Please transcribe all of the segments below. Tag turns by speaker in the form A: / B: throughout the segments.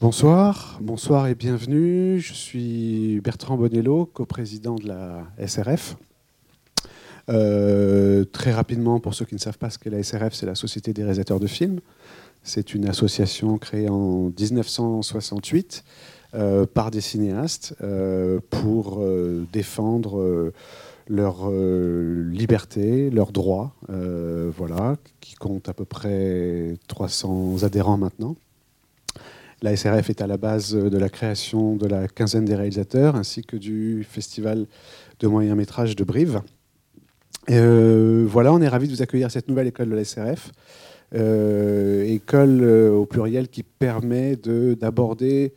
A: Bonsoir, bonsoir et bienvenue. Je suis Bertrand Bonello, coprésident de la SRF. Euh, très rapidement, pour ceux qui ne savent pas ce qu'est la SRF, c'est la Société des réalisateurs de films. C'est une association créée en 1968 euh, par des cinéastes euh, pour défendre leur liberté, leurs droits, voilà, qui compte à peu près 300 adhérents maintenant. La SRF est à la base de la création de la quinzaine des réalisateurs ainsi que du festival de moyen métrage de Brive. Euh, voilà, on est ravis de vous accueillir à cette nouvelle école de la SRF. Euh, école euh, au pluriel qui permet d'aborder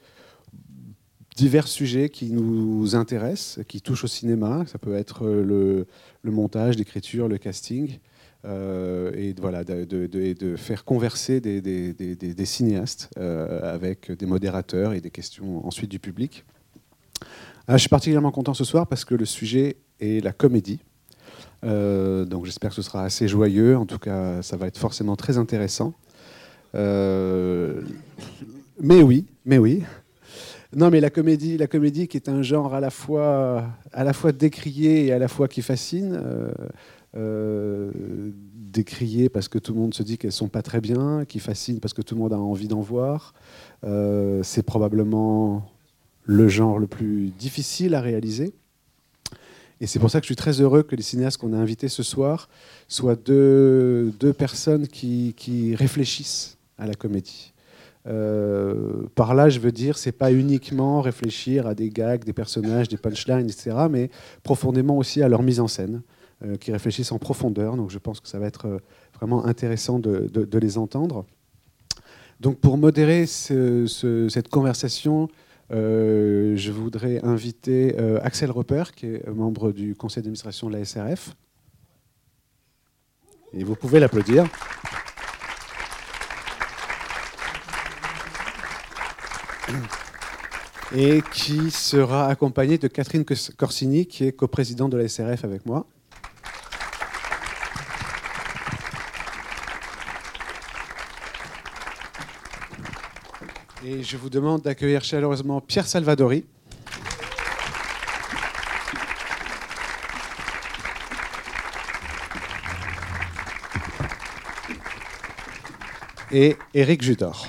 A: divers sujets qui nous intéressent, qui touchent au cinéma. Ça peut être le montage, l'écriture, le casting. Euh, et voilà, de, de, faire converser des, des, des, cinéastes euh, avec des modérateurs et des questions ensuite du public. Ah, je suis particulièrement content ce soir parce que le sujet est la comédie. Euh, donc j'espère que ce sera assez joyeux. En tout cas, ça va être forcément très intéressant. mais oui, mais oui. Non, mais la comédie, la comédie qui est un genre à la fois, à la fois décrié et à la fois qui fascine. Décriées parce que tout le monde se dit qu'elles sont pas très bien, qui fascinent parce que tout le monde a envie d'en voir. Euh, c'est probablement le genre le plus difficile à réaliser. Et c'est pour ça que je suis très heureux que les cinéastes qu'on a invités ce soir soient deux, personnes qui, qui, réfléchissent à la comédie. Euh, par là, je veux dire, c'est pas uniquement réfléchir à des gags, des personnages, des punchlines, etc., mais profondément aussi à leur mise en scène. Euh, qui réfléchissent en profondeur. Donc je pense que ça va être euh, vraiment intéressant de, les entendre. Donc pour modérer cette conversation, euh, je voudrais inviter Axel Roper, qui est membre du conseil d'administration de la SRF. Et vous pouvez l'applaudir. Et qui sera accompagné de Catherine Corsini, qui est coprésidente de la SRF avec moi. Et je vous demande d'accueillir chaleureusement Pierre Salvadori. Et Éric Judor.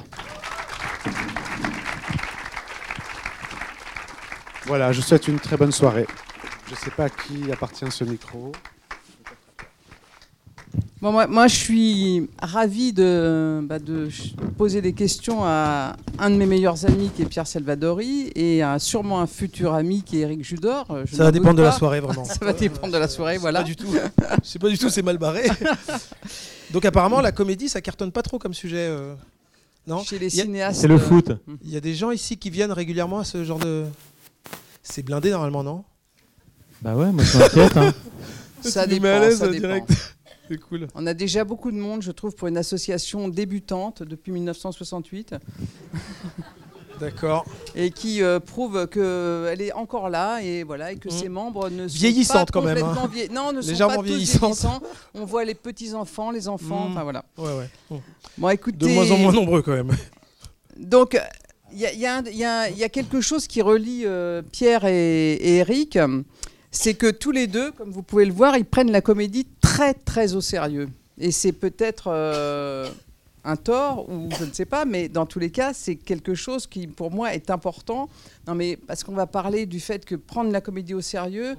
A: Voilà, je souhaite une très bonne soirée. Je ne sais pas à qui appartient ce micro
B: moi, je suis ravie de, bah, de, poser des questions à un de mes meilleurs amis qui est Pierre Salvadori et sûrement un futur ami qui est Eric Judor.
C: ça va dépendre de la soirée, vraiment.
B: ça va dépendre de la soirée, voilà.
C: Pas du tout. C'est pas du tout, c'est mal barré. Donc apparemment, la comédie, ça cartonne pas trop comme sujet. Euh, non
B: Chez les cinéastes.
D: C'est le foot. Euh,
C: Il y a des gens ici qui viennent régulièrement à ce genre de. C'est blindé normalement, non
D: Bah ouais, moi je m'inquiète. Hein.
B: Ça dépend, ça dépend. Direct. Cool. On a déjà beaucoup de monde, je trouve, pour une association débutante depuis 1968.
C: D'accord.
B: Et qui euh, prouve qu'elle est encore là et voilà et que mmh. ses membres ne
C: sont vieillissantes
B: pas
C: quand même.
B: Hein. Non, ne sont pas tous vieillissants. On voit les petits enfants, les enfants. Mmh. Enfin voilà.
C: Ouais, ouais. Mmh.
B: Bon, écoutez.
C: De moins en moins nombreux quand même.
B: Donc. Il y, y, a quelque chose qui relie euh, Pierre et, et Eric c'est que tous les deux, comme vous pouvez le voir, ils prennent la comédie très très au sérieux. Et c'est peut-être euh, un tort ou je ne sais pas, mais dans tous les cas, c'est quelque chose qui pour moi est important. Non, mais parce qu'on va parler du fait que prendre la comédie au sérieux.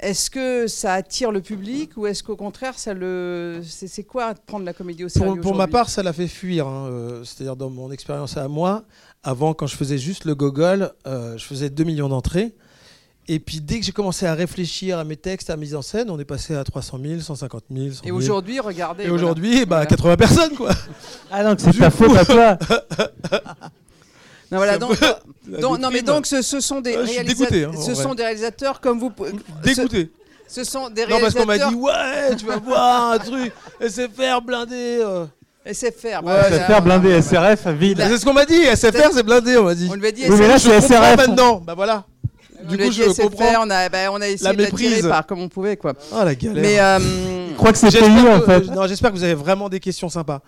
B: Est-ce que ça attire le public ou est-ce qu'au contraire, ça le... c'est quoi prendre la comédie au sérieux
C: Pour, ma part, ça l'a fait fuir. Hein, euh, c'est-à-dire dans mon expérience à moi, avant, quand je faisais juste le gogol, euh, je faisais 2 millions d'entrées. Et puis dès que j'ai commencé à réfléchir à mes textes, à mise en scène, on est passé à 300 000, 150 000. 100 000.
B: Et aujourd'hui, regardez.
C: Et aujourd'hui, bah, 80 personnes, quoi.
D: Ah donc c'est ta faute à toi.
B: Non, voilà, donc, non, mais donc ce, sont des, ah, réalisateurs, hein, ce sont des réalisateurs comme vous.
C: Dégoûté.
B: Ce, sont des réalisateurs. Non, parce
C: qu'on m'a dit, ouais, tu vas voir un truc, SFR blindé.
B: Euh. SFR,
D: ouais, SFR blindé, SRF vide.
C: C'est ce qu'on m'a dit, SFR c'est blindé, on m'a dit.
B: On lui a dit
D: oui, mais là c'est SRF.
C: maintenant, bah voilà
B: du coup, je comprends. on, a, bah, on a essayé la de tirer par comme on pouvait. Quoi.
C: Oh la galère.
B: Mais, euh,
D: je crois que c'est payé en fait.
C: non, j'espère que vous avez vraiment des questions sympas.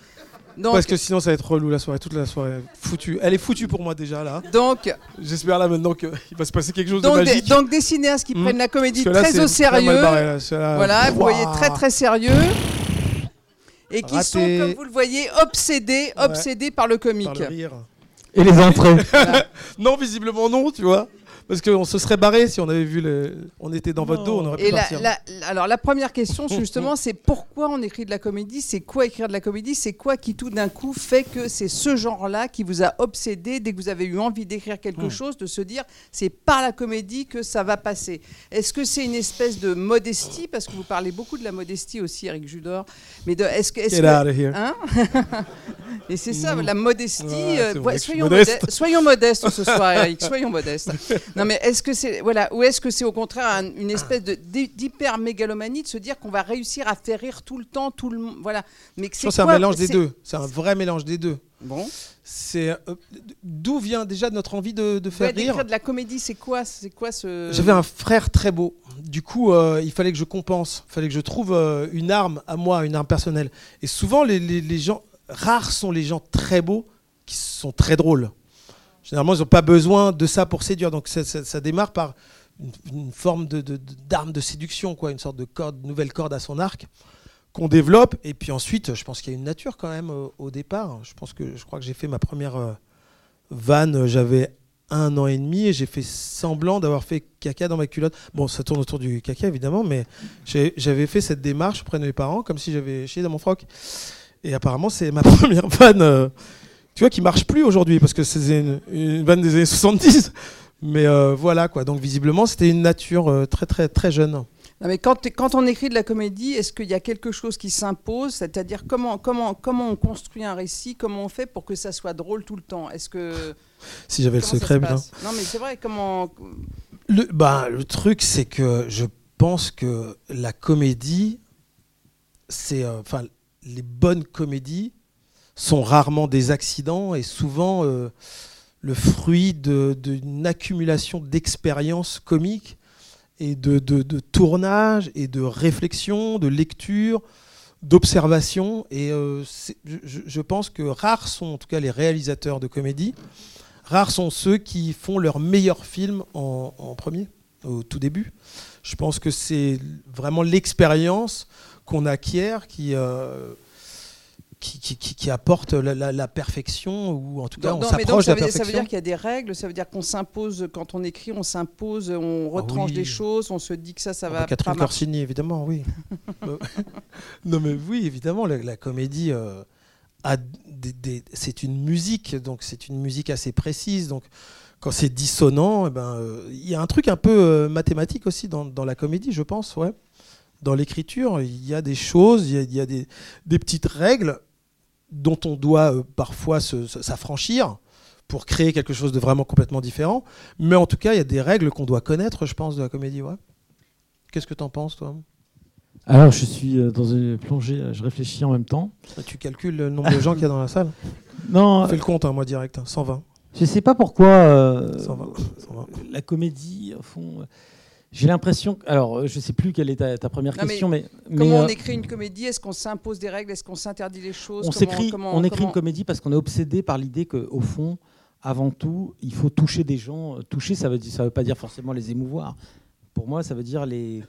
B: Donc,
C: Parce que sinon, ça va être relou la soirée, toute la soirée. Foutue. Elle est foutue pour moi déjà là.
B: donc,
C: J'espère là maintenant qu'il va se passer quelque chose
B: donc,
C: de
B: des,
C: magique.
B: donc des cinéastes qui
C: Hmm.
B: prennent la comédie
C: là,
B: très au
C: c'est très mal
B: sérieux.
C: barré, là. Celle-là,
B: Voilà, vous voyez très très sérieux. Et qui sont, comme vous le voyez, obsédés,
C: Ouais.
B: obsédés par le
C: Par
B: comique.
C: le rire.
D: Et les entrées.
C: Non, visiblement non, tu vois. Parce qu'on se serait barré si on avait vu le. On était dans votre dos, on aurait pu
B: Et
C: partir.
B: la- alors la première question, justement, c'est pourquoi on écrit de la comédie C'est quoi écrire de la comédie C'est quoi qui tout d'un coup fait que c'est ce genre-là qui vous a obsédé dès que vous avez eu envie d'écrire quelque
C: Hmm.
B: chose, de se dire c'est par la comédie que ça va passer Est-ce que c'est une espèce de modestie Parce que vous parlez beaucoup de la modestie aussi, Eric Judor. Mais est-ce que, est-ce
C: Get
B: que-
C: out of here.
B: Hein Et c'est ça,
C: Mm.
B: la modestie.
C: Ouais,
B: euh, soyons,
C: modeste.
B: modestes, soyons modestes ce soir, Eric. Soyons modestes. Non, mais est-ce que c'est voilà, ou est-ce que c'est au contraire un- une espèce d'hyper mégalomanie de se dire qu'on va réussir à faire rire tout le temps, tout le monde, voilà. Mais que c'est
C: un mélange des deux. C'est un vrai mélange des deux.
B: Bon.
C: C'est euh, d'où vient déjà notre envie de, de faire
B: Ouais,
C: rire.
B: de la comédie, c'est quoi, c'est quoi ce
C: J'avais un frère très beau. Du coup, euh, il fallait que je compense. Il fallait que je trouve euh, une arme à moi, une arme personnelle. Et souvent, les, les- les gens, rares sont les gens très beaux qui sont très drôles. Généralement, ils n'ont pas besoin de ça pour séduire. Donc, ça, démarre par une, forme d'arme de séduction, quoi, une sorte de nouvelle corde à son arc qu'on développe. Et puis ensuite, je pense qu'il y a une nature quand même au départ. Je pense que je crois que j'ai fait ma première euh, vanne. euh, J'avais un an et demi et j'ai fait semblant d'avoir fait caca dans ma culotte. Bon, ça tourne autour du caca évidemment, mais j'avais fait cette démarche auprès de mes parents comme si j'avais chié dans mon froc. Et apparemment, c'est ma première vanne, euh, tu vois, qui marche plus aujourd'hui parce que c'est une, une vanne des années 70. Mais euh, voilà quoi. Donc visiblement, c'était une nature euh, très très très jeune.
B: Non, mais quand, quand on écrit de la comédie, est-ce qu'il y a quelque chose qui s'impose? C'est-à-dire comment, comment, comment on construit un récit? Comment on fait pour que ça soit drôle tout le temps? Est-ce que
C: Si j'avais le secret,
B: se
C: bien.
B: Non, mais c'est vrai. Comment
C: Le, bah, le truc, c'est que je pense que la comédie, c'est. euh, Enfin, les bonnes comédies sont rarement des accidents et souvent euh, le fruit d'une accumulation d'expériences comiques et de, de, de tournage et de réflexion, de lecture, d'observation. Et euh, je, pense que rares sont en tout cas les réalisateurs de comédie. Rares sont ceux qui font leur meilleur film en, en premier, au tout début. Je pense que c'est vraiment l'expérience qu'on acquiert qui, euh, qui, qui- qui- qui apporte la, la- la perfection, ou en tout cas
B: Non,
C: on s'approche de
B: ça
C: la
B: veut, dire, ça veut
C: perfection.
B: dire qu'il y a des règles, ça veut dire qu'on s'impose, quand on écrit, on s'impose, on retranche
C: oui.
B: des choses, on se dit que ça, ça
C: Ah
B: va
C: bah, Catherine
B: pas.
C: Corsini, évidemment, oui. Euh, non, mais oui, évidemment, la, la comédie euh, c'est une musique, donc c'est une musique assez précise. Donc, quand c'est dissonant, eh ben, euh, il y a un truc un peu euh, mathématique aussi dans, dans la comédie, je pense, ouais. Dans l'écriture, il y a des choses, il y a, il y a des, des petites règles dont on doit euh, parfois s'affranchir pour créer quelque chose de vraiment complètement différent. Mais en tout cas, il y a des règles qu'on doit connaître, je pense, de la comédie, ouais. Qu'est-ce que t'en penses, toi?
D: Alors, je suis euh, dans une plongée, euh, je réfléchis en même temps.
C: Tu calcules le nombre de gens qu'il y a dans la salle
D: Non,
C: Fais le compte, hein, moi, direct. hein, 120.
D: je sais pas pourquoi euh,
C: 120. 120.
D: la comédie, au fond, j'ai l'impression. que- Alors, euh, je sais plus quelle est ta, ta première
B: Non,
D: question, mais, mais,
B: Comment on
D: euh,
B: écrit une comédie? Est-ce qu'on s'impose des règles? Est-ce qu'on s'interdit les choses?
D: On
B: Comment- comment-
D: on écrit
B: comment-
D: une comédie parce qu'on est obsédé par l'idée qu'au fond, avant tout, il faut toucher des gens. Toucher, ça veut dire, ça veut pas dire forcément les émouvoir. Pour moi, ça veut dire les.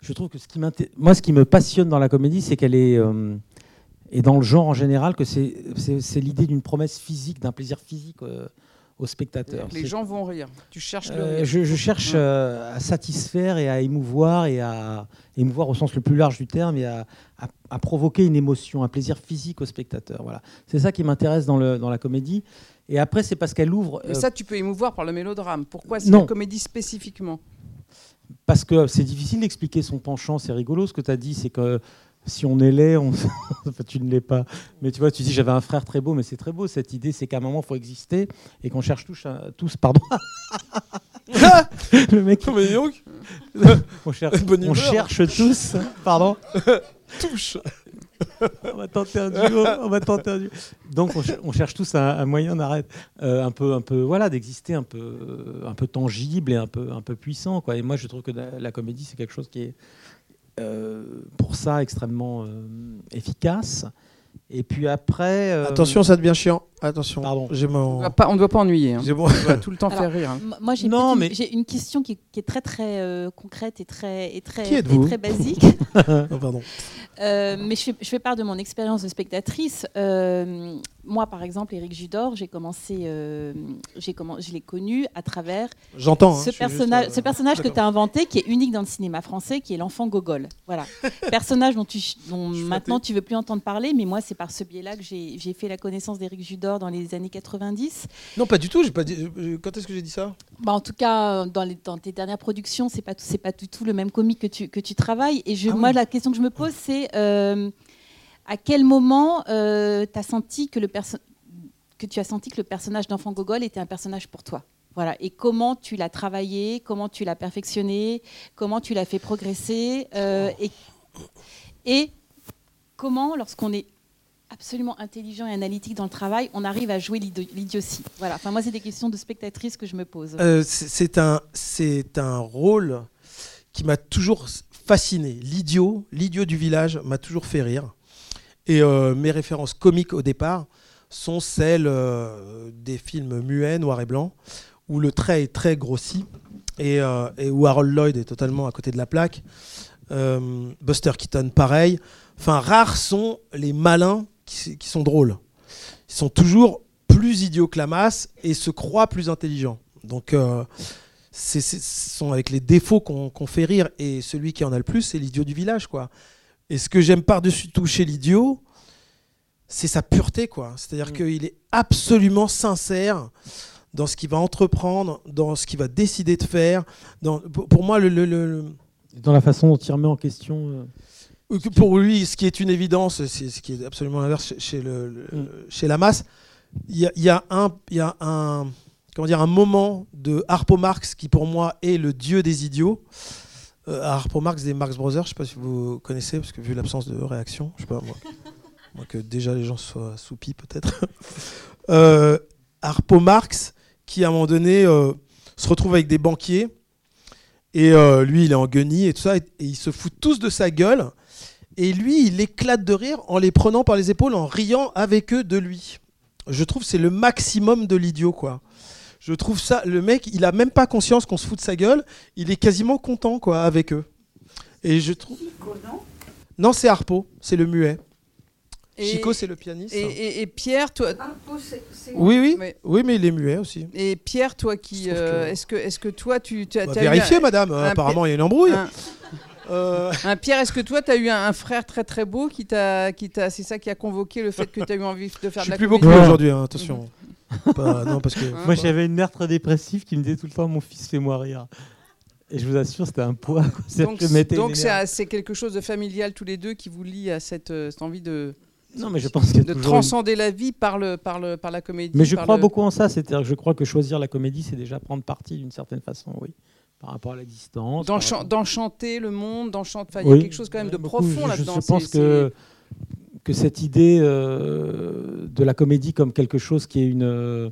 D: Je trouve que ce qui moi, ce qui me passionne dans la comédie, c'est qu'elle est euh, et dans le genre en général que c'est l'idée d'une promesse physique, d'un plaisir physique euh, au spectateur.
B: Les gens vont rire. Tu cherches le
D: euh, je, je cherche euh, à satisfaire et à émouvoir et à émouvoir au sens le plus large du terme et à, à- à provoquer une émotion, un plaisir physique au spectateur. Voilà, c'est ça qui m'intéresse dans, le, dans la comédie. Et après, c'est parce qu'elle ouvre.
B: Mais
D: euh,
B: ça, tu peux émouvoir par le mélodrame. Pourquoi c'est la comédie spécifiquement?
D: Parce que c'est difficile d'expliquer son penchant. C'est rigolo ce que tu as dit, c'est que si on est laid, on... enfin, tu ne l'es pas. Mais tu vois, tu dis j'avais un frère très beau, mais c'est très beau cette idée, c'est qu'à un moment il faut exister et qu'on cherche tous, tous pardon. le mec,
C: Mais dis donc,
D: on cherche, on cherche tous, pardon.
C: touche.
D: on va tenter un duo. On va tenter un duo. Donc on, cher- on cherche tous un, un moyen d'arrêt, euh, un peu, un peu, voilà, d'exister un peu, un peu tangible et un peu, un peu puissant, quoi. Et moi, je trouve que la, la comédie, c'est quelque chose qui est pour ça extrêmement euh, efficace. Et puis après. euh,
C: Attention, ça devient chiant. Attention.
D: Pardon.
C: J'ai mon.
B: on ne doit pas ennuyer. hein. On va tout le temps
E: Alors,
B: faire rire. hein.
E: Moi, j'ai une,
D: Non,
E: petite-
D: mais-
E: j'ai une question qui, qui est très très euh, concrète et très et très,
C: Qui
E: et
C: êtes-vous
E: très basique.
C: Non, pardon.
E: Euh, mais je fais, je fais part de mon expérience de spectatrice. Euh, moi, par exemple, Éric Judor, j'ai commencé, euh, j'ai je l'ai connu à travers
C: J'entends. hein,
E: ce personnage,
C: juste,
E: ce personnage que tu as inventé, qui est unique dans le cinéma français, qui est l'enfant Gogol. Voilà. personnage dont, tu, dont maintenant tu veux plus entendre parler, mais moi, c'est par ce biais-là que j'ai j'ai fait la connaissance d'Éric Judor dans les années 90.
C: Non, pas du tout. Pas dit. euh, Quand est-ce que j'ai dit ça?
E: Bah, en tout cas, dans, les, dans tes dernières productions, c'est pas tout- c'est pas du tout le même comique que tu que tu travailles. Et je,
C: Ah
E: moi,
C: oui.
E: la question que je me pose, c'est euh, à quel moment euh, t'as senti que le que tu as senti que le personnage d'enfant Gogol était un personnage pour toi? Voilà. Et comment tu l'as travaillé, comment tu l'as perfectionné, comment tu l'as fait progresser, euh, et, et comment, lorsqu'on est absolument intelligent et analytique dans le travail, on arrive à jouer l'idiotie. Voilà. Enfin, moi, c'est des questions de spectatrice que je me pose.
C: Euh, c'est un, c'est un rôle qui m'a toujours fasciné. L'idiot, l'idiot du village m'a toujours fait rire. Et euh, mes références comiques au départ sont celles euh, des films muets, noir et blanc, où le trait est très grossi et, et où Harold Lloyd est totalement à côté de la plaque. Buster Keaton, pareil. Enfin, rares sont les malins qui, qui sont drôles. Ils sont toujours plus idiots que la masse et se croient plus intelligents. Donc, euh, ce sont avec les défauts qu'on fait rire. Et celui qui en a le plus, c'est l'idiot du village, quoi. Et ce que j'aime par-dessus tout chez l'idiot, c'est sa pureté, quoi. C'est-à-dire
B: Mm.
C: qu'il est absolument sincère dans ce qu'il va entreprendre, dans ce qu'il va décider de faire. Dans, pour, moi, le- le- le- le,
D: Dans la façon dont il remet en question. Euh,
C: Pour lui, ce qui est une évidence, c'est ce qui est absolument l'inverse chez, chez le, le-
D: Mm.
C: chez la masse. Il y a, il y a un, il y a un, comment dire, un moment de Harpo Marx qui, pour moi, est le dieu des idiots. Euh, Harpo Marx des Marx Brothers, je ne sais pas si vous connaissez, parce que vu l'absence de réaction, je sais pas, moi, moi que déjà les gens soient soupis peut-être. euh, Harpo Marx, qui à un moment donné euh, se retrouve avec des banquiers, et lui, il est en guenille et tout ça, et, et ils se foutent tous de sa gueule. Et lui, il éclate de rire en les prenant par les épaules, en riant avec eux de lui. Je trouve que c'est le maximum de l'idiot, quoi. Je trouve ça, le mec, il a même pas conscience qu'on se fout de sa gueule. Il est quasiment content, quoi, avec eux. Et je trouve. Non, c'est Harpo, c'est le muet.
B: Et-
C: Chico, c'est le pianiste.
B: Et, et- et Pierre, toi,
C: Oui, oui.
B: mais-
C: Oui, mais il est muet aussi.
B: et Pierre, toi qui, euh,
C: que-
B: est-ce que, est-ce que toi, tu, tu as, eu
C: vérifier,
B: un-
C: madame.
B: un
C: Apparemment, il y a une embrouille.
B: un-
C: Euh,
B: un Pierre, est-ce que toi, tu as eu un, un frère très très beau qui t'a, qui t'a, c'est ça qui a convoqué le fait que tu as eu envie de faire
C: je
B: de
C: suis
B: la
C: plus
B: comédie
C: beaucoup
D: Ouais.
C: aujourd'hui, hein, attention. Pas- non, parce que.
B: Hein,
D: Moi, j'avais une mère très dépressive qui me disait tout le temps Mon fils, fais-moi rire. Et je vous assure, c'était un poids.
B: Donc,
D: que
B: donc c'est, quelque chose de familial tous les deux qui vous lie à cette, euh, cette envie de,
D: Non, mais je pense qu'il y a
B: de
D: une-
B: transcender la vie par, le, par, le, par la comédie.
D: Mais je
B: par
D: crois
B: le-
D: beaucoup en ça. C'est-à-dire que je crois que choisir la comédie, c'est déjà prendre parti d'une certaine façon, oui. Par rapport à la distance. rapport-
B: d'enchanter le monde, d'enchanter. enfin, il y a quelque chose quand même de
D: beaucoup.
B: profond là-dedans.
D: Je, pense que, que cette idée euh, de la comédie comme quelque chose qui est une. euh,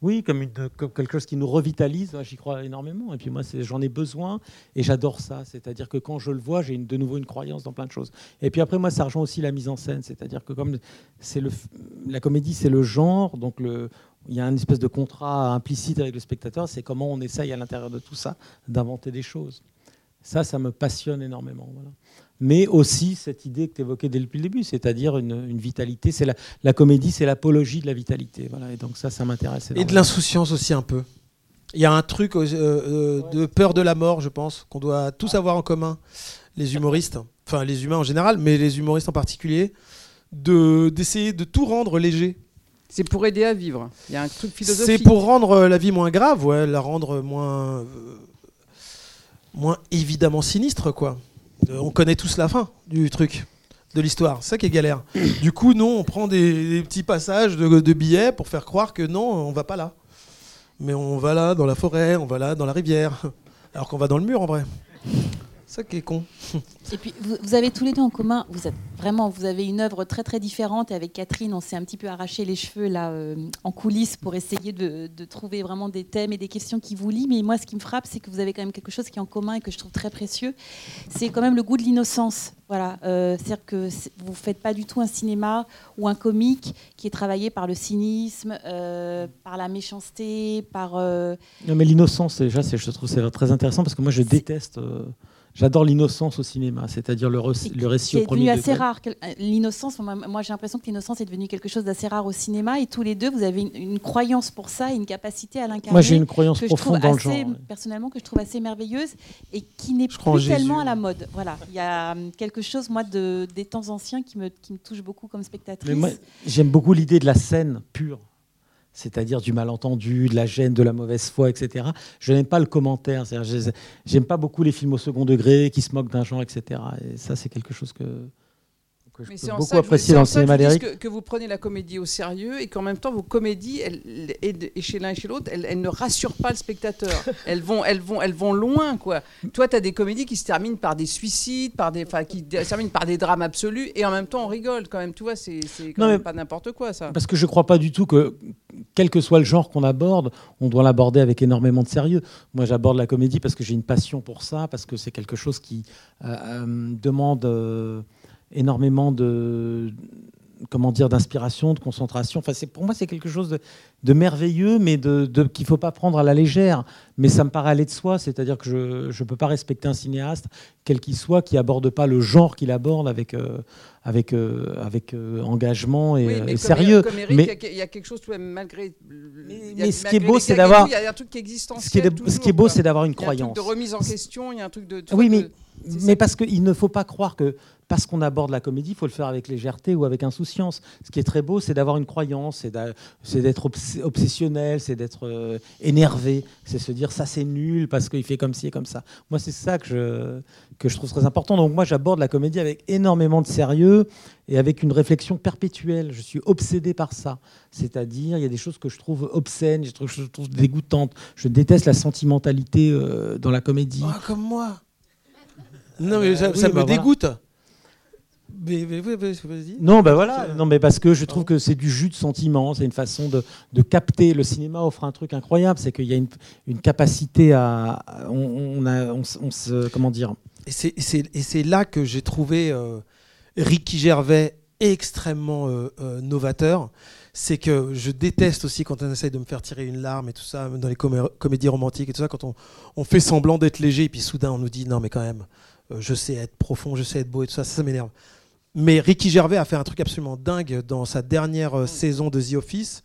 D: oui, comme, une, comme quelque chose qui nous revitalise, j'y crois énormément. Et puis moi, j'en ai besoin et j'adore ça. C'est-à-dire que quand je le vois, j'ai de nouveau une croyance dans plein de choses. Et puis après, moi, ça rejoint aussi la mise en scène. C'est-à-dire que comme c'est le, la comédie, c'est le genre, donc le, il y a une espèce de contrat implicite avec le spectateur. C'est comment on essaye à l'intérieur de tout ça d'inventer des choses. Ça, ça me passionne énormément. Voilà. Mais aussi cette idée que tu évoquais dès le début, c'est-à-dire une, une vitalité. C'est la, la comédie, c'est l'apologie de la vitalité. Voilà. Et donc ça, ça m'intéresse.
C: Et de l'insouciance aussi un peu. Il y a un truc euh, euh, de peur de la mort, je pense, qu'on doit tous avoir en commun, les humoristes, enfin les humains en général, mais les humoristes en particulier, de d'essayer de tout rendre léger.
B: C'est pour aider à vivre. Il y a un truc
C: C'est pour rendre euh, la vie moins grave, ouais, la rendre moins euh, moins évidemment sinistre, quoi. Euh, on connaît tous la fin du truc. De l'histoire, c'est ça qui est galère. Du coup, non, on prend des, des petits passages de, de billets pour faire croire que non, on va pas là. Mais on va là dans la forêt, on va là dans la rivière. Alors qu'on va dans le mur en vrai. Ça qui est con.
E: Et puis, vous, vous avez tous les deux en commun, vous êtes vraiment, vous avez une œuvre très très différente. Et avec Catherine, on s'est un petit peu arraché les cheveux là euh, en coulisses pour essayer de, de trouver vraiment des thèmes et des questions qui vous lient. Mais moi, ce qui me frappe, c'est que vous avez quand même quelque chose qui est en commun et que je trouve très précieux. C'est quand même le goût de l'innocence. Voilà, euh, c'est-à-dire que vous ne faites pas du tout un cinéma ou un comique qui est travaillé par le cynisme, euh, par la méchanceté, par euh,
D: Non, mais l'innocence, déjà, je trouve c'est très intéressant parce que moi, je déteste. Euh, J'adore l'innocence au cinéma, c'est-à-dire le, le récit au
E: est devenu
D: premier
E: assez rare. Euh, L'innocence, moi, j'ai l'impression que l'innocence est devenue quelque chose d'assez rare au cinéma et tous les deux, vous avez une, une croyance pour ça et une capacité à l'incarner.
D: Moi, j'ai une croyance profonde dans le
E: assez,
D: genre. ouais.
E: personnellement, que je trouve assez merveilleuse et qui n'est plus tellement à la mode. Voilà, il y a hum, quelque chose, moi, de, des temps anciens qui me, qui me touche beaucoup comme spectatrice.
D: Mais moi, j'aime beaucoup l'idée de la scène pure, c'est-à-dire du malentendu, de la gêne, de la mauvaise foi, etc. Je n'aime pas le commentaire. J'aime pas beaucoup les films au second degré qui se moquent d'un genre, etc. Et ça, c'est quelque chose que, que je
B: Mais
D: peux beaucoup
B: ça
D: apprécier dans le
B: que
D: cinéma
B: vous prenez la comédie au sérieux et qu'en même temps vos comédies, elles, et, chez l'un et chez l'autre, elles, elles ne rassurent pas le spectateur. elles vont, elles vont, elles vont loin, quoi. Toi, tu as des comédies qui se terminent par des suicides, par des, qui se terminent par des drames absolus, et en même temps on rigole quand même. Tu vois, c'est pas n'importe quoi, ça.
D: Parce que je ne crois pas du tout que, quel que soit le genre qu'on aborde, on doit l'aborder avec énormément de sérieux. Moi, j'aborde la comédie parce que j'ai une passion pour ça, parce que c'est quelque chose qui euh, euh, demande euh, énormément de comment dire d'inspiration, de concentration. Enfin, c'est pour moi c'est quelque chose de, de merveilleux, mais de, de- qu'il faut pas prendre à la légère. Mais ça me paraît aller de soi, c'est-à-dire que je ne peux pas respecter un cinéaste, quel qu'il soit, qui aborde pas le genre qu'il aborde avec euh, avec euh, avec euh, engagement et,
B: Oui, mais
D: sérieux.
B: Comme Eric,
D: Mais-
B: il y a- il y, a quelque chose, tout de même, malgré.
D: Mais-
B: il y a-
D: mais ce qui est beau, c'est d'avoir-
B: Il y a un truc qui est existentiel.
D: Ce qui est, ce qui est
B: toujours,
D: beau, c'est d'avoir une
B: Il y a un truc
D: croyance.
B: de remise en question, il y a un truc de.
D: Oui, mais, mais
B: ça.
D: parce qu'il ne faut pas croire que parce qu'on aborde la comédie, il faut le faire avec légèreté ou avec insouciance. Ce qui est très beau, c'est d'avoir une croyance, c'est d'être obs- obsessionnel, c'est d'être euh, énervé, c'est se dire ça c'est nul parce qu'il fait comme ci et comme ça. Moi, c'est ça que je, que je trouve très important. Donc moi, j'aborde la comédie avec énormément de sérieux et avec une réflexion perpétuelle. Je suis obsédé par ça. C'est-à-dire, il y a des choses que je trouve obscènes, des choses que je trouve dégoûtantes. Je déteste la sentimentalité euh, dans la comédie.
C: Ah, comme moi. Non, mais ça,
D: bah
C: me
D: voilà.
C: dégoûte. Mais, mais, mais, mais, vas-y.
D: Non, ben voilà. Non, mais parce que je trouve que c'est du jus de sentiment. C'est une façon de, de capter. Le cinéma offre un truc incroyable, c'est qu'il y a une, une capacité à, on, on a, on, se- on se, comment dire?
C: Et c'est- là que j'ai trouvé euh, Ricky Gervais extrêmement euh, euh, novateur. C'est que je déteste aussi quand on essaye de me faire tirer une larme et tout ça, même dans les comé- comédies romantiques et tout ça, quand on, on fait semblant d'être léger et puis soudain on nous dit non mais quand même, euh, je sais être profond, je sais être beau et tout ça, ça, ça m'énerve. Mais Ricky Gervais a fait un truc absolument dingue dans sa dernière euh, saison de The Office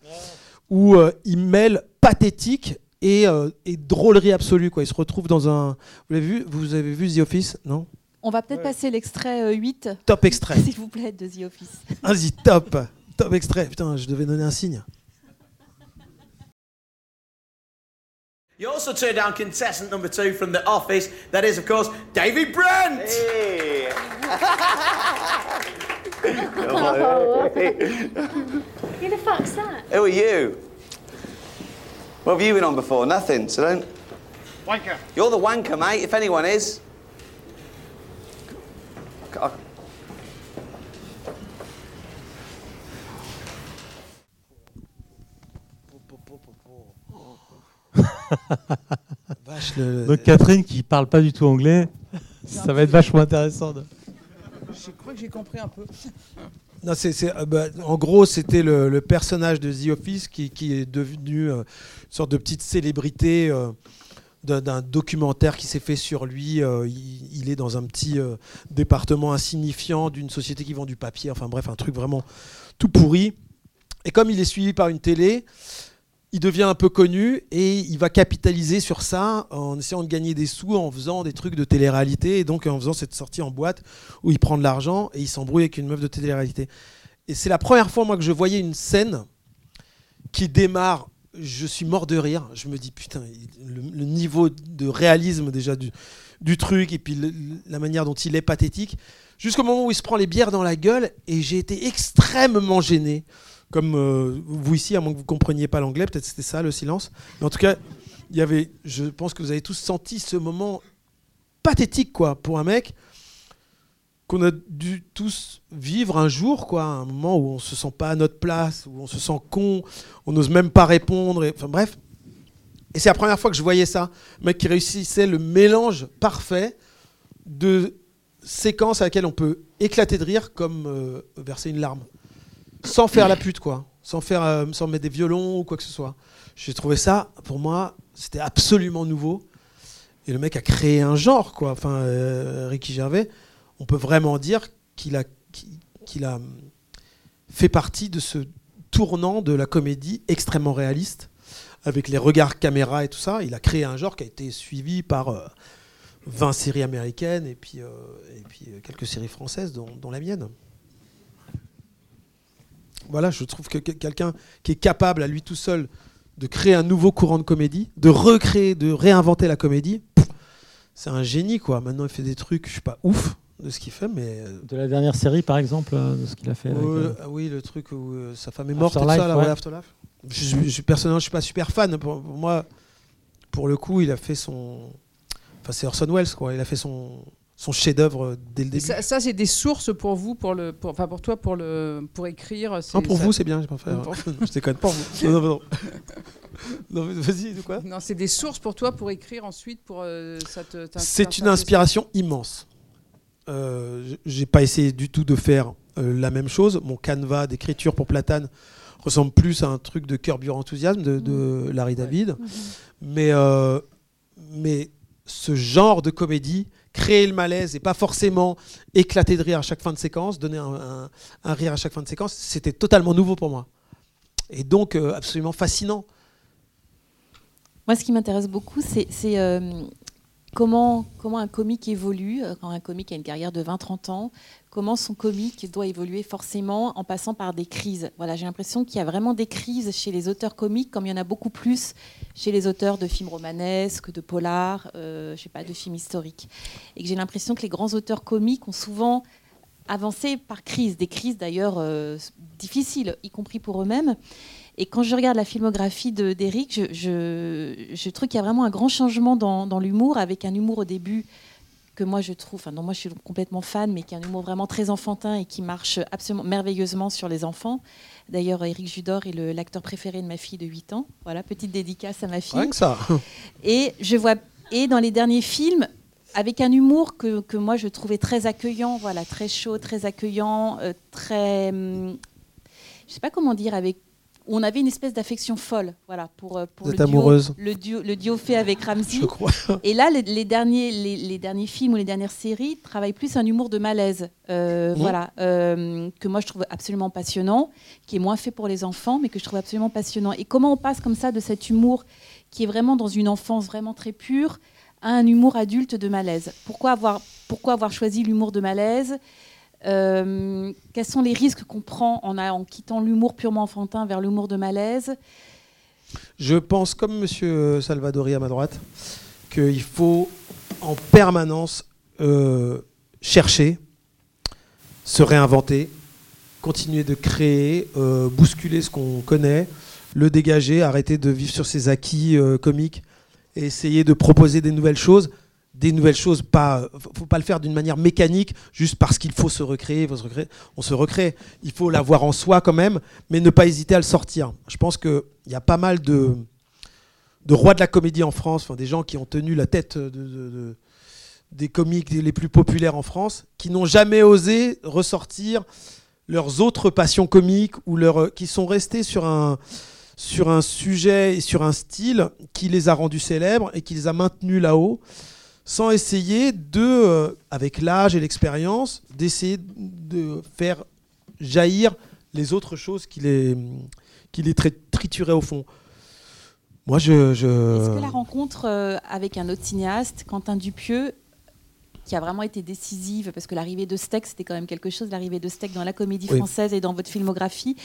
C: où euh, il mêle pathétique et, euh, et drôlerie absolue. Quoi. Il se retrouve dans un... Vous l'avez vu Vous avez vu The Office Non?
E: On va peut-être passer l'extrait euh, 8,
C: Top extrait.
E: s'il vous plaît, de The Office.
C: Vas-y, top. Top extrait. Putain, je devais donner un signe.
F: You also turned down contestant number two from The Office. That is, of course, David Brent.
G: Who the fuck's that?
H: Who are you? What have you been on before? Nothing, so don't.
I: Wanker.
H: You're the wanker, mate, if anyone is. I-
C: Vache, le-
D: Donc Catherine qui parle pas du tout anglais, ça va être vachement intéressant. de-
B: Je crois que j'ai compris un peu.
C: Non, c'est, c'est, euh, bah, en gros, c'était le, le personnage de The Office qui, qui est devenu euh, une sorte de petite célébrité euh, d'un, documentaire qui s'est fait sur lui. Euh, il, il est dans un petit euh, département insignifiant d'une société qui vend du papier. Enfin bref, un truc vraiment tout pourri. Et comme il est suivi par une télé, il devient un peu connu et il va capitaliser sur ça en essayant de gagner des sous en faisant des trucs de télé-réalité et donc en faisant cette sortie en boîte où il prend de l'argent et il s'embrouille avec une meuf de télé-réalité. Et c'est la première fois moi que je voyais une scène qui démarre. Je suis mort de rire. Je me dis putain, le, niveau de réalisme déjà du, truc et puis la manière dont il est pathétique. Jusqu'au moment où il se prend les bières dans la gueule et j'ai été extrêmement gêné. Comme euh, vous ici, à moins que vous compreniez pas l'anglais, peut-être c'était ça le silence. Mais en tout cas, y avait, je pense que vous avez tous senti ce moment pathétique, quoi, pour un mec qu'on a dû tous vivre un jour, quoi, un moment où on se sent pas à notre place, où on se sent con, on n'ose même pas répondre, et, enfin bref. Et c'est la première fois que je voyais ça, un mec qui réussissait le mélange parfait de séquences à laquelle on peut éclater de rire comme euh, verser une larme, sans faire la pute, quoi, sans faire, euh, sans mettre des violons ou quoi que ce soit. J'ai trouvé ça, pour moi, c'était absolument nouveau. Et le mec a créé un genre, quoi. Enfin, euh, Ricky Gervais, on peut vraiment dire qu'il a, qu'il a fait partie de ce tournant de la comédie extrêmement réaliste, avec les regards caméra et tout ça. Il a créé un genre qui a été suivi par euh, 20 séries américaines et puis, euh, et puis quelques séries françaises, dont la mienne. Voilà, je trouve que que- quelqu'un qui est capable à lui tout seul de créer un nouveau courant de comédie, de recréer, de réinventer la comédie, c'est un génie quoi. Maintenant il fait des trucs, je suis pas ouf de ce qu'il fait, mais euh,
D: De la dernière série, par exemple, euh, de ce qu'il a fait. avec,
C: euh,
D: euh,
C: ah oui, le truc où euh, sa femme est morte, et tout
D: Afterlife,
C: ça,
D: ouais.
C: ouais, Afterlife. Je, je, je- personnellement, je suis pas super fan. Pour, pour moi, pour le coup, il a fait son. Enfin, c'est Orson Welles, quoi. Il a fait son, son chef-d'œuvre dès le début.
B: Ça, ça, c'est des sources pour vous, pour le, pour, enfin pour toi, pour le, pour écrire.
C: non, pour
B: ça-
C: vous, c'est bien, j'ai pas fait.
B: Pour-
C: je déconne pas. Non, non, non. non mais vas-y, de quoi
B: Non, c'est des sources pour toi pour écrire ensuite pour euh, ça te. t'inspire-
C: C'est une inspiration immense. Euh, j'ai pas essayé du tout de faire euh, la même chose. Mon canevas d'écriture pour Platane ressemble plus à un truc de Curb Your Enthusiasm de, de Larry David. Mais, euh, mais ce genre de comédie, créer le malaise et pas forcément éclater de rire à chaque fin de séquence, donner un, rire à chaque fin de séquence, c'était totalement nouveau pour moi. Et donc euh, absolument fascinant.
E: Moi, ce qui m'intéresse beaucoup, c'est euh, comment, comment un comique évolue, euh, quand un comique a une carrière de 20-30 ans, comment son comique doit évoluer forcément en passant par des crises. Voilà, J'ai l'impression qu'il y a vraiment des crises chez les auteurs comiques, comme il y en a beaucoup plus chez les auteurs de films romanesques, de polars, euh, je sais pas, de films historiques. Et que j'ai l'impression que les grands auteurs comiques ont souvent avancé par crise, des crises d'ailleurs euh, difficiles, y compris pour eux-mêmes. Et quand je regarde la filmographie de- d'Éric, je, je, trouve qu'il y a vraiment un grand changement dans l'humour, avec un humour au début que moi je trouve, enfin non, moi je suis complètement fan, mais qui est un humour vraiment très enfantin et qui marche absolument merveilleusement sur les enfants. D'ailleurs, Éric Judor est l'acteur préféré de ma fille de 8 ans. Voilà, petite dédicace à ma fille.
C: Rien que ça.
E: Et je vois et dans les derniers films avec un humour que, que moi je trouvais très accueillant, voilà, très chaud, très accueillant, euh, très hum, je sais pas comment dire avec où on avait une espèce d'affection folle, voilà, pour, euh, pour
C: Vous
E: le
C: êtes
E: duo,
C: amoureuse.
E: le duo, le duo fait avec Ramsey.
C: Je crois.
E: Et là, les, les derniers, les, les derniers films ou les dernières séries travaillent plus un humour de malaise, euh, voilà, euh, que moi je trouve absolument passionnant, qui est moins fait pour les enfants, mais que je trouve absolument passionnant. Et comment on passe comme ça de cet humour qui est vraiment dans une enfance vraiment très pure à un humour adulte de malaise? Pourquoi avoir, pourquoi avoir choisi l'humour de malaise? Euh, Quels sont les risques qu'on prend en, en quittant l'humour purement enfantin vers l'humour de malaise?
C: Je pense, comme Monsieur Salvadori à ma droite, qu'il faut en permanence euh, chercher, se réinventer, continuer de créer, euh, bousculer ce qu'on connaît, le dégager, arrêter de vivre sur ses acquis comiques et essayer de proposer des nouvelles choses. Des nouvelles choses, pas, faut pas le faire d'une manière mécanique, juste parce qu'il faut se recréer. On se recrée. Il faut l'avoir en soi quand même, mais ne pas hésiter à le sortir. Je pense qu'il y a pas mal de, rois de la comédie en France, enfin, des gens qui ont tenu la tête de- de- de- des comiques les plus populaires en France, qui n'ont jamais osé ressortir leurs autres passions comiques ou leur, qui sont restés sur un, sur un sujet et sur un style qui les a rendus célèbres et qui les a maintenus là-haut, sans essayer de, euh, avec l'âge et l'expérience, d'essayer de faire jaillir les autres choses qui les, qui les tri- trituraient au fond. Moi, je. je...
E: Est-ce que la rencontre euh, avec un autre cinéaste, Quentin Dupieux, qui a vraiment été décisive, parce que l'arrivée de Steck, c'était quand même quelque chose, l'arrivée de Steck dans la comédie
C: Oui.
E: française et dans votre filmographie,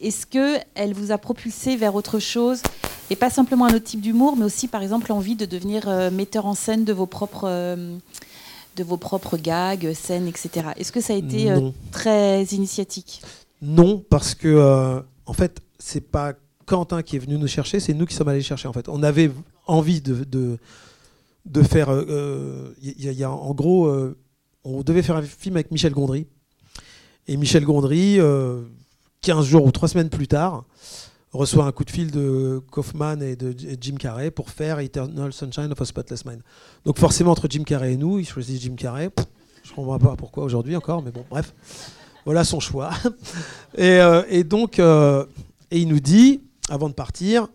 E: est-ce qu'elle vous a propulsé vers autre chose Et pas simplement un autre type d'humour, mais aussi, par exemple, l'envie de devenir euh, metteur en scène de vos propres. euh, de vos propres gags, scènes, etc. Est-ce que ça a été euh, très initiatique?
C: Non, parce que en fait, c'est pas Quentin qui est venu nous chercher, c'est nous qui sommes allés chercher. En fait, on avait envie de, de, de faire. euh, a en gros, euh, on devait faire un film avec Michel Gondry. Et Michel Gondry, euh, 15 jours ou 3 semaines plus tard, reçoit un coup de fil de Kaufman et de Jim Carrey pour faire Eternal Sunshine of a Spotless Mind. Donc forcément, entre Jim Carrey et nous, il choisit Jim Carrey. Je ne comprends pas pourquoi aujourd'hui encore, mais bon, bref. Voilà son choix. Et, euh, et donc, euh, et il nous dit, avant de partir,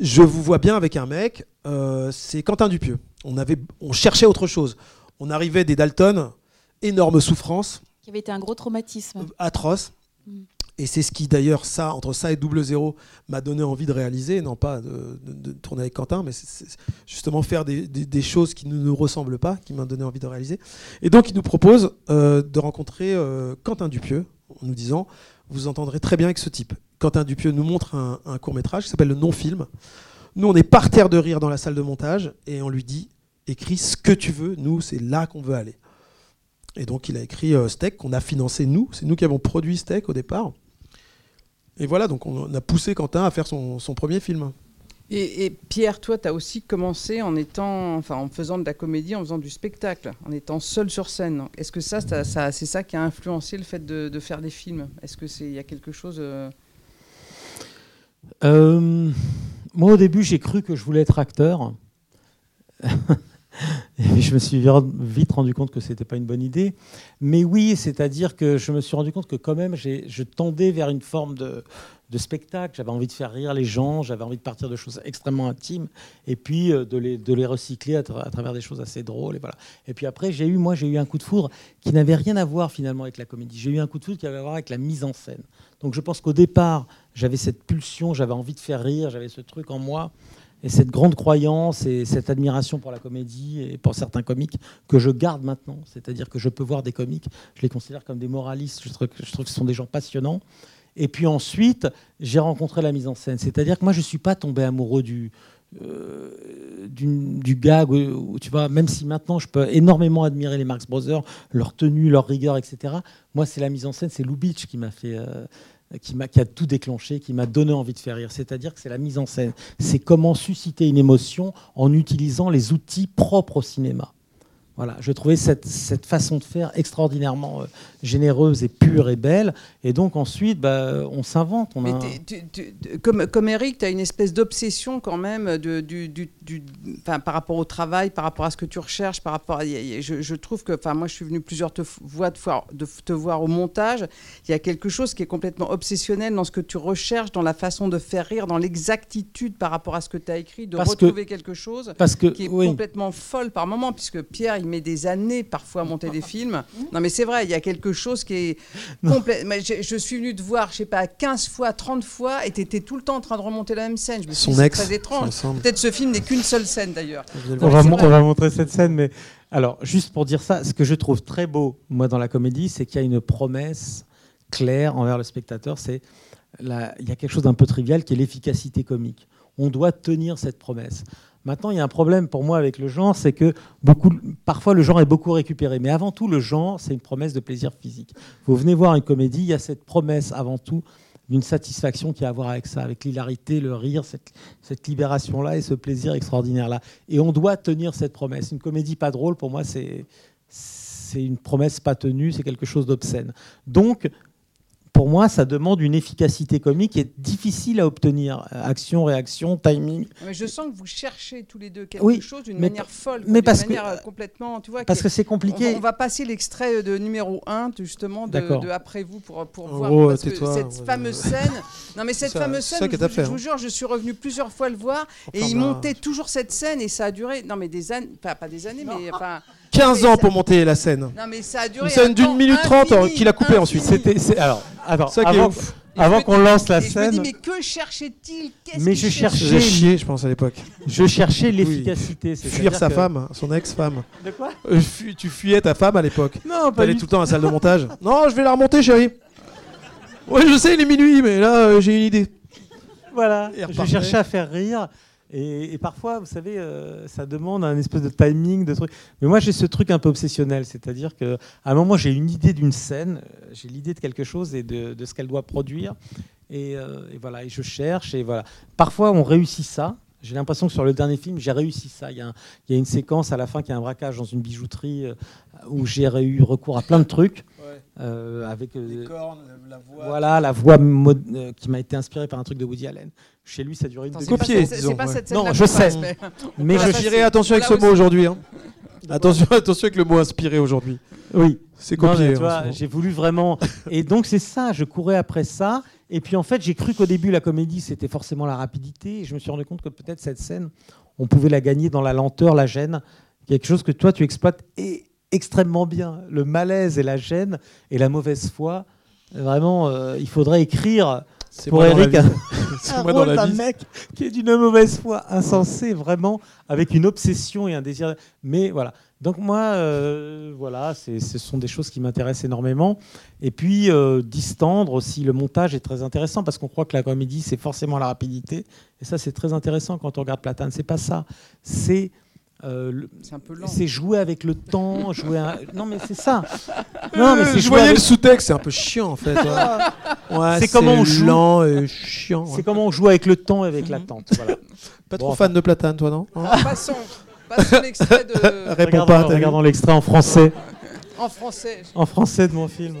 C: je vous vois bien avec un mec, euh, c'est Quentin Dupieux. On, avait, on cherchait autre chose. On arrivait des Dalton, énorme souffrance,
E: Qui avait été un gros traumatisme.
C: atroce.
E: Mm.
C: Et c'est ce qui, d'ailleurs, ça, entre ça et double zéro, m'a donné envie de réaliser, non pas de, de- de tourner avec Quentin, mais c'est- c'est justement faire des, des- des choses qui ne nous ressemblent pas, qui m'a donné envie de réaliser. Et donc, il nous propose euh, de rencontrer euh, Quentin Dupieux, en nous disant, vous entendrez très bien avec ce type. Quentin Dupieux nous montre un, un court-métrage qui s'appelle Le Non-Film. Nous, on est par terre de rire dans la salle de montage, et on lui dit, écris ce que tu veux, nous, c'est là qu'on veut aller. Et donc il a écrit euh, Steak qu'on a financé nous. C'est nous qui avons produit Steak au départ. Et voilà, donc on a poussé Quentin à faire son, premier film.
B: Et, Pierre, toi, tu as aussi commencé en étant, enfin, en faisant de la comédie, en faisant du spectacle, en étant seul sur scène. Est-ce que ça, ça, c'est ça qui a influencé le fait de, faire des films? Est-ce que c'est, y a quelque chose euh,
D: Euh, moi, au début, j'ai cru que je voulais être acteur. Et je me suis vite rendu compte que c'était pas une bonne idée. Mais oui, c'est-à-dire que je me suis rendu compte que quand même, je tendais vers une forme de, de spectacle. J'avais envie de faire rire les gens, j'avais envie de partir de choses extrêmement intimes, et puis euh, de les, de les recycler à, tra- à travers des choses assez drôles. Et, voilà. et puis après, j'ai eu, moi, j'ai eu un coup de foudre qui n'avait rien à voir finalement avec la comédie. J'ai eu un coup de foudre qui avait à voir avec la mise en scène. Donc je pense qu'au départ, j'avais cette pulsion, j'avais envie de faire rire, j'avais ce truc en moi, et cette grande croyance et cette admiration pour la comédie et pour certains comiques que je garde maintenant. C'est-à-dire que je peux voir des comiques, je les considère comme des moralistes, je trouve, je trouve que ce sont des gens passionnants. Et puis ensuite, j'ai rencontré la mise en scène. C'est-à-dire que moi, je ne suis pas tombé amoureux du, euh, du gag, tu vois, même si maintenant je peux énormément admirer les Marx Brothers, leur tenue, leur rigueur, etc. Moi, c'est la mise en scène, c'est Lubitsch qui m'a fait, euh, qui m'a, qui a tout déclenché, qui m'a donné envie de faire rire. C'est-à-dire que c'est la mise en scène, c'est comment susciter une émotion en utilisant les outils propres au cinéma. Voilà, je trouvais cette, cette façon de faire extraordinairement euh, généreuse et pure et belle. Et donc ensuite, bah, on s'invente. On a
B: Mais
D: un-
B: t'es- tu- tu- tu- comme, comme Eric, tu as une espèce d'obsession quand même de, du, du- du- enfin, par rapport au travail, par rapport à ce que tu recherches, par rapport à, y a- y a- je, je trouve que, enfin, moi je suis venu plusieurs te, fois de, fois de te voir au montage, il y a quelque chose qui est complètement obsessionnel dans ce que tu recherches, dans la façon de faire rire, dans l'exactitude par rapport à ce que tu as écrit, de
D: Parce que-
B: retrouver quelque chose
D: Parce que,
B: qui est
D: oui.
B: complètement folle par moment, puisque Pierre, il met des années parfois à monter des films. Non, mais c'est vrai, il y a quelque chose qui est complètement. Je, je suis venu te voir, je sais pas, 15 fois, 30 fois, et tu étais tout le temps en train de remonter la même scène. Je me suis
C: Son ex,
B: très étrange. Peut-être ce film n'est qu'une seule scène d'ailleurs.
D: On va, on montrer cette scène, mais alors juste pour dire ça, ce que je trouve très beau, moi, dans la comédie, c'est qu'il y a une promesse claire envers le spectateur. C'est la- il y a quelque chose d'un peu trivial qui est l'efficacité comique. On doit tenir cette promesse. Maintenant, il y a un problème pour moi avec le genre, c'est que beaucoup, parfois le genre est beaucoup récupéré. Mais avant tout, le genre, c'est une promesse de plaisir physique. Vous venez voir une comédie, il y a cette promesse avant tout d'une satisfaction qui a à voir avec ça, avec l'hilarité, le rire, cette, cette libération-là et ce plaisir extraordinaire-là. Et on doit tenir cette promesse. Une comédie pas drôle, pour moi, c'est une promesse pas tenue, c'est quelque chose d'obscène. Donc, pour moi, ça demande une efficacité comique qui est difficile à obtenir. Action, réaction, timing.
B: Mais je sens que vous cherchez tous les deux quelque
D: Oui,
B: chose d'une manière folle,
D: mais parce que-
B: manière euh, complètement, tu vois.
D: Parce que c'est compliqué.
B: on va passer l'extrait de numéro 1, justement, de, de Après vous, pour, pour
C: En
B: voir. que cette fameuse scène. Non, mais cette
C: Ça-
B: fameuse scène, je, vous-
C: hein.
B: jure, je suis revenu plusieurs fois le voir, et il
C: Enfin,
B: montait toujours cette scène, et ça a duré. Non, mais des années. Pas, pas des années, mais. Enfin,
C: 15
B: mais
C: ans
B: ça-
C: pour monter la scène.
B: Non, mais ça a duré.
C: Une scène
B: un
C: d'une minute trente,
B: infini,
C: qu'il a coupé ensuite.
D: C'était, c'est- alors, attends,
C: Ça qui est
D: avant,
C: ouf.
D: Avant qu'on lance la
B: et Je me dis,
D: scène,
B: mais que cherchait-il Qu'est-ce
D: Mais
B: qu'il
D: je cherchais-
C: J'ai chié, je pense, à l'époque.
D: je cherchais l'efficacité.
C: Fuir sa
D: que-
C: femme, son ex-femme.
D: De quoi
C: Euh, fu- tu fuyais ta femme à l'époque.
D: Non, pas
C: T'allais
D: du
C: tout le temps à la salle de montage. non, je vais la remonter, chérie. Ouais, je sais, il est minuit, mais là, euh, j'ai une idée.
D: Voilà,
C: Et
D: je cherchais à faire rire. Et, parfois, vous savez, euh, ça demande un espèce de timing, de truc. Mais moi, j'ai ce truc un peu obsessionnel, c'est-à-dire qu'à un moment, j'ai une idée d'une scène, euh, j'ai l'idée de quelque chose et de, ce qu'elle doit produire. Et, euh, et voilà, et je cherche. Et voilà. Parfois, on réussit ça. J'ai l'impression que sur le dernier film, j'ai réussi ça. Il y, a une séquence à la fin qui a un braquage dans une bijouterie où j'ai eu recours à plein de trucs. Euh, avec euh,
C: cornes, la voix.
D: voilà la voix euh, qui m'a été inspirée par un truc de Woody Allen. Chez lui, ça dure une
B: Attends,
D: demi-
B: c'est pas
C: Copier,
B: cette-
C: disons,
B: C'est pas cette scène
D: Non, je sais.
B: Mais,
D: Mais je
B: c'est-
C: attention avec ce mot aujourd'hui. hein. Attention, attention avec le mot inspiré aujourd'hui.
D: oui.
C: C'est copié. hein,
D: j'ai voulu vraiment. Et donc c'est ça, je courais après ça. Et puis en fait, j'ai cru qu'au début la comédie c'était forcément la rapidité. Et je me suis rendu compte que peut-être cette scène, on pouvait la gagner dans la lenteur, la gêne, quelque chose que toi tu exploites et extrêmement bien. Le malaise et la gêne et la mauvaise foi. Vraiment, euh, il faudrait écrire pour Eric un,
C: C'est
D: un
C: moi dans
D: rôle
C: la
D: d'un
C: vie.
D: mec qui est d'une mauvaise foi insensée, vraiment, avec une obsession et un désir. Mais voilà. Donc moi, euh, voilà, ce sont des choses qui m'intéressent énormément. Et puis euh, distendre aussi, le montage est très intéressant parce qu'on croit que la comédie c'est forcément la rapidité. Et ça c'est très intéressant quand on regarde Platane. C'est pas ça. C'est euh,
B: C'est
D: jouer avec le temps, jouer. un- Non mais c'est ça. Non mais
C: Euh,
D: c'est
C: je
D: jouer
C: voyais
D: avec-
C: le sous-texte, c'est un peu chiant en fait. ouais. Ouais,
D: C'est comment on joue.
C: lent et chiant. ouais.
D: C'est comment on joue avec le temps et avec l'attente. Voilà.
C: Pas
D: Bon,
C: trop fan de Platane, toi, non Hein
B: Passons, passons l'extrait de...
C: Réponds
D: Regardons,
C: pas.
D: regardons l'extrait en français.
B: en français.
D: En français de mon film,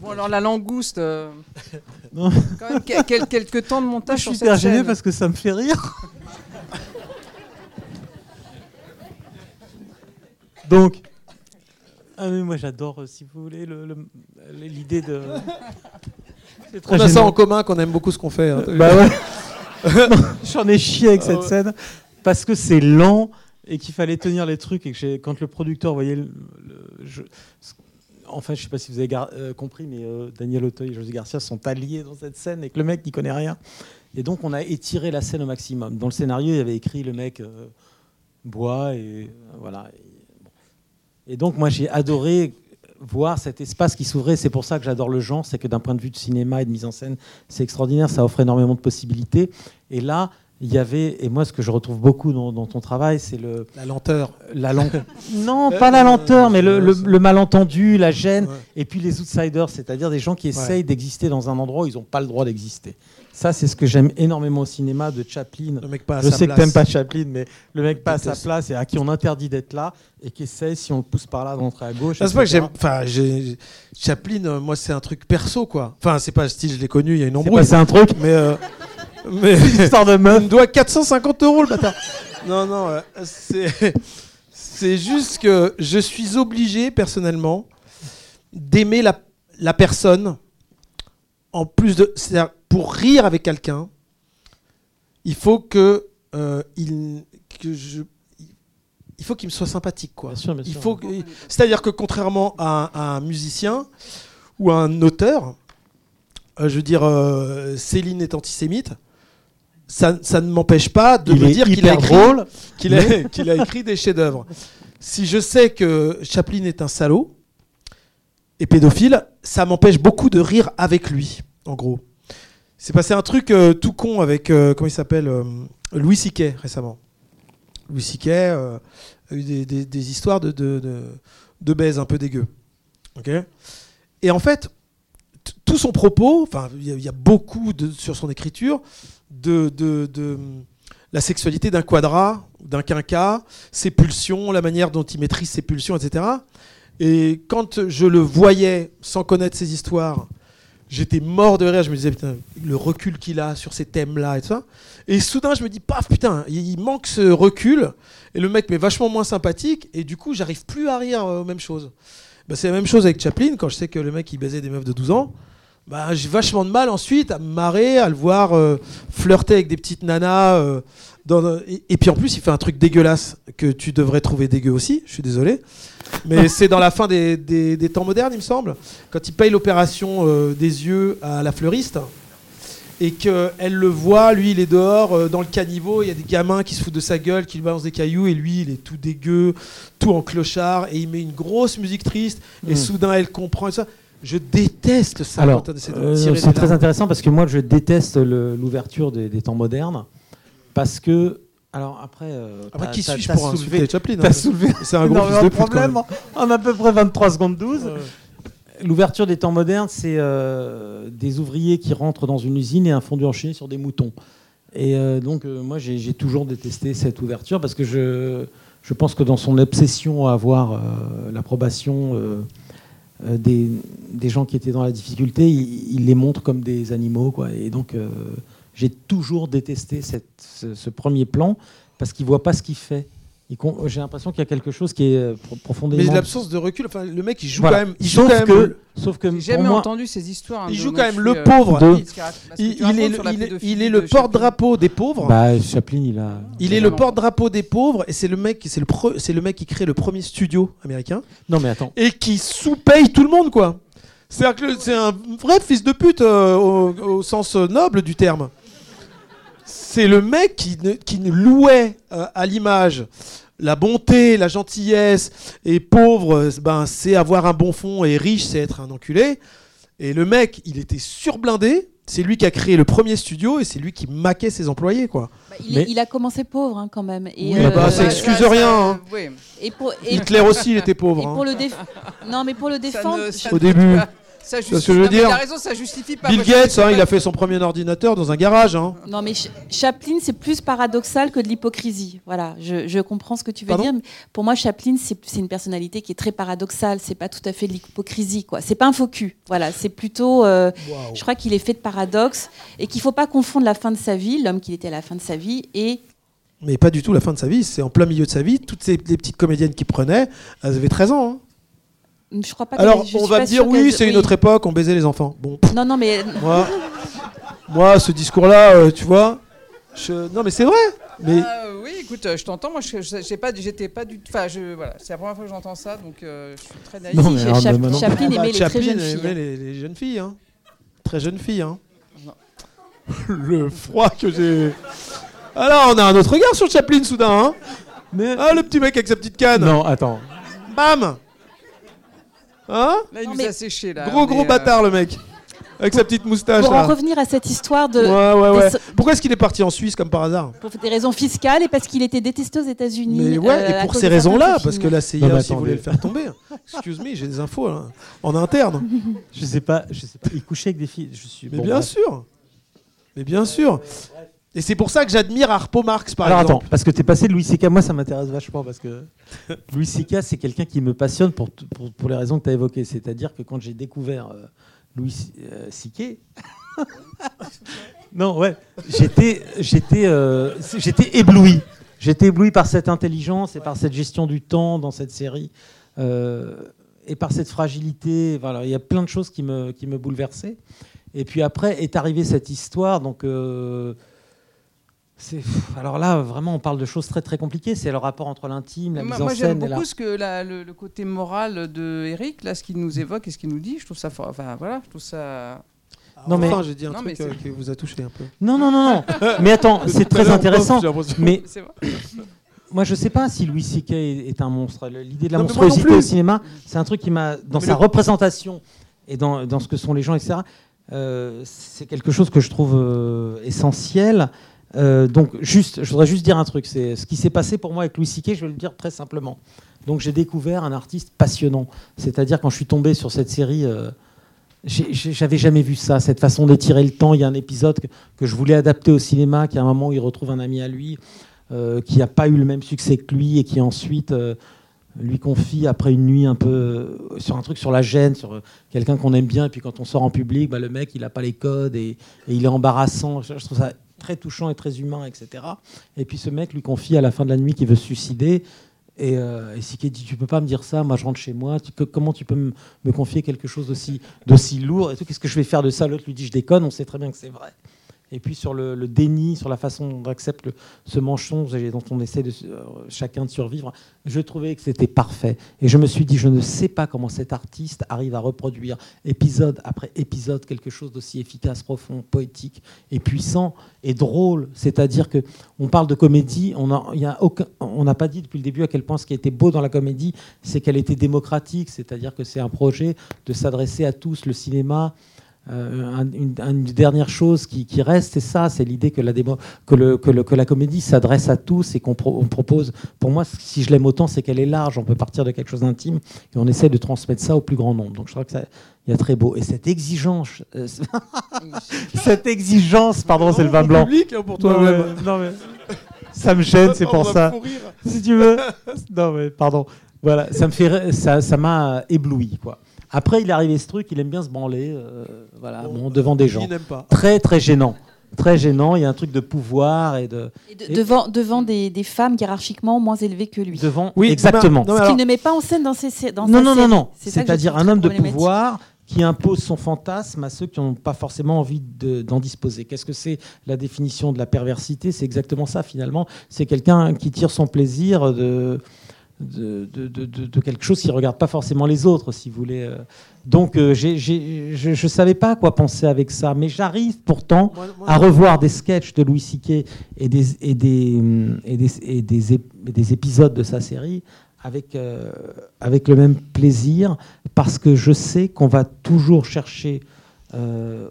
B: Bon, alors la langouste. euh,
D: Non.
B: quand même, quel- quel- quelques temps de
D: Je
B: montage
D: suis
B: sur
D: hyper
B: cette
D: gêné
B: scène.
D: parce que ça me fait rire. Donc, ah mais moi j'adore, euh, si vous voulez, le- le- l'idée de. C'est très
C: On a ça en commun qu'on aime beaucoup ce qu'on fait. hein.
D: Bah ouais. J'en ai chié avec
C: Ah
D: cette
C: ouais.
D: scène parce que c'est lent et qu'il fallait tenir les trucs et que j'ai- quand le producteur voyait le, le- je- enfin je sais pas si vous avez euh, compris mais euh, Daniel Auteuil et José Garcia sont alliés dans cette scène et que le mec n'y connaît rien et donc on a étiré la scène au maximum dans le scénario il y avait écrit le mec euh, boit et euh, voilà. Et donc moi j'ai adoré voir cet espace qui s'ouvrait. C'est pour ça que j'adore le genre, c'est que d'un point de vue de cinéma et de mise en scène, c'est extraordinaire, ça offre énormément de possibilités. Et là, il y avait, et moi ce que je retrouve beaucoup dans, dans ton travail, c'est le
C: La lenteur.
D: la len- non pas la lenteur, mais le, le- le malentendu, la gêne,
C: Ouais.
D: et puis les outsiders, c'est-à-dire des gens qui essayent d'exister dans un endroit où ils n'ont pas le droit d'exister. Ça, c'est ce que j'aime énormément au cinéma de Chaplin.
C: Le mec pas à
D: Je
C: sa
D: sais que
C: place.
D: t'aimes pas Chaplin, mais le mec pas à sa place et à qui on interdit d'être là et qui essaye, si on le pousse par là, d'entrer à gauche.
C: Ah, c'est pas que j'aime. Enfin, Chaplin, euh, moi, c'est un truc perso, quoi. Enfin, c'est pas le style, je l'ai connu, il y a une
D: C'est
C: embrouille.
D: passé un truc,
C: Mais. euh, mais.
D: histoire de
C: Il me doit 450 euros, le bâtard. non, non, euh, c'est. C'est juste que je suis obligé, personnellement, d'aimer la, la personne en plus de. C'est-à-dire, pour rire avec quelqu'un, il faut que. euh, il, que je, il faut qu'il me soit sympathique, quoi.
D: Bien sûr, bien
C: Il
D: sûr.
C: faut que- c'est-à-dire que contrairement à, à un musicien ou à un auteur, euh, je veux dire, euh, Céline est antisémite, ça, ça ne m'empêche pas de
D: Il
C: me dire qu'il a, écrit,
D: drôle.
C: qu'il a, qu'il a écrit des chefs-d'œuvre. Si je sais que Chaplin est un salaud et pédophile, ça m'empêche beaucoup de rire avec lui, en gros. C'est passé un truc euh, tout con avec, euh, comment il s'appelle, euh, Louis C.K. récemment. Louis euh, a eu des, des- des histoires de, de, de, un peu dégueu. Et en fait, tout son propos, enfin, il y, y a beaucoup de, sur son écriture de, de, de la sexualité d'un quadra, d'un quinca, ses pulsions, la manière dont il maîtrise ses pulsions, etc. Et quand je le voyais sans connaître ses histoires, j'étais mort de rire. Je me disais, putain, le recul qu'il a sur ces thèmes-là et tout ça. Et soudain, je me dis, paf, putain, il manque ce recul. Et le mec m'est vachement moins sympathique. Et du coup, j'arrive plus à rire euh, aux mêmes choses. Bah, c'est la même chose avec Chaplin. Quand je sais que le mec, il baisait des meufs de 12 ans, bah, j'ai vachement de mal ensuite à me marrer, à le voir euh, flirter avec des petites nanas. euh, dans- et, et puis en plus, il fait un truc dégueulasse que tu devrais trouver dégueu aussi. Je suis désolé. Mais c'est dans la fin des, des- des temps modernes, il me semble, quand il paye l'opération euh, des yeux à la fleuriste et qu'elle le voit, lui il est dehors euh, dans le caniveau, il y a des gamins qui se foutent de sa gueule, qui lui balancent des cailloux et lui il est tout dégueu, tout en clochard et il met une grosse musique triste et
D: Mm.
C: soudain elle comprend et ça. Je déteste ça.
D: Alors, euh, c'est très intéressant parce que moi, je déteste l'ouverture des, des temps modernes parce que Alors après, euh,
C: Après,
D: t'as-
C: qui
D: t'as-
C: suis-je pour
D: soulevé-
C: insulter Chaplin
D: T'as
C: hein
D: soulevé
C: C'est un gros même.
D: problèmes en à peu près 23 secondes 12.
C: Ouais.
D: L'ouverture des temps modernes, c'est euh, des ouvriers qui rentrent dans une usine et un fondu enchaîné sur des moutons. Et euh, donc, euh, moi, j'ai toujours détesté cette ouverture parce que je, je pense que dans son obsession à avoir l'approbation des, des gens qui étaient dans la difficulté, il, les montre comme des animaux. Quoi. Et donc, euh, j'ai toujours détesté ce premier plan parce qu'il ne voit pas ce qu'il fait. J'ai l'impression qu'il y a quelque chose qui est euh, pro- profondément.
C: Mais l'absence de recul, enfin, le mec, il joue
D: Voilà.
C: quand même. Il joue
D: sauf,
C: quand même
D: que, sauf que
B: J'ai jamais
D: moi,
B: entendu ces histoires. hein,
C: il joue quand même le
B: euh,
C: pauvre.
D: de-
C: Il- est, le, il est- il est porte-drapeau des pauvres.
D: Bah, Chaplin, il a.
C: il est le porte-drapeau des pauvres et c'est le mec, c'est le, pre- c'est le mec qui crée le premier studio américain
D: Non, mais attends.
C: et qui sous-paye tout le monde, quoi. C'est un vrai fils de pute euh, au, au sens noble du terme. C'est le mec qui, ne- qui ne louait euh, à l'image la bonté, la gentillesse, et pauvre, euh, ben, c'est avoir un bon fond, et riche, c'est être un enculé. Et le mec, il était surblindé. C'est lui qui a créé le premier studio et c'est lui qui maquait ses employés, quoi.
E: Bah, il,
D: Mais-
E: il a commencé pauvre hein, quand même. Et,
C: Oui, bah, ça
E: euh,
C: excuse
B: ça-
C: rien,
B: ça-
C: hein.
B: oui.
E: et pour, et,
C: Hitler aussi, il était
E: et
C: pauvre.
E: pour
C: hein.
E: le déf- non mais pour le défendre,
B: ne-
C: Au début.
B: Ça
C: ce que
B: justifie.
C: je veux
B: non,
C: dire.
B: Il a raison, ça justifie pas.
C: Bill Gates, hein,
B: pas-
C: il a fait son premier ordinateur dans un garage. Hein.
E: non mais Ch- Chaplin c'est plus paradoxal que de l'hypocrisie. Voilà, je, je comprends ce que tu veux
C: Pardon?
E: dire. mais Pour moi, Chaplin c'est c'est une personnalité qui est très paradoxale. C'est pas tout à fait de l'hypocrisie quoi. C'est pas un faux cul. Voilà, c'est plutôt. euh, Je crois qu'il est fait de paradoxes et qu'il faut pas confondre la fin de sa vie, l'homme qu'il était à la fin de sa vie, et
C: Mais pas du tout la fin de sa vie, c'est en plein milieu de sa vie. Toutes ces, les petites comédiennes qu'il prenait, elles avaient 13 ans. hein.
E: Je crois pas.
C: Alors,
E: je
C: on va dire, oui, c'est une autre époque, on baisait les enfants. Bon,
E: Non non mais
C: moi, moi ce discours-là, euh, tu vois, je... non mais c'est vrai. Mais
B: Ah, oui, écoute, euh, je t'entends. Moi, je- pas, j'étais pas du. Enfin, je, voilà, c'est la première fois que j'entends ça, donc euh, je suis très naïf.
D: Non,
E: Si,
D: mais
E: Cha-
D: alors,
E: Cha-
D: maintenant-
E: Chaplin
C: Ah bah,
E: aimait les très
C: Chaplin
E: jeunes
C: aimait
E: filles. hein.
C: les, les jeunes filles. Hein. Très jeunes filles. Hein. Le froid que j'ai. Alors, on a un autre regard sur Chaplin soudain. Hein.
D: Mais...
C: Ah, le petit mec avec sa petite canne.
D: Non, attends.
C: Bam Hein
B: Là, il
E: Non,
B: nous
E: mais-
B: a séché là.
C: Gros gros
B: euh,
C: bâtard le mec. Avec sa petite moustache
E: Pour
C: là.
E: en revenir à cette histoire de,
C: Ouais, ouais,
E: des
C: ouais.
E: so-
C: Pourquoi est-ce qu'il est parti en Suisse comme par hasard
E: pour des raisons fiscales et parce qu'il était détesté aux États-Unis.
C: Mais ouais,
E: euh,
C: et pour ces raisons-là, parce que la CIA
D: Non,
C: voulait le faire tomber. Excuse me, j'ai des infos là, en interne.
D: Je sais pas. Je sais pas. Il couchait avec des filles. Je suis.
C: Mais
D: bon,
C: bien
D: bref.
C: sûr. Mais bien sûr. Et c'est pour ça que j'admire Harpo Marx par
D: Alors
C: exemple.
D: attends, parce que tu es passé de Louis C.K. Moi, ça m'intéresse vachement parce que Louis C.K. c'est quelqu'un qui me passionne pour, pour, pour les raisons que tu as évoquées. C'est-à-dire que quand j'ai découvert euh, Louis euh, C.K. non, ouais, j'étais, j'étais, euh, j'étais ébloui. J'étais ébloui par cette intelligence et par cette gestion du temps dans cette série. euh, et par cette fragilité. Voilà, il y a plein de choses qui me, qui me bouleversaient. Et puis après est arrivée cette histoire. Donc. Alors là, vraiment, on parle de choses très très compliquées. C'est le rapport entre l'intime, la
B: Moi,
D: mise en
B: moi, j'aime
D: scène. et la-
B: beaucoup ce que la- le, le côté moral de Eric, là, ce qu'il nous évoque et ce qu'il nous dit. Je trouve ça, fort- enfin voilà, je trouve ça.
D: Non, mais-
C: Enfin, j'ai dit un
B: Non, mais
C: truc euh, qui vous a touché un peu.
D: Non, non, non, non. Mais attends, c'est très intéressant. Mais
B: C'est vrai.
D: moi, je sais pas si Louis C.K. est un monstre. L'idée de la
C: Non, mais moi non
D: monstruosité au cinéma, c'est un truc qui m'a, dans
C: mais
D: sa
C: le-
D: représentation et dans, dans ce que sont les gens, etc. euh, c'est quelque chose que je trouve euh, essentiel. Euh, donc, juste, je voudrais juste dire un truc. C'est ce qui s'est passé pour moi avec Louis C.K. Je vais le dire très simplement. Donc, j'ai découvert un artiste passionnant. C'est-à-dire quand je suis tombé sur cette série. euh, J'avais jamais vu ça, cette façon d'étirer le temps. Il y a un épisode que, je voulais adapter au cinéma, qui à un moment où il retrouve un ami à lui, euh, qui n'a pas eu le même succès que lui et qui ensuite euh, lui confie après une nuit un peu sur un truc sur la gêne, sur quelqu'un qu'on aime bien. Et puis quand on sort en public, bah, le mec il n'a pas les codes et, et il est embarrassant. Je trouve ça très touchant et très humain, etc. Et puis ce mec lui confie à la fin de la nuit qu'il veut se suicider. Et, euh, et Siké dit Tu peux pas me dire ça, moi je rentre chez moi, comment tu peux me confier quelque chose d'aussi d'aussi lourd et tout? Qu'est-ce que je vais faire de ça? L'autre lui dit Je déconne, on sait très bien que c'est vrai. Et puis sur le, déni, sur la façon dont on accepte ce mensonge dont on essaie euh, chacun de survivre, je trouvais que c'était parfait. Et je me suis dit, je ne sais pas comment cet artiste arrive à reproduire épisode après épisode quelque chose d'aussi efficace, profond, poétique et puissant et drôle. C'est-à-dire que on parle de comédie, on n'a pas dit depuis le début à quel point ce qui était beau dans la comédie, c'est qu'elle était démocratique, c'est-à-dire que c'est un projet de s'adresser à tous. Le cinéma euh, un- une, une dernière chose qui, qui reste, c'est ça, c'est l'idée que la, démo- que, le, que, le- que la comédie s'adresse à tous et qu'on pro- on propose. Pour moi, si je l'aime autant, c'est qu'elle est large. On peut partir de quelque chose d'intime et on essaie de transmettre ça au plus grand nombre. Donc je crois que ça, il y a très beau. Et cette exigence, euh, cette exigence, pardon, c'est le vin blanc.
C: public hein, pour
D: Non,
C: toi-même.
D: mais- non, mais ça me gêne, c'est pour ça. Si tu veux. Non, mais pardon. Voilà, ça me fait, ça m'a ébloui, quoi. Après, il est arrivé ce truc, il aime bien se branler, euh, voilà,
C: Bon,
D: bon, devant des
C: Qui
D: gens.
C: n'aime pas.
D: Très, très gênant. Très gênant. Il y a un truc de pouvoir et de
E: Et de-
D: Et-
E: devant devant des, des femmes hiérarchiquement moins élevées que lui.
D: devant.
C: Oui,
D: exactement.
C: non,
E: Ce qu'il ne met pas en scène dans ses dans
D: non,
E: sa
D: non, non, non. C'est-à-dire un homme de pouvoir qui impose son fantasme à ceux qui n'ont pas forcément envie de- d'en disposer. Qu'est-ce que c'est la définition de la perversité? C'est exactement ça finalement. C'est quelqu'un qui tire son plaisir de, de, de- de- de- de quelque chose qui ne regarde pas forcément les autres, si vous voulez. euh. Donc euh, je ne savais pas quoi penser avec ça, mais j'arrive pourtant
C: Moi- moi-
D: à revoir des sketchs de Louis C.K. et des, et des, hum, et des, et des, ép- et des épisodes de sa série avec, euh, avec le même plaisir, parce que je sais qu'on va toujours chercher euh,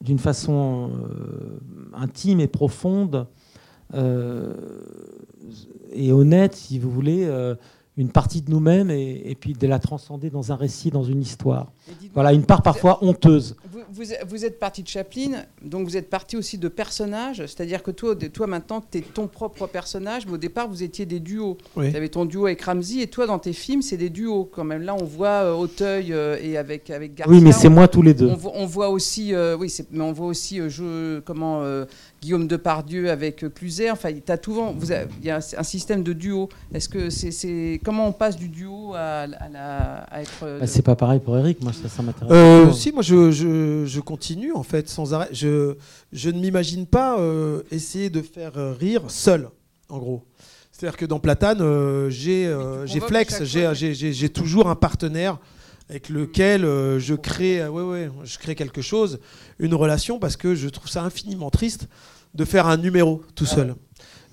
D: d'une façon intime et profonde et honnête, si vous voulez, euh, une partie de nous-mêmes et, et puis de la transcender dans un récit, dans une histoire. Voilà, une part parfois honteuse.
B: Vous, vous- vous êtes parti de Chaplin, donc vous êtes parti aussi de personnages, c'est-à-dire que toi, toi maintenant, tu es ton propre personnage, mais au départ, vous étiez des duos.
C: Oui.
B: Tu avais ton duo avec Ramsey, et toi, dans tes films, c'est des duos quand même. Là, on voit euh, Auteuil euh, et avec, avec Garcia.
D: Oui, mais c'est moi tous les deux.
B: On voit, on voit aussi, euh, oui, mais on voit aussi euh, je- comment euh, Guillaume Depardieu avec euh, Cluzet. Enfin, t'as tout, vous avez- il y a un, système de duo. Est-ce que c'est, comment on passe du duo à, à la- à être euh,
D: Bah, c'est pas pareil pour Eric, moi ça, ça m'intéresse.
C: Euh, si, moi je, je- je continue en fait sans arrêt. Je, je ne m'imagine pas euh, essayer de faire rire seul, en gros. C'est-à-dire que dans Platane, euh, j'ai euh, Flex, j'ai toujours un partenaire avec lequel euh, je crée, euh, ouais, ouais, je crée quelque chose, une relation, parce que je trouve ça infiniment triste de faire un numéro tout seul.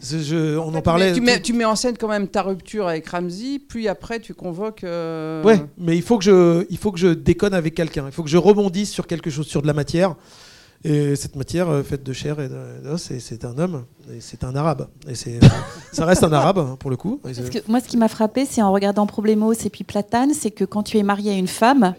C: Je- on en parlait.
B: Tu mets,
C: tout-
B: tu mets en scène quand même ta rupture avec Ramsey, puis après tu convoques. euh,
C: Ouais, mais il faut que je, il faut que je déconne avec quelqu'un. Il faut que je rebondisse sur quelque chose, sur de la matière. Et cette matière euh, faite de chair et d'os, c'est un homme, et c'est un arabe. Et ça reste un arabe hein, pour le coup.
E: Parce que moi, ce qui m'a frappé, c'est en regardant Problemos et puis Platane, c'est que quand tu es marié à une femme,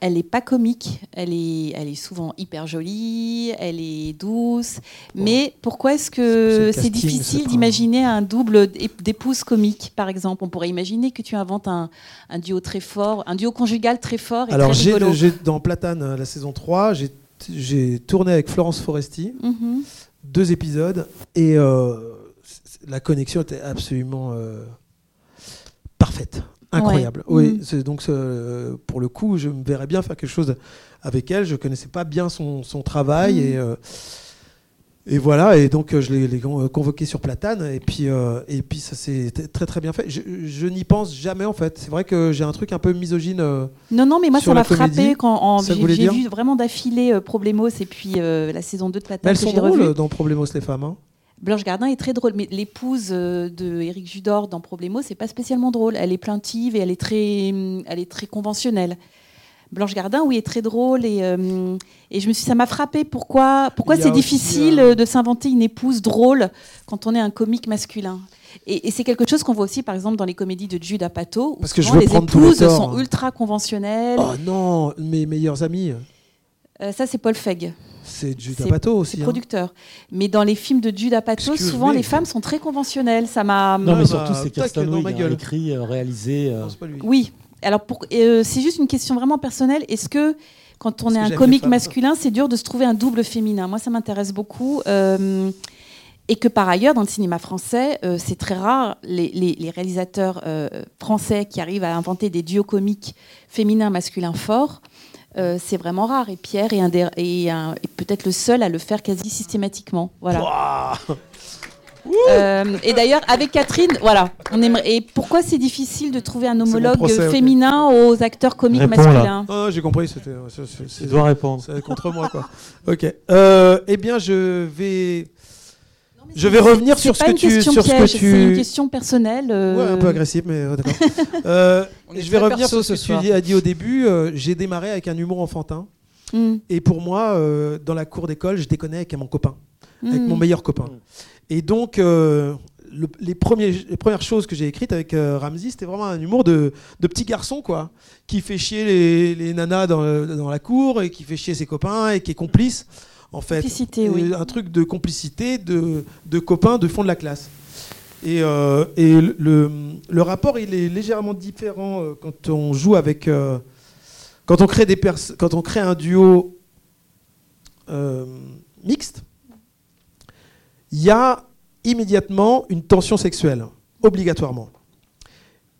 E: elle n'est pas comique. Elle est, elle est souvent hyper jolie, elle est douce. Mais pourquoi est-ce que c'est difficile d'imaginer un double d'ép- d'épouse comique, par exemple? On pourrait imaginer que tu inventes un, un duo très fort, un duo conjugal très fort et
C: Alors
E: très
C: j'ai,
E: rigolo.
C: j'ai- dans Platane, euh, la saison 3, j'ai, j'ai tourné avec Florence Foresti,
E: Mhm.
C: deux épisodes, et euh, la connexion était absolument euh, parfaite, incroyable.
E: Ouais.
C: Oui,
E: Mhm.
C: donc euh, pour le coup, je me verrais bien faire quelque chose avec elle. Je connaissais pas bien son, son travail
E: Mhm.
C: et euh, et voilà. Et donc euh, je l'ai, con- convoqué sur Platane et puis euh, et puis ça s'est très très bien fait. Je, je n'y pense jamais en fait. C'est vrai que j'ai un truc un peu misogyne. euh,
E: Non, non, mais moi, ça m'a frappé quand j'ai, vu vraiment d'affilée euh, Problemos et puis euh, la saison 2 de
C: mais
E: Platane
C: elles
E: que
C: sont drôles
E: revue.
C: dans Problemos les femmes. hein.
E: Blanche Gardin est très drôle, mais l'épouse euh, de Éric Judor dans Problemos, c'est pas spécialement drôle. Elle est plaintive et elle est très, hum, elle est très conventionnelle. Blanche Gardin, oui, est très drôle et, euh, et je me suis, ça m'a frappé. Pourquoi, pourquoi
C: Il a
E: c'est difficile euh, de s'inventer une épouse drôle quand on est un comique masculin? Et, et c'est quelque chose qu'on voit aussi, par exemple, dans les comédies de Jude Apatow, où
C: Parce que je
E: les épouses sont
C: hein.
E: ultra conventionnelles.
C: Oh non, mes meilleurs amis,
E: Euh, ça, c'est Paul Feig.
C: c'est Jude
E: C'est-
C: Apatow
E: C'est
C: aussi. hein.
E: producteur. Mais dans les films de Jude Apatow,
C: Excuse
E: souvent les femmes sont très conventionnelles. Ça m'a.
D: non, mais
C: bah,
D: surtout, c'est
C: dans ma
D: Wiig, hein,
C: gueule.
D: écrit, réalisé. euh,
C: Non, c'est pas lui.
E: Oui. Alors, pour- euh, c'est juste une question vraiment personnelle. Est-ce que quand on est un comique masculin, c'est dur de se trouver un double féminin? Moi, ça m'intéresse beaucoup. Euh, et que par ailleurs, dans le cinéma français, euh, c'est très rare les, les- les réalisateurs euh, français qui arrivent à inventer des duos comiques féminins, masculins forts. euh, c'est vraiment rare. Et Pierre est, un des- est un- est peut-être le seul à le faire quasi systématiquement. Voilà. Euh, et d'ailleurs, avec Catherine, voilà, on aimerait. Et pourquoi c'est difficile de trouver un homologue
C: procès,
E: féminin aux acteurs comiques
D: Réponds,
E: masculins?
C: Non, j'ai compris, c'était.
D: Tu
C: c'est-
D: dois répondre.
C: C'est contre moi, quoi. Ok. Euh, eh bien, je vais. Je vais revenir sur ce que tu,
E: question
C: sur ce que
E: piège, C'est une
C: tu.
E: question personnelle. euh,
C: Ouais, un peu agressif, mais euh, d'accord. Euh,
B: On est
C: je vais revenir
B: perso
C: sur ce
B: ce
C: que tu as dit au début. Euh, J'ai démarré avec un humour enfantin.
E: Mm.
C: Et pour moi, euh, dans la cour d'école, je déconnais avec mon copain, avec
E: Mm.
C: mon meilleur copain. Et donc, euh, le- les, premiers, les premières choses que j'ai écrites avec euh, Ramsey, c'était vraiment un humour de, de petit garçon, quoi, qui fait chier les, les nanas dans, le- dans la cour et qui fait chier ses copains et qui est complice, en fait.
E: Complicité, oui.
C: Un truc de complicité, de, de copains de fond de la classe. Et, euh, et le, le rapport, il est légèrement différent euh, quand on joue avec. euh, quand, on crée des quand on crée un duo euh, mixte, il y a immédiatement une tension sexuelle, obligatoirement.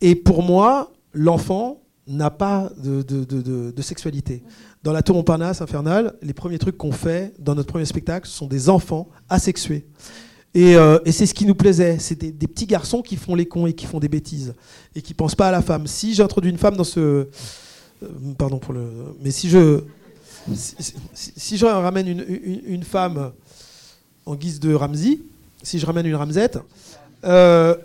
C: Et pour moi, l'enfant n'a pas de, sexualité. Dans la tour Montparnasse infernale, les premiers trucs qu'on fait dans notre premier spectacle ce sont des enfants asexués. Et, euh, c'est ce qui nous plaisait. C'est des, petits garçons qui font les cons et qui font des bêtises et qui pensent pas à la femme. Si j'introduis une femme dans ce, euh, pardon pour le, mais si je, si, si- je ramène une femme en guise de Ramsey, si je ramène une Ramsette, euh,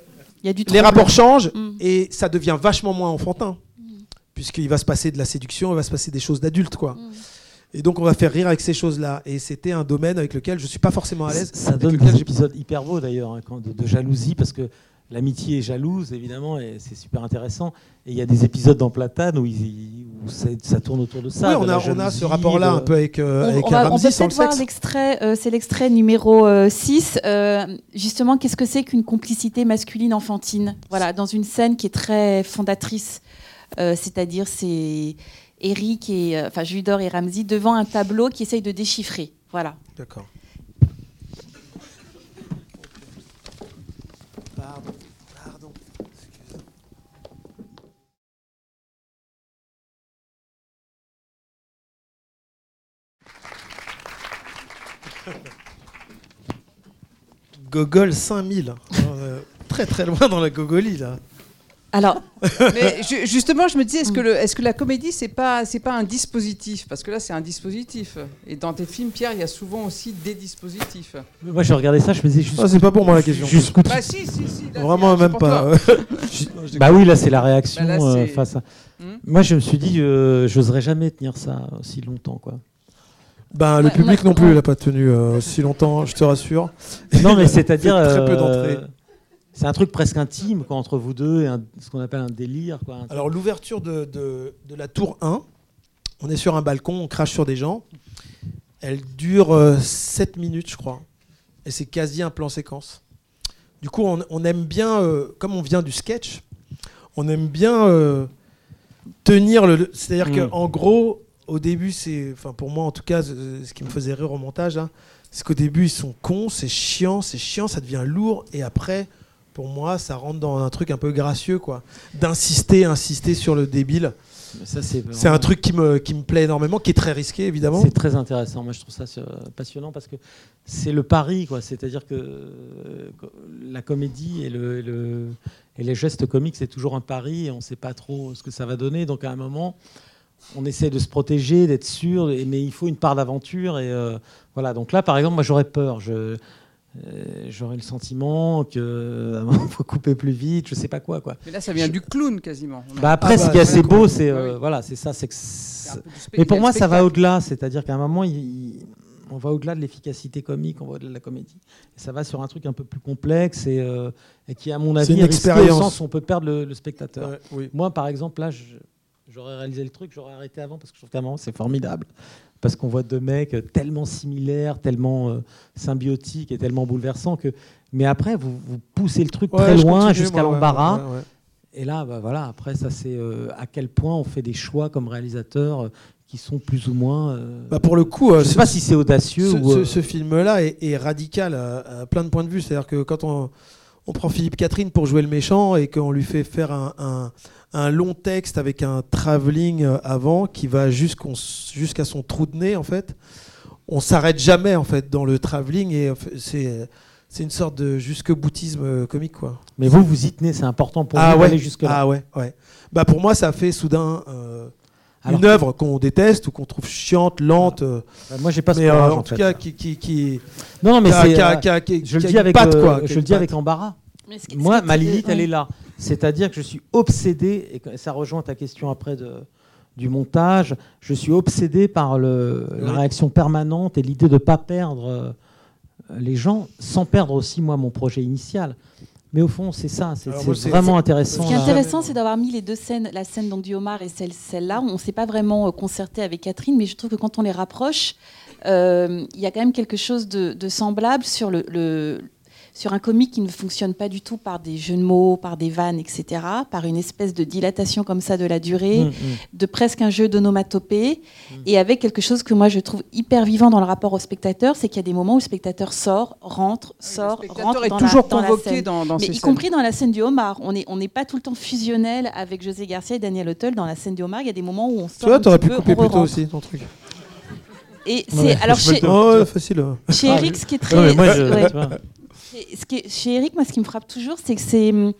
E: Il y a du
C: les rapports changent
E: Mm.
C: et ça devient vachement moins enfantin. Puisqu'il va se passer de la séduction, il va se passer des choses d'adultes, quoi.
E: Mm.
C: Et donc on va faire rire avec ces choses-là. Et c'était un domaine avec lequel je suis pas forcément à l'aise.
D: Ça
C: avec
D: donne
C: lequel
D: des épisodes hyper beaux d'ailleurs, hein, de, de jalousie, parce que l'amitié est jalouse, évidemment, et c'est super intéressant. Et il y a des épisodes dans Platane où, ça tourne autour de ça.
C: Oui, on a, on a
D: jalousie,
C: ce rapport-là
D: de-
C: un peu avec, euh,
E: On,
C: avec
E: on va- on
C: Ramsey
E: peut
C: sans le
E: peut-être voir
C: sexe.
E: l'extrait, euh, c'est l'extrait numéro euh, 6. euh, justement, qu'est-ce que c'est qu'une complicité masculine enfantine? Voilà, dans une scène qui est très fondatrice. Euh, C'est-à-dire, c'est Eric et euh, enfin Judor et Ramsey devant un tableau qui essaye de déchiffrer. Voilà.
C: D'accord. Pardon, pardon. excuse. Gogol 5000. hein, euh, très très loin dans la gogolie là.
E: Alors,
B: Mais ju- justement, je me dis, est-ce que, le- est-ce que la comédie, c'est pas, c'est pas un dispositif? Parce que là, c'est un dispositif. Et dans tes films, Pierre, il y a souvent aussi des dispositifs.
D: Moi, je regardais ça, je me disais juste.
C: Ah, c'est pas pour moi la question.
D: jusqu'où
B: Bah si, si, si. là,
C: Vraiment même pas.
D: Bah oui, là, c'est la réaction
B: Bah là,
D: euh, face à.
B: Hmm?
D: Moi, je me suis dit, euh, j'oserais jamais tenir ça aussi longtemps, quoi.
C: Ben, le public non plus, il a pas tenu euh, si longtemps, je te rassure.
D: Non, mais c'est-à-dire.
C: Très peu
D: euh,
C: d'entrées.
D: C'est un truc presque intime, quoi, entre vous deux, et un- ce qu'on appelle un délire, quoi. Un-
C: Alors l'ouverture de, de- de la tour 1, on est sur un balcon, on crache sur des gens. Elle dure 7 minutes, je crois. Et c'est quasi un plan séquence. Du coup, on, on aime bien, euh, comme on vient du sketch, on aime bien euh, tenir le... C'est-à-dire
D: Mm.
C: qu'en gros, au début, c'est... Enfin, pour moi, en tout cas, ce qui me faisait rire au montage, là, c'est qu'au début, ils sont cons, c'est chiant, c'est chiant, ça devient lourd. Et après, pour moi, ça rentre dans un truc un peu gracieux, quoi. D'insister, insister sur le débile.
D: Ça, c'est
C: C'est un truc qui me, qui me plaît énormément, qui est très risqué, évidemment.
D: C'est très intéressant. Moi, je trouve ça passionnant parce que c'est le pari, quoi. C'est-à-dire que euh, la comédie et, le, et le- et les gestes comiques, c'est toujours un pari et on ne sait pas trop ce que ça va donner. Donc, à un moment, on essaie de se protéger, d'être sûr, mais il faut une part d'aventure. Et euh, voilà. Donc là, par exemple, moi, j'aurais peur. Je euh, J'aurais le sentiment que il faut couper plus vite, je sais pas quoi quoi.
B: Mais là, ça vient du clown quasiment.
D: Bah après,
C: Ah
D: ce
C: bah,
D: qui est assez beau, c'est euh,
B: oui.
D: voilà, c'est ça, c'est que mais pour moi, ça va au-delà. C'est-à-dire qu'à un moment, il- on va au-delà de l'efficacité comique, on va au-delà de la comédie. Et ça va sur un truc un peu plus complexe et, euh, et qui, à mon avis,
C: une
D: au
C: expérience.
D: sens où on peut perdre le, le spectateur.
C: Ouais, oui.
D: Moi, par exemple, là, je- j'aurais réalisé le truc, j'aurais arrêté avant parce que je trouve c'est formidable. Parce qu'on voit deux mecs tellement similaires, tellement euh, symbiotiques et tellement bouleversants que. Mais après, vous, vous poussez le truc
C: Ouais,
D: très loin jusqu'à l'embarras.
C: ouais, ouais.
D: Et là, bah voilà, après, ça, c'est euh, à quel point on fait des choix comme réalisateur euh, qui sont plus ou moins. euh,
C: Bah, pour le coup,
D: je ne sais pas si c'est audacieux
C: ce,
D: ou.
C: ce- ce film-là est, est radical à, à plein de points de vue. C'est-à-dire que quand on, on prend Philippe Catherine pour jouer le méchant et qu'on lui fait faire un, un- un long texte avec un travelling euh, avant qui va jusqu'à son trou de nez, en fait, on s'arrête jamais en fait dans le travelling et fait, c'est c'est une sorte de jusque-boutisme euh, comique quoi.
D: Mais vous, vous y tenez, c'est important pour
C: ah
D: vous
C: ouais,
D: d'aller jusque-là.
C: ah ouais, ouais. Bah pour moi, ça fait soudain euh,
D: Alors
C: une œuvre qu'on déteste ou qu'on trouve chiante, lente. euh,
D: Moi, j'ai pas ce
C: mais euh,
D: courage,
C: en,
D: en
C: tout
D: fait.
C: cas, qui, qui, qui,
D: Non, non, mais c'est. euh, je le dis avec,
C: patte,
D: euh,
C: quoi,
D: je le dis avec embarras.
E: Mais ce qui-
D: Moi, ma limite, elle est là. C'est-à-dire que je suis obsédé, et ça rejoint ta question après de, du montage. Je suis obsédé par le, la réaction permanente et l'idée de ne pas perdre les gens, sans perdre aussi, moi, mon projet initial. Mais au fond, c'est ça, c'est vraiment intéressant.
E: Ce qui est intéressant, c'est d'avoir mis les deux scènes, la scène donc du homard et celle, celle-là. On ne s'est pas vraiment euh, concerté avec Catherine, mais je trouve que quand on les rapproche, euh, il y a quand même quelque chose de, de semblable sur, le, le- sur un comique qui ne fonctionne pas du tout par des jeux de mots, par des vannes, etc., par une espèce de dilatation comme ça de la durée,
D: Mm, mm.
E: de presque un jeu d'onomatopée, et avec quelque chose que moi je trouve hyper vivant dans le rapport au spectateur, c'est qu'il y a des moments où le spectateur sort, rentre, sort,
B: le
E: rentre
B: spectateur est
E: dans
B: toujours
E: la, dans la
B: convoqué
E: scène.
B: dans, dans
E: Mais
B: ces
E: y
B: scènes.
E: compris dans la scène du homard, on n'est on pas tout le temps fusionnel avec José Garcia et Daniel Hotel dans la scène du homard. Il y a des moments où on sort.
C: Tu vois, t'aurais pu
E: peu,
C: couper plus tôt aussi ton truc.
E: Et c'est
D: Ouais,
E: alors chez,
D: le
C: Oh, facile.
E: chez
D: Ah,
E: Eric, ce qui est très,
D: Non, mais moi, je-
E: ouais. ce qui est- chez Eric, moi, ce qui me frappe toujours, c'est que c'est, hum,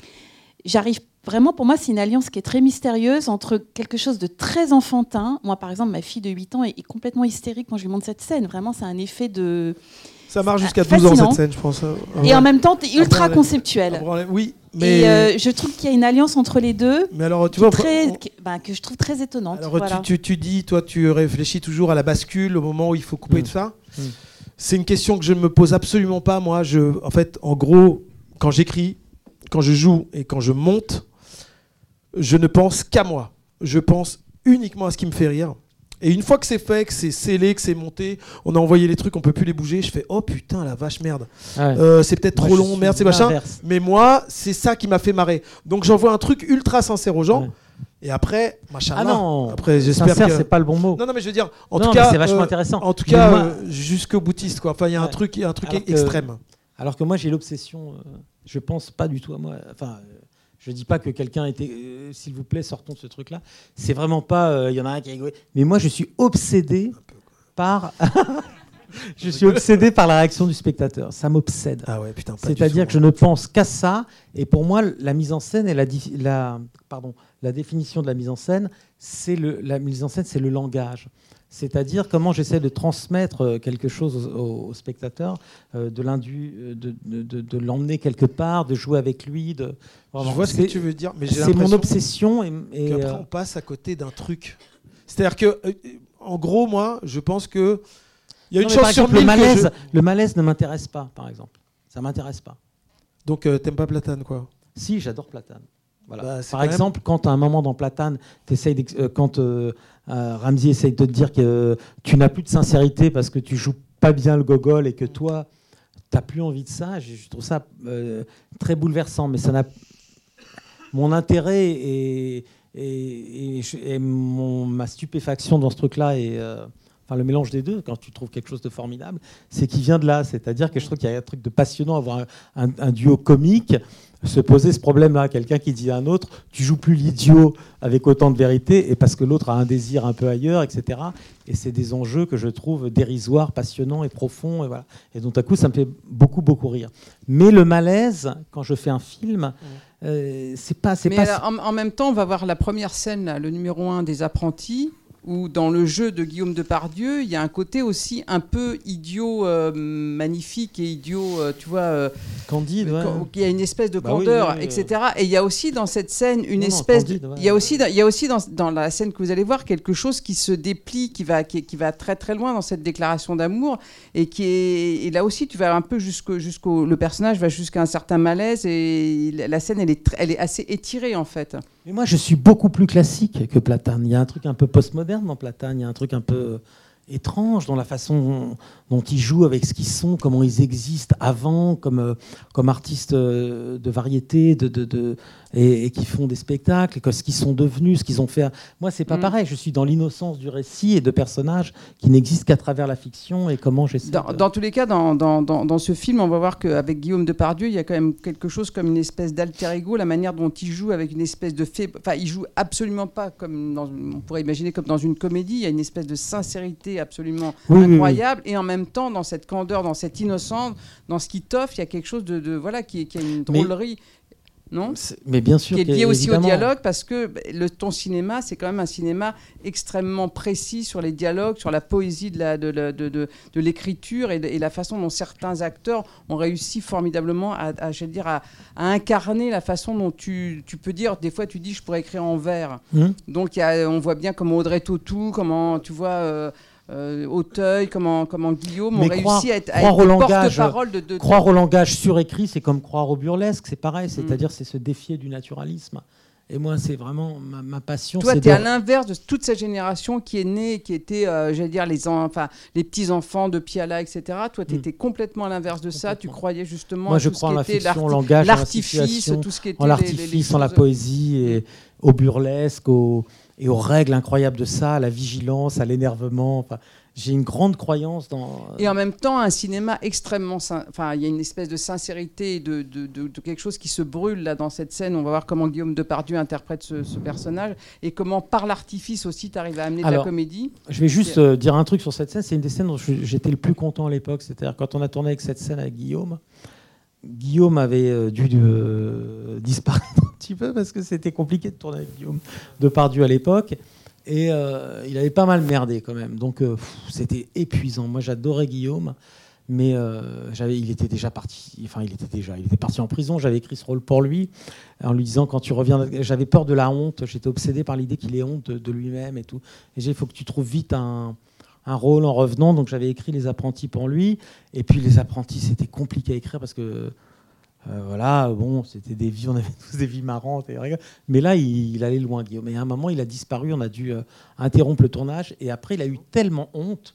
E: j'arrive vraiment, pour moi, c'est une alliance qui est très mystérieuse entre quelque chose de très enfantin. Moi, par exemple, ma fille de 8 ans est, est complètement hystérique quand je lui montre cette scène. Vraiment, c'est un effet de.
C: Ça marche jusqu'à
E: Ah,
C: 12 ans cette scène, je pense. Ah
E: Et en même temps, t'es ultra
C: Après,
E: conceptuel.
C: Après, Oui, mais.
E: Et euh, je trouve qu'il y a une alliance entre les deux.
C: mais alors, tu vois.
E: très-
C: on-
E: qui- ben, que je trouve très étonnante.
C: Alors
E: voilà.
C: tu, tu- tu dis, toi, tu réfléchis toujours à la bascule, au moment où il faut couper
D: Mm.
C: tout ça.
D: Mm.
C: C'est une question que je ne me pose absolument pas. Moi, je, en fait, en gros, quand j'écris, quand je joue et quand je monte, je ne pense qu'à moi. Je pense uniquement à ce qui me fait rire. Et une fois que c'est fait, que c'est scellé, que c'est monté, on a envoyé les trucs, on peut plus les bouger, je fais oh putain la vache merde.
D: Ouais.
C: Euh, c'est peut-être trop long, merde, c'est machin. Mais moi, c'est ça qui m'a fait marrer. Donc j'envoie un truc ultra sincère aux gens.
D: Ouais.
C: Et après, machin.
D: Ah non,
C: Après, j'espère que.
D: c'est pas le bon mot.
C: Non, non, mais je veux dire, en
D: Non,
C: tout cas,
D: c'est vachement
C: euh,
D: intéressant.
C: En tout
D: Mais
C: cas,
D: moi-
C: euh, jusqu'au boutiste, quoi. Enfin, il y a un truc, y a un truc
D: Alors que-
C: extrême.
D: Alors que moi, j'ai l'obsession. euh, je pense pas du tout à moi. Enfin, je dis pas que quelqu'un était. euh, S'il vous plaît, sortons de ce truc-là. C'est vraiment pas. euh, Il y en a un qui a. Mais moi, je suis obsédé par. je suis obsédé par la réaction du spectateur. Ça m'obsède.
C: Ah ouais, putain.
D: C'est-à-dire que je ne pense qu'à ça. Et pour moi, la mise en scène et la, pardon, la définition de la mise en scène, c'est le, la mise en scène, c'est le langage. C'est-à-dire comment j'essaie de transmettre euh, quelque chose au, spectateur, euh, de, l'indu- euh, de, de- l'emmener quelque part, de jouer avec lui. De,
C: Je vois ce que tu veux dire, mais j'ai
D: C'est mon obsession. Et, et,
C: qu'après,
D: euh,
C: on passe à côté d'un truc. C'est-à-dire que, en gros, moi, je pense que. Il y a une
D: non, mais par
C: chance sur
D: exemple, le
C: je-
D: malaise, le malaise ne m'intéresse pas, par exemple. Ça m'intéresse pas.
C: Donc, euh, t'aimes pas Platane, quoi?
D: Si, j'adore Platane. Voilà.
C: Bah,
D: Par
C: quand même-
D: exemple, quand à un moment dans Platane, euh, quand euh, euh, Ramsey essaye de te dire que euh, tu n'as plus de sincérité parce que tu joues pas bien le gogol et que toi, tu n'as plus envie de ça, je, je trouve ça euh, très bouleversant. Mais ça n'a mon intérêt et, et, et je- et mon, ma stupéfaction dans ce truc-là euh, enfin le mélange des deux quand tu trouves quelque chose de formidable, c'est qu'il vient de là. C'est-à-dire que je trouve qu'il y a un truc de passionnant à avoir un, un- un duo comique se poser ce problème-là. Quelqu'un qui dit à un autre, tu joues plus l'idiot avec autant de vérité, et parce que l'autre a un désir un peu ailleurs, etc. Et c'est des enjeux que je trouve dérisoires, passionnants et profonds. Et, voilà. et donc, à coup, ça me fait beaucoup, beaucoup rire. Mais le malaise, quand je fais un film, euh, c'est pas.
B: Mais
D: pas
B: alors, en, en même temps, on va voir la première scène, là, le numéro 1 des apprentis, où dans le jeu de Guillaume Depardieu, il y a un côté aussi un peu idiot, euh, magnifique et idiot, euh, tu vois, euh,
D: candide. ouais.
B: quand- il y a une espèce de
D: Bah oui,
B: candeur,
D: oui, oui,
B: etc. Et il y a aussi dans cette scène une
D: Non, non,
B: espèce,
D: candide, ouais.
B: il y a aussi, dans- il y a aussi dans, dans la scène que vous allez voir quelque chose qui se déplie, qui va, qui, qui va très très loin dans cette déclaration d'amour, et qui est, et là aussi tu vas un peu jusqu'au, jusqu'au, le personnage va jusqu'à un certain malaise, et la scène elle est, elle est assez étirée en fait.
D: Mais moi, je suis beaucoup plus classique que Platane. Il y a un truc un peu postmoderne dans Platane. Il y a un truc un peu étrange dans la façon dont ils jouent avec ce qu'ils sont, comment ils existent avant, comme, euh, artistes euh, de variété, de- et, et qui font des spectacles, ce qu'ils sont devenus, ce qu'ils ont fait. Moi, c'est pas
B: Mm.
D: pareil. Je suis dans l'innocence du récit et de personnages qui n'existent qu'à travers la fiction et comment j'essaie.
B: Dans,
D: de-
B: dans tous les cas, dans, dans, dans, ce film, on va voir qu'avec Guillaume Depardieu, il y a quand même quelque chose comme une espèce d'alter ego, la manière dont il joue avec une espèce de fait. Enfin, il joue absolument pas comme on pourrait imaginer comme dans une comédie. Il y a une espèce de sincérité absolument
D: Oui, oui, oui.
B: incroyable, et en même temps, dans cette candeur, dans cette innocence, dans ce qui t'offre, il y a quelque chose de, de- voilà qui, qui a une
D: Mais-
B: drôlerie. Non
D: Mais bien sûr.
B: qui est lié aussi au dialogue parce que bah, le, ton cinéma, c'est quand même un cinéma extrêmement précis sur les dialogues, sur la poésie de la- de la- de- de- de l'écriture et, la façon dont certains acteurs ont réussi formidablement à, à, je veux dire, à, à incarner la façon dont tu, tu peux dire, des fois tu dis je pourrais écrire en vers.
D: Hum.
B: Donc il y a- on voit bien comment Audrey Tautou, comment tu vois... Euh, euh, Auteuil, comment, comment Guillaume
D: Mais
B: ont
D: croire-
B: réussi à être, porte-parole de, de-
D: Croire au langage surécrit, c'est comme croire au burlesque, c'est pareil,
B: Mm.
D: c'est-à-dire c'est se défier du naturalisme. Et moi, c'est vraiment ma, ma passion.
B: Toi, tu es
D: de-
B: à l'inverse de toute cette génération qui est née, qui était, euh, j'allais dire, les, en- enfin, les petits-enfants de Piala, etc. Toi, tu
D: Mm.
B: étais complètement à l'inverse de ça. Tu croyais justement
D: Moi,
B: à
D: je crois en la fiction, langage,
B: l'artifice, tout ce qui était
D: en
B: les- les- les
D: l'artifice, en la poésie, et au burlesque, au- et aux règles incroyables de ça, à la vigilance, à l'énervement. Enfin, J'ai une grande croyance dans.
B: Et en même temps, un cinéma extrêmement. Enfin, il y a une espèce de sincérité, de, de, de- de quelque chose qui se brûle là dans cette scène. On va voir comment Guillaume Depardieu interprète ce, ce personnage et comment, par l'artifice aussi, tu arrives à amener de la comédie.
D: Je vais juste euh, dire un truc sur cette scène. C'est une des scènes dont j'étais le plus content à l'époque. C'est-à-dire quand on a tourné avec cette scène avec Guillaume. Guillaume avait euh, dû euh, disparaître un petit peu parce que c'était compliqué de tourner avec Guillaume Depardieu à l'époque. Et euh, il avait pas mal merdé quand même. Donc c'était épuisant. Moi j'adorais Guillaume, mais il était déjà parti. Enfin, il était déjà, il était parti en prison. J'avais écrit ce rôle pour lui en lui disant quand tu reviens, j'avais peur de la honte. J'étais obsédé par l'idée qu'il ait honte de, de lui-même et tout. Et j'ai, il faut que tu trouves vite un, un rôle en revenant. Donc j'avais écrit Les Apprentis pour lui. Et puis Les Apprentis, c'était compliqué à écrire parce que euh, voilà, bon, c'était des vies, on avait tous des vies marrantes. Et mais là, il, il allait loin, Guillaume. Et à un moment, il a disparu. On a dû euh, interrompre le tournage. Et après, il a eu tellement honte.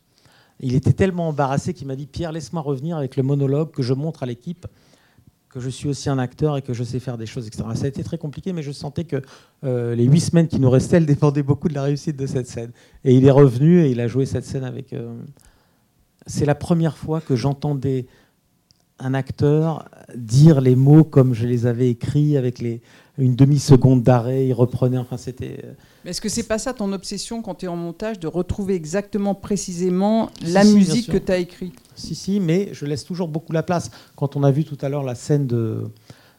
D: Il était tellement embarrassé qu'il m'a dit Pierre, laisse-moi revenir avec le monologue que je montre à l'équipe que je suis aussi un acteur et que je sais faire des choses, etc. Ça a été très compliqué, mais je sentais que euh, les huit semaines qui nous restaient, elles dépendaient beaucoup de la réussite de cette scène. Et il est revenu et il a joué cette scène avec. euh, C'est la première fois que j'entendais un acteur dire les mots comme je les avais écrits, avec les, une demi-seconde d'arrêt, il reprenait. Enfin, c'était. euh,
B: Mais est-ce que c'est pas ça ton obsession quand tu es en montage, de retrouver exactement, précisément
D: Si,
B: la
D: si,
B: musique que tu as écrite?
D: Si, si, mais je laisse toujours beaucoup la place. Quand on a vu tout à l'heure la scène de,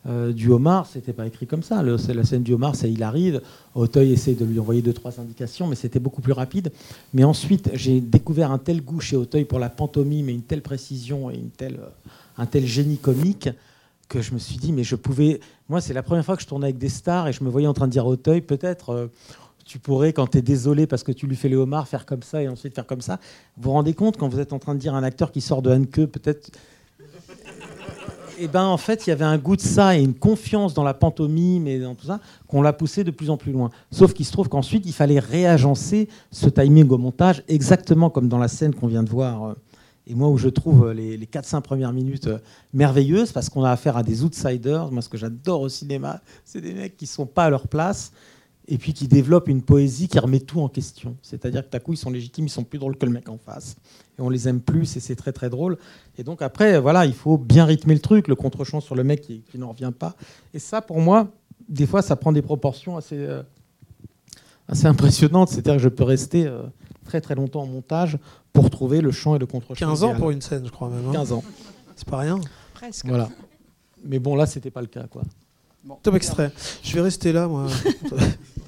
D: euh, du homard, c'était pas écrit comme ça. Le- c'est la scène du homard, c'est il arrive, Auteuil essaie de lui envoyer deux, trois indications, mais c'était beaucoup plus rapide. Mais ensuite, j'ai découvert un tel goût chez Auteuil pour la pantomime et une telle précision et une telle, euh, un tel génie comique que je me suis dit, mais je pouvais. Moi, c'est la première fois que je tournais avec des stars et je me voyais en train de dire à Auteuil, peut-être. euh, tu pourrais, quand tu es désolé parce que tu lui fais le homard, faire comme ça et ensuite faire comme ça. Vous vous rendez compte quand vous êtes en train de dire un acteur qui sort de Hanke, peut-être. Et ben en fait, il y avait un goût de ça et une confiance dans la pantomime et dans tout ça qu'on l'a poussé de plus en plus loin. Sauf qu'il se trouve qu'ensuite, il fallait réagencer ce timing au montage, exactement comme dans la scène qu'on vient de voir. Et moi, où je trouve euh, les, les 4-5 premières minutes euh, merveilleuses, parce qu'on a affaire à des outsiders. Moi, ce que j'adore au cinéma, c'est des mecs qui sont pas à leur place et puis qui développent une poésie qui remet tout en question. C'est-à-dire que d'un coup, ils sont légitimes, ils sont plus drôles que le mec en face. Et on les aime plus, et c'est très très drôle. Et donc après, voilà, il faut bien rythmer le truc, le contre-champ sur le mec qui, n'en revient pas. Et ça, pour moi, des fois, ça prend des proportions assez, euh, impressionnantes. C'est-à-dire que je peux rester très très longtemps en montage pour trouver le chant et le contre-champ.
C: 15 ans
D: idéal.
C: pour une scène, je crois même. hein.
D: 15 ans.
C: C'est pas rien.
B: Presque.
D: Voilà. Mais bon, là, c'était pas le cas, quoi.
B: Bon,
C: Top extrait. Je vais rester là, moi.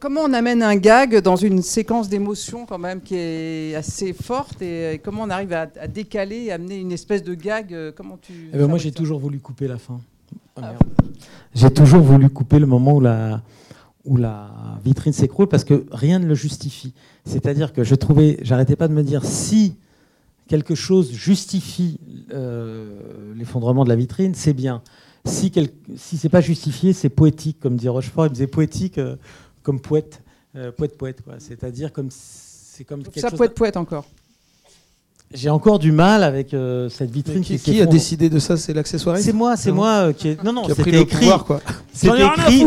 B: Comment on amène un gag dans une séquence d'émotion quand même qui est assez forte et, et comment on arrive à, à décaler et amener une espèce de gag euh, Comment tu
D: Eh ben, moi, j'ai toujours voulu couper la fin. Ah, merde. J'ai toujours voulu couper le moment où la, où la vitrine s'écroule parce que rien ne le justifie. C'est-à-dire que je trouvais, j'arrêtais pas de me dire si quelque chose justifie euh, l'effondrement de la vitrine, c'est bien. Si, quel, si c'est pas justifié, c'est poétique, comme dit Rochefort. Il me disait poétique euh, comme poète, euh, poète poète quoi. C'est-à-dire comme c'est comme quelque
B: Ça
D: chose.
B: poète poète encore.
D: J'ai encore du mal avec euh, cette vitrine
C: qui,
D: qui,
C: qui a décidé de ça? C'est l'accessoiriste?
D: C'est moi, c'est moi euh, qui est... Non, non,
C: qui a pris
D: c'était
C: le
D: écrit.
C: pouvoir, quoi. J'en
D: C'était écrit.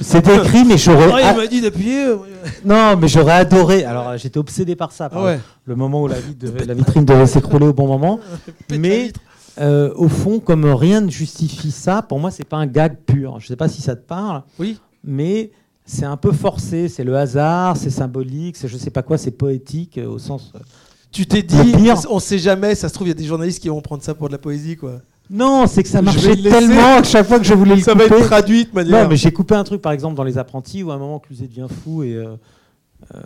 D: C'était écrit, mais j'aurais.
C: Ah, il m'a dit d'appuyer. euh,
D: Non, mais j'aurais adoré. Alors, j'étais obsédé par ça. par
C: ouais.
D: Le moment où la, vitre devait- la vitrine devait s'écrouler au bon moment. Mais euh, au fond, comme rien ne justifie ça, pour moi, c'est pas un gag pur. Je sais pas si ça te parle.
C: Oui.
D: Mais c'est un peu forcé, c'est le hasard, c'est symbolique, c'est je sais pas quoi, c'est poétique euh, au sens. euh,
C: Tu t'es dit,
D: pire-
C: on sait jamais, ça se trouve, il y a des journalistes qui vont prendre ça pour de la poésie, quoi.
D: Non, c'est que ça
C: Je vais
D: marchait
C: le laisser.
D: tellement que chaque fois que je voulais le
C: Ça va
D: couper.
C: être traduit de manière.
D: Non, mais j'ai coupé un truc, par exemple, dans Les Apprentis, où à un moment, Cluzet devient fou. Et euh, euh,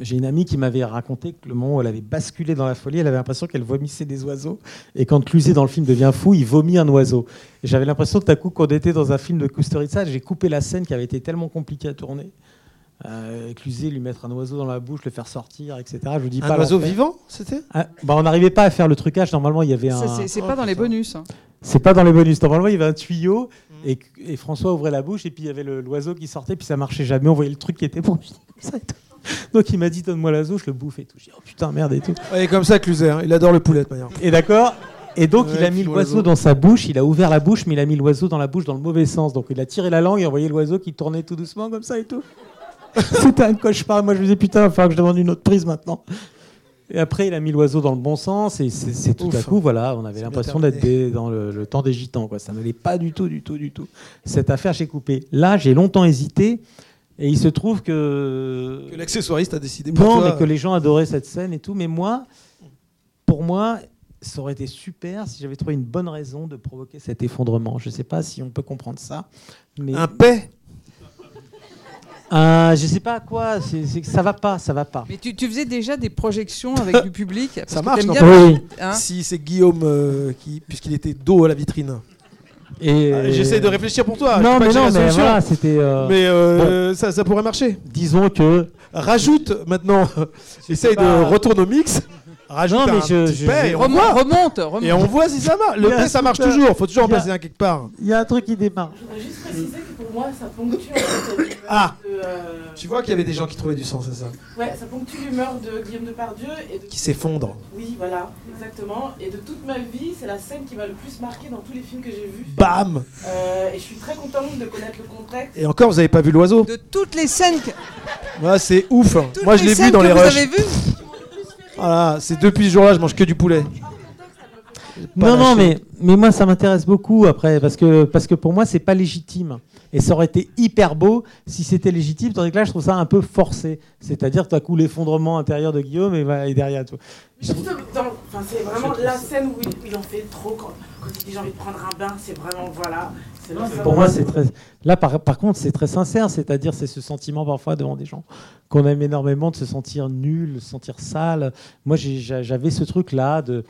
D: j'ai une amie qui m'avait raconté que le moment où elle avait basculé dans la folie, elle avait l'impression qu'elle vomissait des oiseaux. Et quand Cluzet, dans le film, devient fou, il vomit un oiseau. Et j'avais l'impression tout à coup qu'on était dans un film de Kusturica. J'ai coupé la scène qui avait été tellement compliquée à tourner. Euh, Cluzet, lui mettre un oiseau dans la bouche, le faire sortir, etc. Je vous dis
C: Un
D: pas
C: oiseau vivant, c'était?
D: Ah, bah, on n'arrivait pas à faire le trucage. Normalement, il y avait un.
B: C'est c'est
C: Oh,
B: pas dans les bonus. hein.
D: C'est pas dans les bonus. Normalement, il y avait un tuyau et, et François ouvrait la bouche et puis il y avait le- l'oiseau qui sortait puis ça marchait jamais. On voyait le truc qui était pour ça et tout. Donc il m'a dit donne-moi l'oiseau, je le bouffe et tout. J'ai dit oh putain merde et tout.
C: Il est comme ça, Cluzet, hein. il adore le poulet, de manière.
D: Et d'accord. Et donc
C: Ouais,
D: il a mis l'oiseau dans sa bouche, il a ouvert la bouche, mais il a mis l'oiseau dans la bouche dans le mauvais sens. Donc il a tiré la langue et envoyé l'oiseau qui tournait tout doucement comme ça et tout. C'était un cauchemar. Moi je me disais putain, il va falloir que je demande une autre prise maintenant. Et après, il a mis l'oiseau dans le bon sens et c'est tout
C: Ouf.
D: à coup, voilà, on avait l'impression d'être dans le, le temps des gitans. Quoi. Ça n'allait pas du tout, du tout, du tout. Cette affaire, j'ai coupé. Là, j'ai longtemps hésité et il se trouve que.
C: Que l'accessoiriste a décidé pour
D: Non,
C: toi.
D: mais que les gens adoraient cette scène et tout. Mais moi, pour moi, ça aurait été super si j'avais trouvé une bonne raison de provoquer cet effondrement. Je ne sais pas si on peut comprendre ça. Mais
C: Un paix?
D: Un- je sais pas quoi. C'est c'est que ça va pas, ça va pas.
B: Mais tu, tu faisais déjà des projections avec du public parce
C: Ça
B: que
C: marche, non
B: bien-
D: Oui.
B: hein?
C: Si c'est Guillaume, euh, qui, puisqu'il était dos à la vitrine.
D: Et
C: Ah, J'essaie de réfléchir pour toi.
D: Non, mais non, mais voilà, c'était. euh,
C: Mais euh, ça, ça pourrait marcher.
D: Disons que.
C: Rajoute maintenant. Essaye de retourner au mix. Rajoute
D: Non, mais
C: un
D: je-
C: petit
D: je-
C: paix
D: je-
C: et on
B: Remonte,
C: voit.
B: remonte, remonte.
C: Et on voit si ça marche. Le paix, ça marche toujours. Faut toujours en placer un quelque part.
D: Il y a un truc qui démarre.
G: Je voudrais juste préciser que pour moi, ça ponctue en fait,
C: Ah.
G: de, euh,
C: Tu vois qu'il y avait des gens qui trouvaient du sens, c'est ça
G: Ouais, ça ponctue l'humeur de Guillaume Depardieu et de...
C: Qui s'effondrent.
G: Oui, voilà, exactement. Et de toute ma vie, c'est la scène qui m'a le plus marqué dans tous les films que j'ai vus.
C: Bam
G: Euh, et je suis très contente de connaître le contexte.
C: Et encore, vous avez pas vu l'oiseau
B: De toutes les scènes que,
C: Ouais, c'est ouf.
B: toutes
C: Moi, je
B: les
C: l'ai vu dans
B: que
C: les
B: vous
C: rushs.
B: avez vues
C: Voilà, c'est depuis ce jour-là, je mange que du poulet. Pas
D: Non, non, mais, mais moi, ça m'intéresse beaucoup après, parce que, parce que pour moi, c'est pas légitime. Et ça aurait été hyper beau si c'était légitime, tandis que là, je trouve ça un peu forcé. C'est-à-dire, tout à coup, l'effondrement intérieur de Guillaume et, derrière tout.
G: Je trouve que dans- enfin, c'est vraiment la scène où il, il en fait trop quand, quand il dit j'ai envie de prendre un bain, c'est vraiment voilà.
D: Pour moi, c'est très. Là, par, par contre, c'est très sincère. C'est-à-dire, c'est ce sentiment parfois devant des gens qu'on aime énormément de se sentir nul, de se sentir sale. Moi, j'avais ce truc-là de,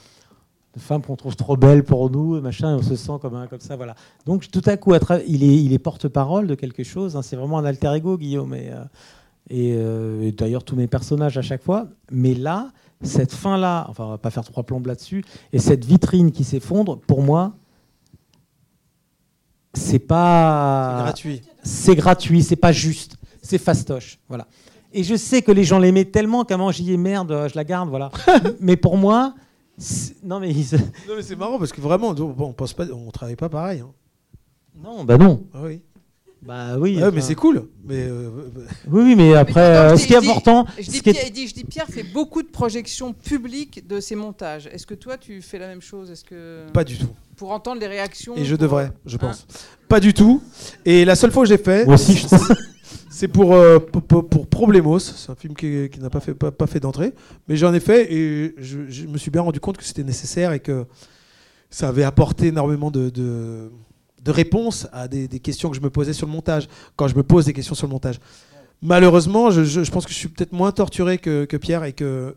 D: de femmes qu'on trouve trop belles pour nous, machin, et on se sent comme, un, comme ça, voilà. Donc, tout à coup, à tra- il est, il est porte-parole de quelque chose. hein. C'est vraiment un alter ego, Guillaume. Et, euh, et, euh, et d'ailleurs, tous mes personnages à chaque fois. Mais là, cette fin-là, enfin, on va pas faire trois plombes là-dessus, et cette vitrine qui s'effondre, pour moi, c'est pas
C: C'est gratuit.
D: c'est gratuit, c'est pas juste, c'est fastoche, voilà. Et je sais que les gens l'aimaient tellement qu'à un moment j'y ai merde, euh, je la garde, voilà. mais pour moi, c'est- non mais ils-
C: Non, mais c'est marrant parce que vraiment, bon, on pense pas, on travaille pas pareil. hein.
D: non, bah non,
C: Ah oui.
D: bah oui.
C: Ouais, mais c'est cool. Mais euh, euh,
D: Oui, oui, mais après, euh, ce qui est
B: dis- je dis-
D: important,
B: Je
D: ce
B: dis,
D: est-
B: Pierre, je dis Pierre fait beaucoup de projections publiques de ses montages. Est-ce que toi tu fais la même chose? Est-ce que
C: pas du tout.
B: Pour entendre les réactions
C: Et je
B: pour-
C: devrais, je pense. Pas du tout. Et la seule fois que j'ai fait,
D: moi aussi,
C: c'est pour, euh, pour, pour- pour Problemos. C'est un film qui, qui n'a pas fait, pas, pas fait d'entrée. Mais j'en ai fait et je, je me suis bien rendu compte que c'était nécessaire et que ça avait apporté énormément de, de, de réponses à des, des questions que je me posais sur le montage. Quand je me pose des questions sur le montage. Malheureusement, je, je- je pense que je suis peut-être moins torturé que, que Pierre et que,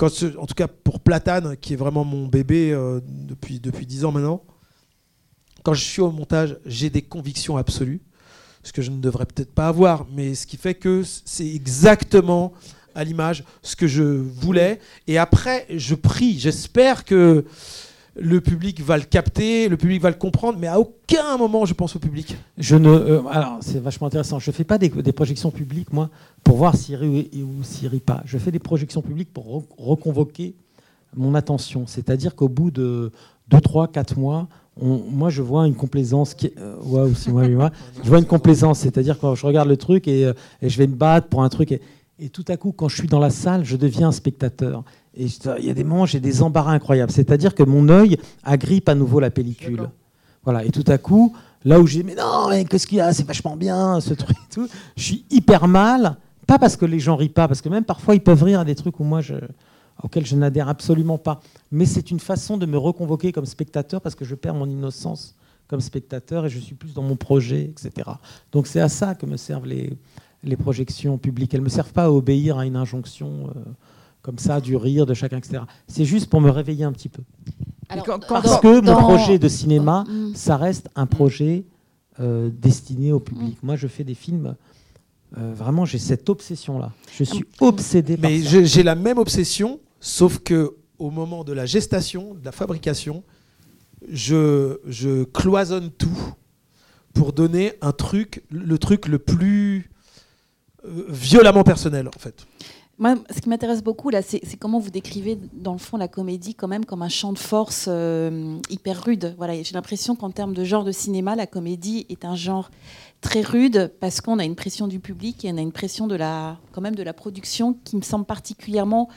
C: en tout cas pour Platane, qui est vraiment mon bébé euh, depuis, depuis 10 ans maintenant, quand je suis au montage, j'ai des convictions absolues, ce que je ne devrais peut-être pas avoir, mais ce qui fait que c'est exactement à l'image ce que je voulais. Et après, je prie, j'espère que le public va le capter, le public va le comprendre, mais à aucun moment je pense au public.
D: Je ne. euh, alors, c'est vachement intéressant. Je fais pas des, des projections publiques, moi, pour voir s'il rit ou, s'il rit pas. Je fais des projections publiques pour re- reconvoquer mon attention. C'est-à-dire qu'au bout de 2, 3, 4 mois, moi, je vois une complaisance qui. euh, mois. Je vois une complaisance. C'est-à-dire quand je regarde le truc et, euh, et je vais me battre pour un truc. Et, et tout à coup, quand je suis dans la salle, je deviens un spectateur. Et il y a des moments, j'ai des embarras incroyables. C'est-à-dire que mon œil agrippe à nouveau la pellicule. Voilà. Et tout à coup, Là où j'ai mais non, mais qu'est-ce qu'il y a? C'est vachement bien ce truc et tout. Je suis hyper mal, pas parce que les gens rient pas, parce que même parfois ils peuvent rire à des trucs où moi je, auxquels je n'adhère absolument pas. Mais c'est une façon de me reconvoquer comme spectateur parce que je perds mon innocence comme spectateur et je suis plus dans mon projet, etc. Donc c'est à ça que me servent les, les projections publiques. Elles ne me servent pas à obéir à une injonction euh, comme ça, du rire de chacun, etc. C'est juste pour me réveiller un petit peu.
E: Alors,
B: quand- quand-
D: Parce
E: dans-
D: que
E: dans-
D: mon projet de cinéma,
E: Mm.
D: ça reste un projet euh, destiné au public. Moi, je fais des films. euh, vraiment, j'ai cette obsession-là. Je suis obsédé par
C: Mais j'ai la même obsession, sauf que au moment de la gestation, de la fabrication, je, je cloisonne tout pour donner un truc, le truc le plus euh, violemment personnel, en fait.
E: Moi, ce qui m'intéresse beaucoup, là, c'est comment vous décrivez, dans le fond, la comédie quand même comme un champ de force euh, hyper rude. Voilà, J'ai l'impression qu'en termes de genre de cinéma, la comédie est un genre très rude parce qu'on a une pression du public et on a une pression de la, quand même de la production qui me semble particulièrement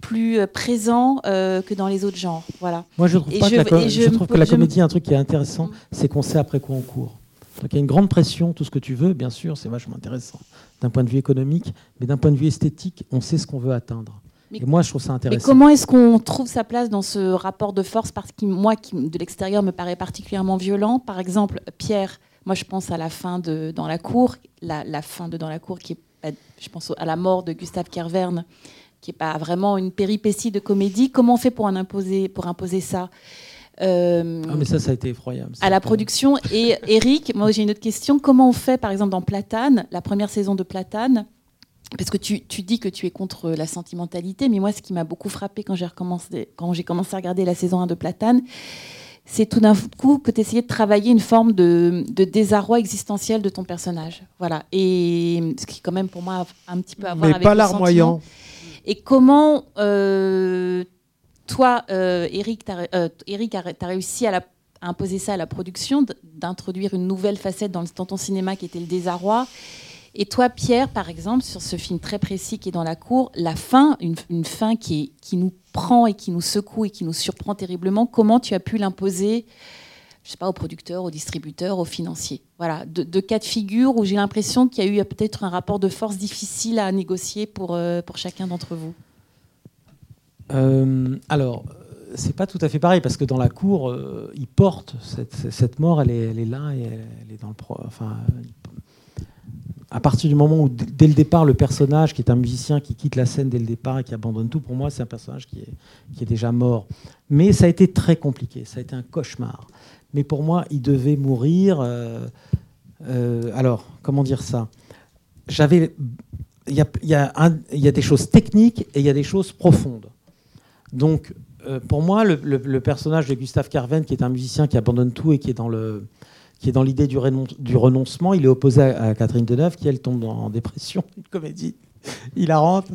E: plus euh, présent euh, que dans les autres genres. Voilà.
D: Moi, je trouve, pas
E: je-
D: que la, je trouve que la comédie, un truc qui est intéressant,
E: Mm.
D: c'est qu'on sait après quoi on court. Donc il y a une grande pression, tout ce que tu veux, bien sûr, c'est vachement intéressant d'un point de vue économique, mais d'un point de vue esthétique, on sait ce qu'on veut atteindre.
E: Mais-
D: et moi, je trouve ça
E: Mais
D: intéressant.
E: comment est-ce qu'on trouve sa place dans ce rapport de force? Parce que moi, qui, de l'extérieur, me paraît particulièrement violent. Par exemple, Pierre, moi je pense à la fin de Dans la cour, la, la fin de Dans la cour qui est, je pense à la mort de Gustave Kervern, qui est pas vraiment une péripétie de comédie. Comment on fait pour en imposer, pour imposer ça? Euh,
D: Ah, mais ça, ça a été effroyable.
E: à la production. Et Eric, moi j'ai une autre question. Comment on fait, par exemple, dans Platane, la première saison de Platane? Parce que tu, tu dis que tu es contre la sentimentalité, mais moi, ce qui m'a beaucoup frappé quand j'ai recommencé, quand j'ai commencé à regarder la saison 1 de Platane, c'est tout d'un coup que tu essayais de travailler une forme de, de désarroi existentiel de ton personnage. Voilà. Et ce qui, quand même, pour moi, a un petit peu à voir
C: Mais
E: avec
C: pas larmoyant.
E: Et comment, euh, toi, euh, Eric, tu as, réussi à, imposer ça à la production, d'introduire une nouvelle facette dans, le- dans ton cinéma qui était le désarroi. Et toi, Pierre, par exemple, sur ce film très précis qui est dans la cour, la fin, une, fin qui, nous prend et qui nous secoue et qui nous surprend terriblement, comment tu as pu l'imposer je sais pas, aux producteurs, aux distributeurs, aux financiers. Voilà, de, cas de figure où j'ai l'impression qu'il y a eu peut-être un rapport de force difficile à négocier euh, pour chacun d'entre vous.
D: Euh, alors, c'est pas tout à fait pareil parce que dans la cour, euh, il porte cette, mort, elle est, là et elle, est dans le pro. Enfin, à partir du moment où, dès le départ, le personnage qui est un musicien qui quitte la scène dès le départ et qui abandonne tout, pour moi, c'est un personnage qui est, déjà mort. Mais ça a été très compliqué, ça a été un cauchemar. Mais pour moi, il devait mourir. euh, euh, alors, comment dire ça? J'avais. Il y a des choses techniques et il y a des choses profondes. Donc, euh, pour moi, le, personnage de Gustave Carven, qui est un musicien qui abandonne tout et qui est dans le qui est dans l'idée du, renon- du renoncement, il est opposé à, à Catherine Deneuve, qui elle tombe en dépression, une comédie hilarante.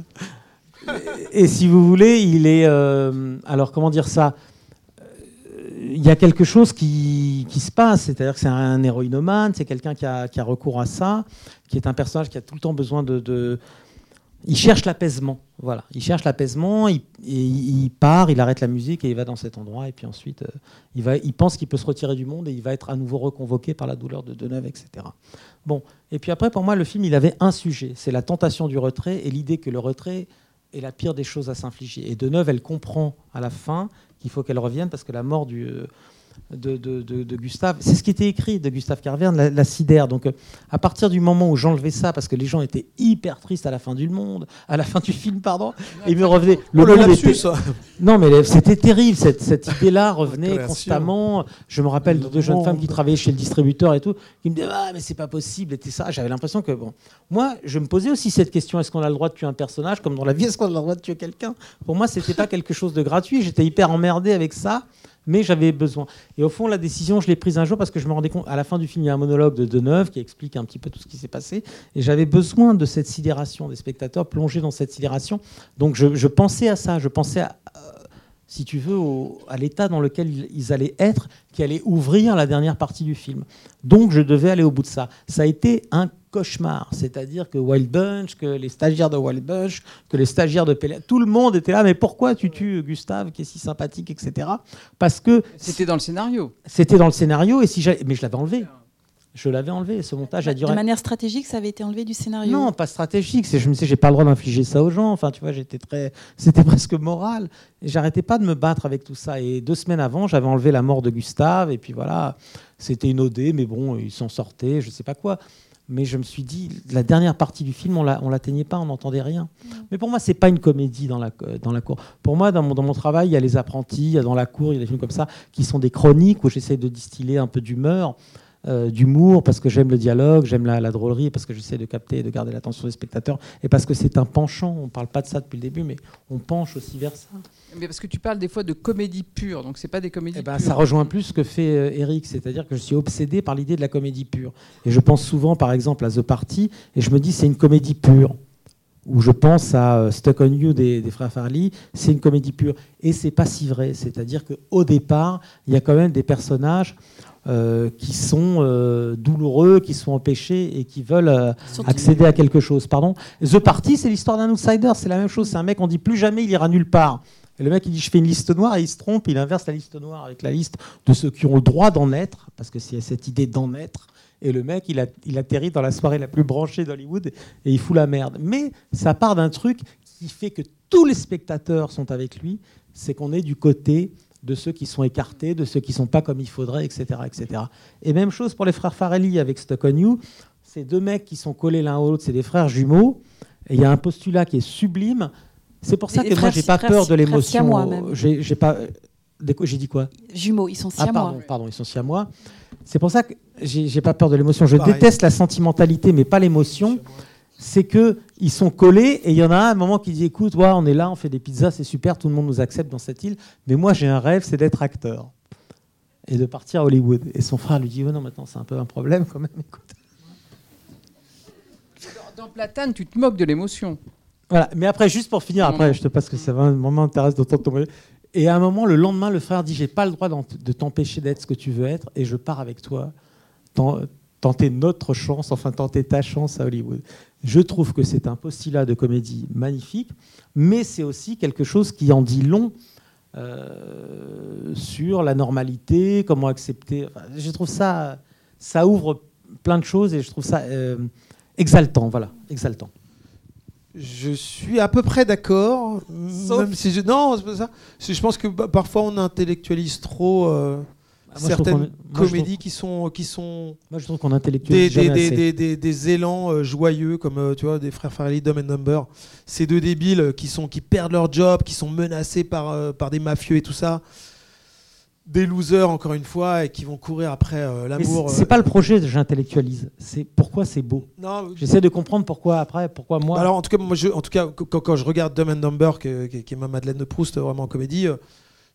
D: Et, et si vous voulez, il est euh, alors comment dire ça? Euh, Il y a quelque chose qui, se passe, c'est-à-dire que c'est un héroïnomane, c'est quelqu'un qui a, recours à ça, qui est un personnage qui a tout le temps besoin de il cherche l'apaisement. Voilà, il cherche l'apaisement, il, part, il arrête la musique et il va dans cet endroit. Et puis ensuite, euh, il pense qu'il peut se retirer du monde et il va être à nouveau reconvoqué par la douleur de Deneuve, etc. Bon, et puis après, pour moi, le film, il avait un sujet c'est la tentation du retrait et l'idée que le retrait est la pire des choses à s'infliger. Et Deneuve, elle comprend à la fin qu'il faut qu'elle revienne parce que la mort du. euh, de, de- de- de Gustave. C'est ce qui était écrit de Gustave Carverne, la, la sidère. Donc, euh, à partir du moment où j'enlevais ça, parce que les gens étaient hyper tristes à la fin du monde, à la fin du film, pardon, et ils me revenaient.
C: Oh, le
D: monde
C: lapsus,
D: était-
C: ça.
D: Non, mais c'était terrible. Cette, cette idée-là revenait constamment. Je me rappelle de deux jeunes femmes qui travaillaient chez le distributeur et tout, qui me disaient ah mais c'est pas possible, et ça. J'avais l'impression que bon, moi, je me posais aussi cette question est-ce qu'on a le droit de tuer un personnage comme dans la vie Est-ce qu'on a le droit de tuer quelqu'un? Pour moi, c'était pas quelque chose de gratuit. J'étais hyper emmerdé avec ça mais j'avais besoin. Et au fond, la décision, je l'ai prise un jour parce que je me rendais compte, à la fin du film, il y a un monologue de Deneuve qui explique un petit peu tout ce qui s'est passé, et j'avais besoin de cette sidération des spectateurs, plongés dans cette sidération. Donc je, pensais à ça, je pensais euh, si tu veux, à l'état dans lequel ils allaient être, qui allait ouvrir la dernière partie du film. Donc je devais aller au bout de ça. Ça a été un cauchemar, c'est-à-dire que Wild Bunch, que les stagiaires de Wild Bunch, que les stagiaires de Pelé, tout le monde était là, mais pourquoi tu tues Gustave, qui est si sympathique, etc. Parce que
B: C'était dans le scénario.
D: c'était dans le scénario, et si mais je l'avais enlevé. Je l'avais enlevé. Ce montage a duré.
E: De manière stratégique, ça avait été enlevé du scénario.
D: Non, pas stratégique. C'est, je me disais, j'ai pas le droit d'infliger ça aux gens. Enfin, tu vois, j'étais très, c'était presque moral. Et j'arrêtais pas de me battre avec tout ça. Et deux semaines avant, j'avais enlevé la mort de Gustave. Et puis voilà, c'était une OD, mais bon, ils s'en sortaient, je sais pas quoi. Mais je me suis dit, la dernière partie du film, on on l'atteignait pas, on n'entendait rien. Mais pour moi, c'est pas une comédie dans la, dans la cour. Pour moi, dans mon, dans mon travail, il y a les apprentis, il y a dans la cour, il y a des films comme ça qui sont des chroniques où j'essaie de distiller un peu d'humeur euh, d'humour, parce que j'aime le dialogue, j'aime la, la drôlerie, parce que j'essaie de capter et de garder l'attention des spectateurs, et parce que c'est un penchant. On ne parle pas de ça depuis le début, mais on penche aussi vers ça.
B: Mais parce que tu parles des fois de comédie pure, donc c'est pas des comédies
D: Eh ben,
B: pures.
D: ça rejoint plus ce que fait euh, Eric, c'est-à-dire que je suis obsédé par l'idée de la comédie pure. Et je pense souvent, par exemple, à The Party, et je me dis c'est une comédie pure. Ou je pense à euh, Stuck on You des, des frères Farley, c'est une comédie pure. Et c'est pas si vrai, c'est-à-dire qu'au départ, il y a quand même des personnages euh, qui sont euh, douloureux, qui sont empêchés et qui veulent euh, accéder à quelque chose. Pardon. The Party, c'est l'histoire d'un outsider, c'est la même chose. C'est un mec, on dit plus jamais il ira nulle part. Et le mec, il dit je fais une liste noire et il se trompe, il inverse la liste noire avec la liste de ceux qui ont le droit d'en être, parce que c'est cette idée d'en être. Et le mec, il, a- il atterrit dans la soirée la plus branchée d'Hollywood et il fout la merde. Mais ça part d'un truc qui fait que tous les spectateurs sont avec lui, c'est qu'on est du côté de ceux qui sont écartés, de ceux qui sont pas comme il faudrait, etc., etc. Et même chose pour les frères Farelli avec Stuck on You. Ces deux mecs qui sont collés l'un à l'autre, c'est des frères jumeaux. Et il y a un postulat qui est sublime. C'est pour ça que moi,
E: frères-
D: j'ai pas
E: frères-
D: peur de l'émotion. J'ai pas. J'ai dit quoi?
E: Jumeaux, ils sont
D: ah,
E: siamois.
D: pardon, pardon, ils sont siamois. C'est pour ça que j'ai j'ai pas peur de l'émotion. Je
C: Pareil.
D: déteste la sentimentalité, mais pas l'émotion. C'est que ils sont collés et il y en a un, à un moment qui dit écoute, ouais, on est là, on fait des pizzas, c'est super, tout le monde nous accepte dans cette île. Mais moi, j'ai un rêve, c'est d'être acteur et de partir à Hollywood. Et son frère lui dit oh non, maintenant c'est un peu un problème quand même. Écoute.
B: Dans Platane, tu te moques de l'émotion.
D: Voilà. Mais après, juste pour finir, après, je te passe que ça va, vraiment m'intéresse d'autant ton Et à un moment, le lendemain, le frère dit J'ai pas le droit de t'empêcher d'être ce que tu veux être, et je pars avec toi tenter notre chance, enfin tenter ta chance à Hollywood. Je trouve que c'est un postulat de comédie magnifique, mais c'est aussi quelque chose qui en dit long euh, sur la normalité, comment accepter. Enfin, je trouve ça, ça ouvre plein de choses et je trouve ça euh, exaltant. Voilà, exaltant.
C: Je suis à peu près d'accord. Même si je... Non, c'est pas ça. Je pense que bah, parfois on intellectualise trop euh,
D: Ah, moi,
C: certaines
D: moi,
C: comédies qui sont, qui sont
D: Moi, je trouve qu'on
C: des, élans euh, joyeux comme euh, tu vois des frères Farrelly, Dumb and Number. Ces deux débiles euh, qui sont qui perdent leur job, qui sont menacés par par des mafieux et tout ça. Des losers encore une fois et qui vont courir après euh, l'amour.
D: c'est-
C: euh.
D: pas le projet que j'intellectualise. C'est pourquoi c'est beau.
C: Non,
D: J'essaie de comprendre pourquoi après, pourquoi moi.
C: Bah Alors en tout cas, moi, je, en tout cas, quand, quand je regarde Dumb and Dumber, qui, qui est ma Madeleine de Proust, vraiment en comédie, euh,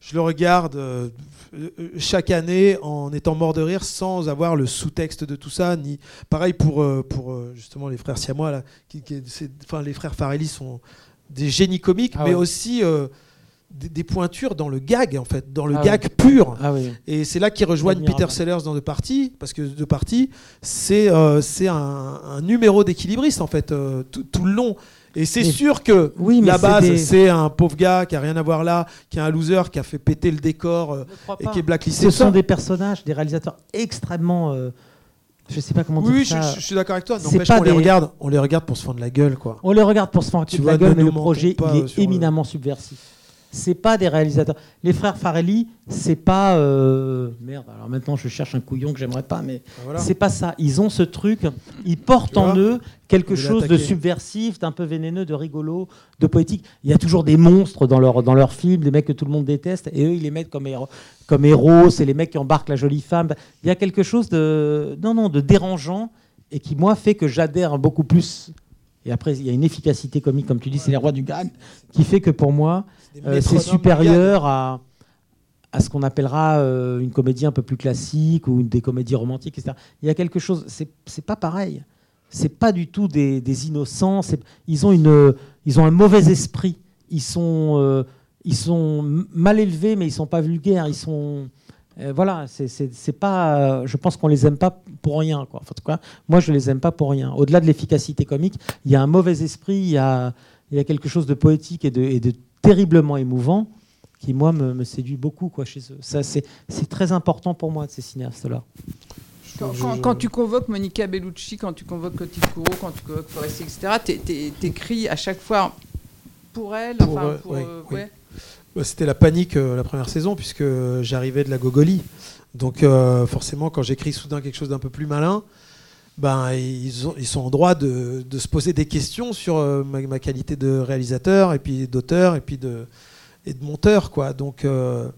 C: je le regarde euh, euh, chaque année en étant mort de rire, sans avoir le sous-texte de tout ça. Ni pareil pour euh, pour justement les frères siamois là, qui, qui- c'est- enfin les frères Farelli sont des génies comiques,
D: Ah
C: mais
D: ouais.
C: aussi euh, des, des pointures dans le gag en fait, dans le
D: Ah
C: gag pur.
D: Ah.
C: Et c'est là qu'ils rejoignent. Peter Sellers dans The Party, parce que The Party, c'est un, un numéro d'équilibriste, en fait, tout, tout le long. Et c'est sûr que
D: Oui,
C: la base,
D: des-
C: c'est un pauvre gars qui a rien à voir là, qui est un loser, qui a fait péter le décor euh, et qui est blacklisté.
D: Ce sont des personnages, des réalisateurs extrêmement. euh, je sais pas comment
C: Oui, oui,
D: dire
C: je,
D: ça.
C: je- je suis d'accord avec toi.
D: C'est
C: N'empêche
D: pas
C: qu'on les
D: des-
C: regarde, on les regarde pour se fendre la gueule, quoi.
D: On les regarde pour se
C: Tu vois,
D: la gueule, mais le projet il
C: euh,
D: est
C: le-
D: éminemment subversif. C'est pas des réalisateurs. Les frères Farelli, c'est pas euh, merde. Alors maintenant, je cherche un couillon que j'aimerais pas, mais
C: Ah, voilà.
D: c'est pas ça. Ils ont ce truc. Ils portent en eux quelque chose de subversif, d'un peu vénéneux, de rigolo, de poétique. Il y a toujours des monstres dans leurs dans films, des mecs que tout le monde déteste, et eux, ils les mettent comme héros. Comme héros, c'est les mecs qui embarquent la jolie femme. Il y a quelque chose de non non de dérangeant et qui moi fait que j'adhère beaucoup plus. Et après, il y a une efficacité comique, comme tu dis, c'est les rois du gag, qui fait que pour moi, euh, c'est supérieur à, à ce qu'on appellera euh, une comédie un peu plus classique ou des comédies romantiques, etc. Il y a quelque chose, c'est pas pareil. C'est pas du tout des, des innocents. Ils ont, une, ils ont un mauvais esprit. Ils sont, euh, ils sont mal élevés, mais ils sont pas vulgaires. Ils sont. euh, voilà, c'est- pas. euh, je pense qu'on les aime pas pour rien. Quoi. En tout cas, moi, je les aime pas pour rien. Au-delà de l'efficacité comique, il y a un mauvais esprit, il y a, il y a quelque chose de poétique et de, et de terriblement émouvant qui, moi, me, me séduit beaucoup quoi, chez eux. Ça, c'est c'est très important pour moi, de ces cinéastes-là.
B: Quand, tu convoques Monica Bellucci, quand tu convoques Coty Couro, quand tu convoques Foresti, etc., t'é- t'é- t'écris à chaque fois pour elle,
C: Pour,
B: enfin,
C: euh,
B: pour,
C: oui,
B: euh,
C: oui.
B: ouais.
C: Bah, C'était la panique euh, la première saison, puisque j'arrivais de la gogolie. Donc, euh, forcément, quand j'écris soudain quelque chose d'un peu plus malin, ben, ils, ont- ils sont en droit de, de se poser des questions sur euh, ma, ma qualité de réalisateur, et puis d'auteur, et puis de, et de monteur. Quoi. Donc, euh,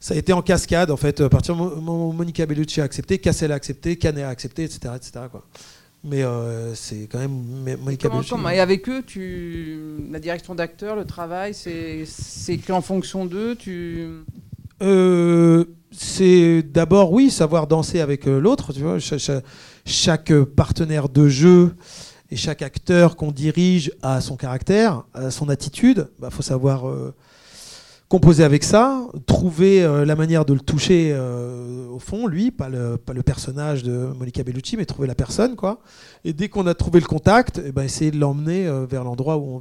C: ça a été en cascade, en fait. À partir du moment où Monica Bellucci a accepté, Cassel a accepté, Canet a accepté, etc. etc. quoi. Mais euh, c'est quand même Monica
B: Comment-
C: Bellucci.
B: comment- et avec eux, tu, la direction d'acteur, le travail, c'est c'est qu'en fonction d'eux, tu.
C: C'est d'abord, oui, savoir danser avec euh, l'autre. Tu vois, Cha- cha- chaque, partenaire de jeu et chaque acteur qu'on dirige a son caractère, a son attitude. Il faut savoir euh, composer avec ça, trouver euh, la manière de le toucher au fond, lui, pas le, personnage de Monica Bellucci, mais trouver la personne. quoi. Et dès qu'on a trouvé le contact, eh ben, essayer de l'emmener vers l'endroit où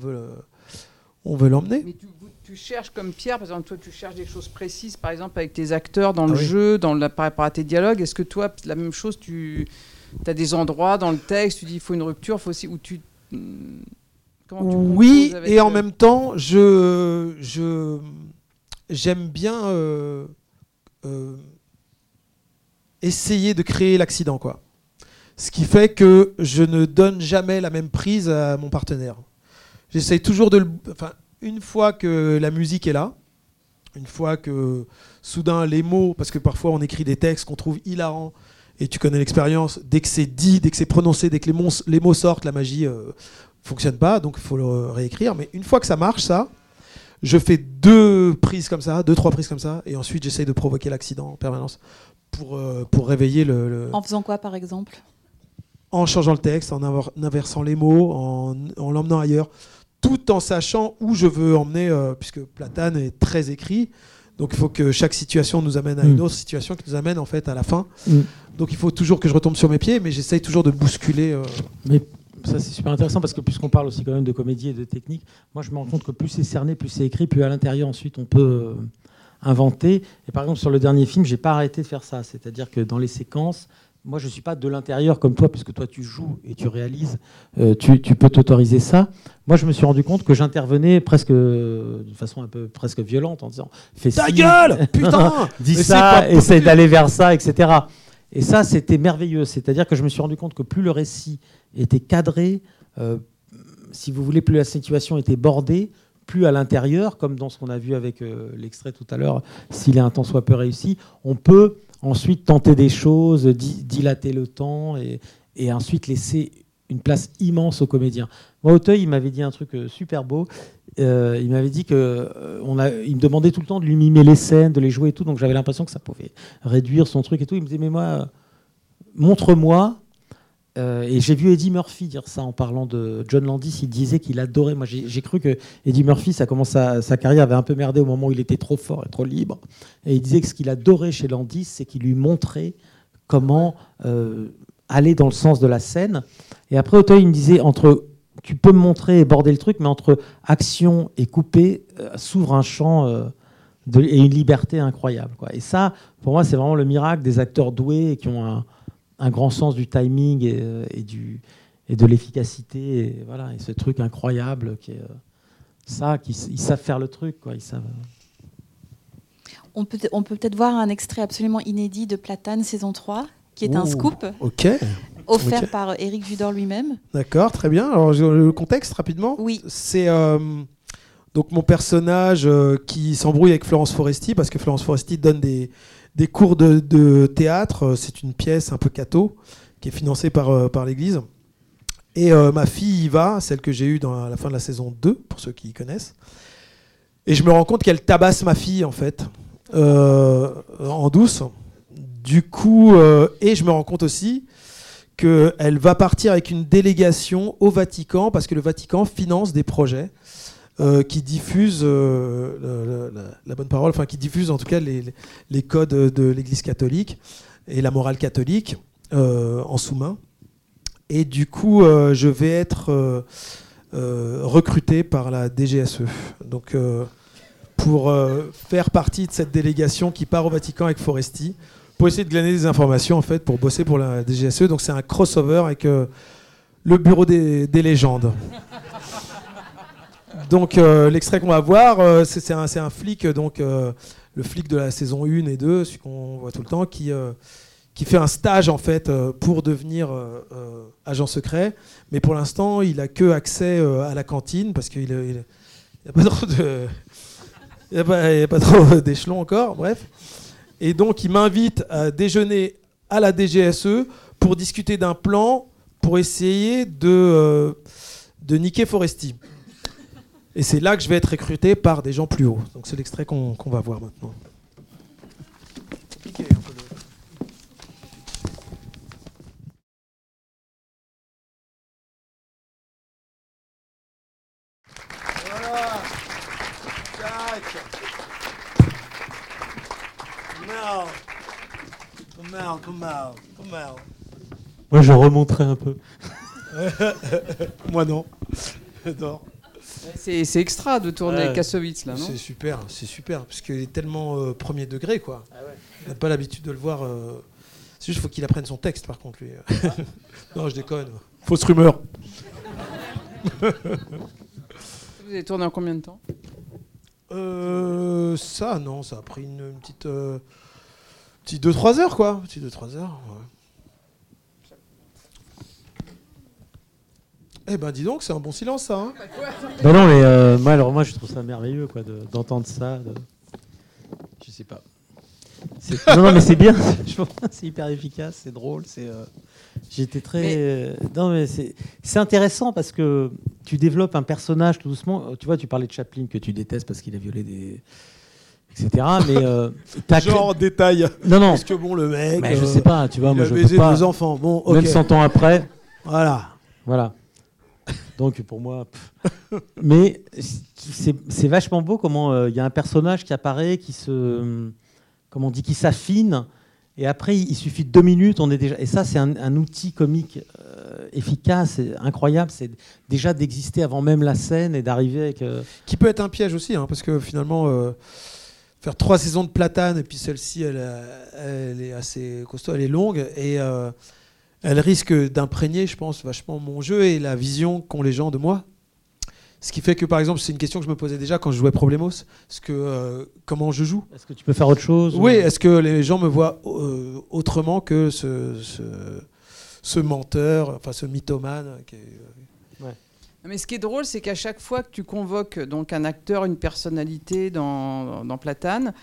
C: on veut, l'emmener.
B: Tu cherches comme Pierre, par exemple, toi, tu cherches des choses précises, par exemple, avec tes acteurs dans
C: Ah
B: le
C: oui.
B: jeu, dans la, par rapport à tes dialogues. Est-ce que toi, la même chose, tu as des endroits dans le texte, tu dis il faut une rupture, faut aussi. Où tu, hmm, comment tu
C: Oui, et en même temps, je, je, j'aime bien euh, euh, essayer de créer l'accident, quoi. Ce qui fait que je ne donne jamais la même prise à mon partenaire. J'essaye toujours de le. Enfin, une fois que la musique est là, une fois que soudain les mots, parce que parfois on écrit des textes qu'on trouve hilarants, et tu connais l'expérience, dès que c'est dit, dès que c'est prononcé, dès que les mots, les mots sortent, la magie euh, fonctionne pas, donc il faut le réécrire. Mais une fois que ça marche, ça, je fais deux prises comme ça, deux, trois prises comme ça, et ensuite j'essaye de provoquer l'accident en permanence pour, euh, pour réveiller le, le-
E: En faisant quoi, par exemple?
C: En changeant le texte, en inver- en inversant les mots, en, en l'emmenant ailleurs, tout en sachant où je veux emmener, euh, puisque Platane est très écrit. Donc il faut que chaque situation nous amène à une
D: Mm.
C: autre situation qui nous amène en fait à la fin.
D: Mm.
C: Donc il faut toujours que je retombe sur mes pieds, mais j'essaye toujours de bousculer. euh,
D: Mais ça, c'est super intéressant parce que puisqu'on parle aussi quand même de comédie et de technique, moi, je me rends compte que plus c'est cerné, plus c'est écrit, plus à l'intérieur, ensuite, on peut euh, inventer. Et par exemple, sur le dernier film, j'ai pas arrêté de faire ça. C'est-à-dire que dans les séquences, moi, je suis pas de l'intérieur comme toi, puisque toi, tu joues et tu réalises, euh, tu, tu peux t'autoriser ça. Moi, je me suis rendu compte que j'intervenais presque euh, de façon un peu presque violente en disant Fais
C: Ta
D: ci,
C: gueule Putain
D: dis
C: Mais
D: ça,
C: possible.
D: d'aller vers ça, etc. Et ça, c'était merveilleux. C'est-à-dire que je me suis rendu compte que plus le récit était cadré, euh, si vous voulez, plus la situation était bordée, plus à l'intérieur, comme dans ce qu'on a vu avec euh, l'extrait tout à l'heure, s'il est un temps soit peu réussi, on peut ensuite tenter des choses, di- dilater le temps et, ensuite laisser une place immense aux comédiens. Moi, Auteuil, il m'avait dit un truc euh, super beau. Euh, il m'avait dit que euh, on a, il me demandait tout le temps de lui mimer les scènes, de les jouer et tout, donc j'avais l'impression que ça pouvait réduire son truc et tout. Il me disait mais moi, montre-moi. Euh, et j'ai vu Eddie Murphy dire ça en parlant de John Landis. Il disait qu'il adorait. Moi, j'ai cru que Eddie Murphy, ça commence sa, carrière avait un peu merdé au moment où il était trop fort et trop libre. Et il disait que ce qu'il adorait chez Landis, c'est qu'il lui montrait comment euh, aller dans le sens de la scène. Et après, Auteuil, il me disait entre tu peux me montrer et border le truc, mais entre action et couper euh, s'ouvre un champ et une liberté incroyable. Et ça, pour moi, c'est vraiment le miracle des acteurs doués et qui ont un, un grand sens du timing et, euh, et du, et de l'efficacité. Et, voilà, et ce truc incroyable qui est euh, ça, qui, ils savent faire le truc. Quoi. Ils savent,
E: On peut on peut peut-être voir un extrait absolument inédit de Platane saison 3, qui est un scoop
C: Ok,
E: offert par Éric Judor lui-même.
C: d'accord, très bien. Alors le contexte rapidement.
E: Oui.
C: C'est euh, donc mon personnage euh, qui s'embrouille avec Florence Foresti parce que Florence Foresti donne des, des cours de, théâtre. Euh, C'est une pièce un peu cato qui est financée par, euh, l'Église. Et euh, ma fille y va, celle que j'ai eue à la fin de la saison 2, pour ceux qui connaissent. Et je me rends compte qu'elle tabasse ma fille, en fait, en douce. Du coup, et je me rends compte aussi qu'elle va partir avec une délégation au Vatican, parce que le Vatican finance des projets euh, qui diffusent euh, la, bonne parole, enfin qui diffusent en tout cas les, codes de l'Église catholique et la morale catholique euh, en sous-main. Et du coup, je vais être recruté par la DGSE. Donc, pour faire partie de cette délégation qui part au Vatican avec Foresti, pour essayer de glaner des informations en fait pour bosser pour la DGSE. Donc c'est un crossover avec euh, le bureau des légendes. Donc euh, l'extrait qu'on va voir, euh, c'est un, flic, donc euh, le flic de la saison 1 et 2, celui qu'on voit tout le temps, qui, qui fait un stage en fait pour devenir agent secret. Mais pour l'instant, il a que accès à la cantine parce qu'il n'a pas trop de, a pas, trop d'échelons encore. Bref. Et donc il m'invite à déjeuner à la DGSE pour discuter d'un plan pour essayer de, de niquer Foresti. Et c'est là que je vais être recruté par des gens plus hauts. Donc c'est l'extrait qu'on va voir maintenant. Voilà.
D: Moi, je remonterai un peu.
C: Moi non. J'adore.
B: C'est c'est extra de tourner
C: Ouais.
B: Kassovitz là, non
C: C'est super, c'est super, parce qu'il est tellement euh, premier degré, quoi. On n'a pas l'habitude de le voir. euh, C'est juste qu'il faut qu'il apprenne son texte, par contre, lui. non, je déconne. Fausse rumeur.
B: Vous avez tourné en combien de temps
C: Euh, ça, non, ça a pris une, une petite. Euh, petite 2-3 heures, quoi. Petite 2-3 heures, ouais. Eh ben, dis donc, c'est un bon silence, ça. hein.
D: Bah non, mais euh, moi, alors moi, je trouve ça merveilleux, quoi, de- d'entendre ça. de- Je sais pas. C'est- Non, non, mais c'est bien. Je pense que c'est hyper efficace, c'est drôle. C'est. euh, J'étais très.
B: Mais-
D: euh, Non, mais c'est c'est intéressant parce que tu développes un personnage tout doucement. Euh, Tu vois, tu parlais de Chaplin que tu détestes parce qu'il a violé des. etc. Mais. euh, t'as que-
C: Genre, détail.
D: Non, non.
C: Parce que bon, le mec.
D: Mais je
C: euh,
D: sais pas, tu vois,
C: il
D: moi
C: a
D: je
C: baisé
D: peux pas.
C: deux enfants. Bon, ok.
D: Même 100 ans après.
C: Voilà.
D: Voilà. Donc pour moi. Mais c'est vachement beau comment euh, il y a un personnage qui apparaît, qui se. Comment on dit Qui s'affine. Et après, il suffit de deux minutes, on est déjà. Et ça, c'est un, outil comique euh, efficace, incroyable. C'est déjà d'exister avant même la scène et d'arriver avec. euh,
C: Qui peut être un piège aussi, hein, parce que finalement, faire trois saisons de platane, et puis celle-ci, elle, elle est assez costaud, elle est longue, et elle risque d'imprégner, je pense, vachement mon jeu et la vision qu'ont les gens de moi. Ce qui fait que, par exemple, c'est une question que je me posais déjà quand je jouais Problemos, ce que, euh, comment je joue.
D: Est-ce que tu peux faire autre chose
C: Oui,
D: ou-
C: est-ce que les gens me voient euh, autrement que ce, ce, ce menteur, enfin ce mythomane qui est-
B: Mais ce qui est drôle, c'est qu'à chaque fois que tu convoques donc un acteur, une personnalité dans, dans Platane,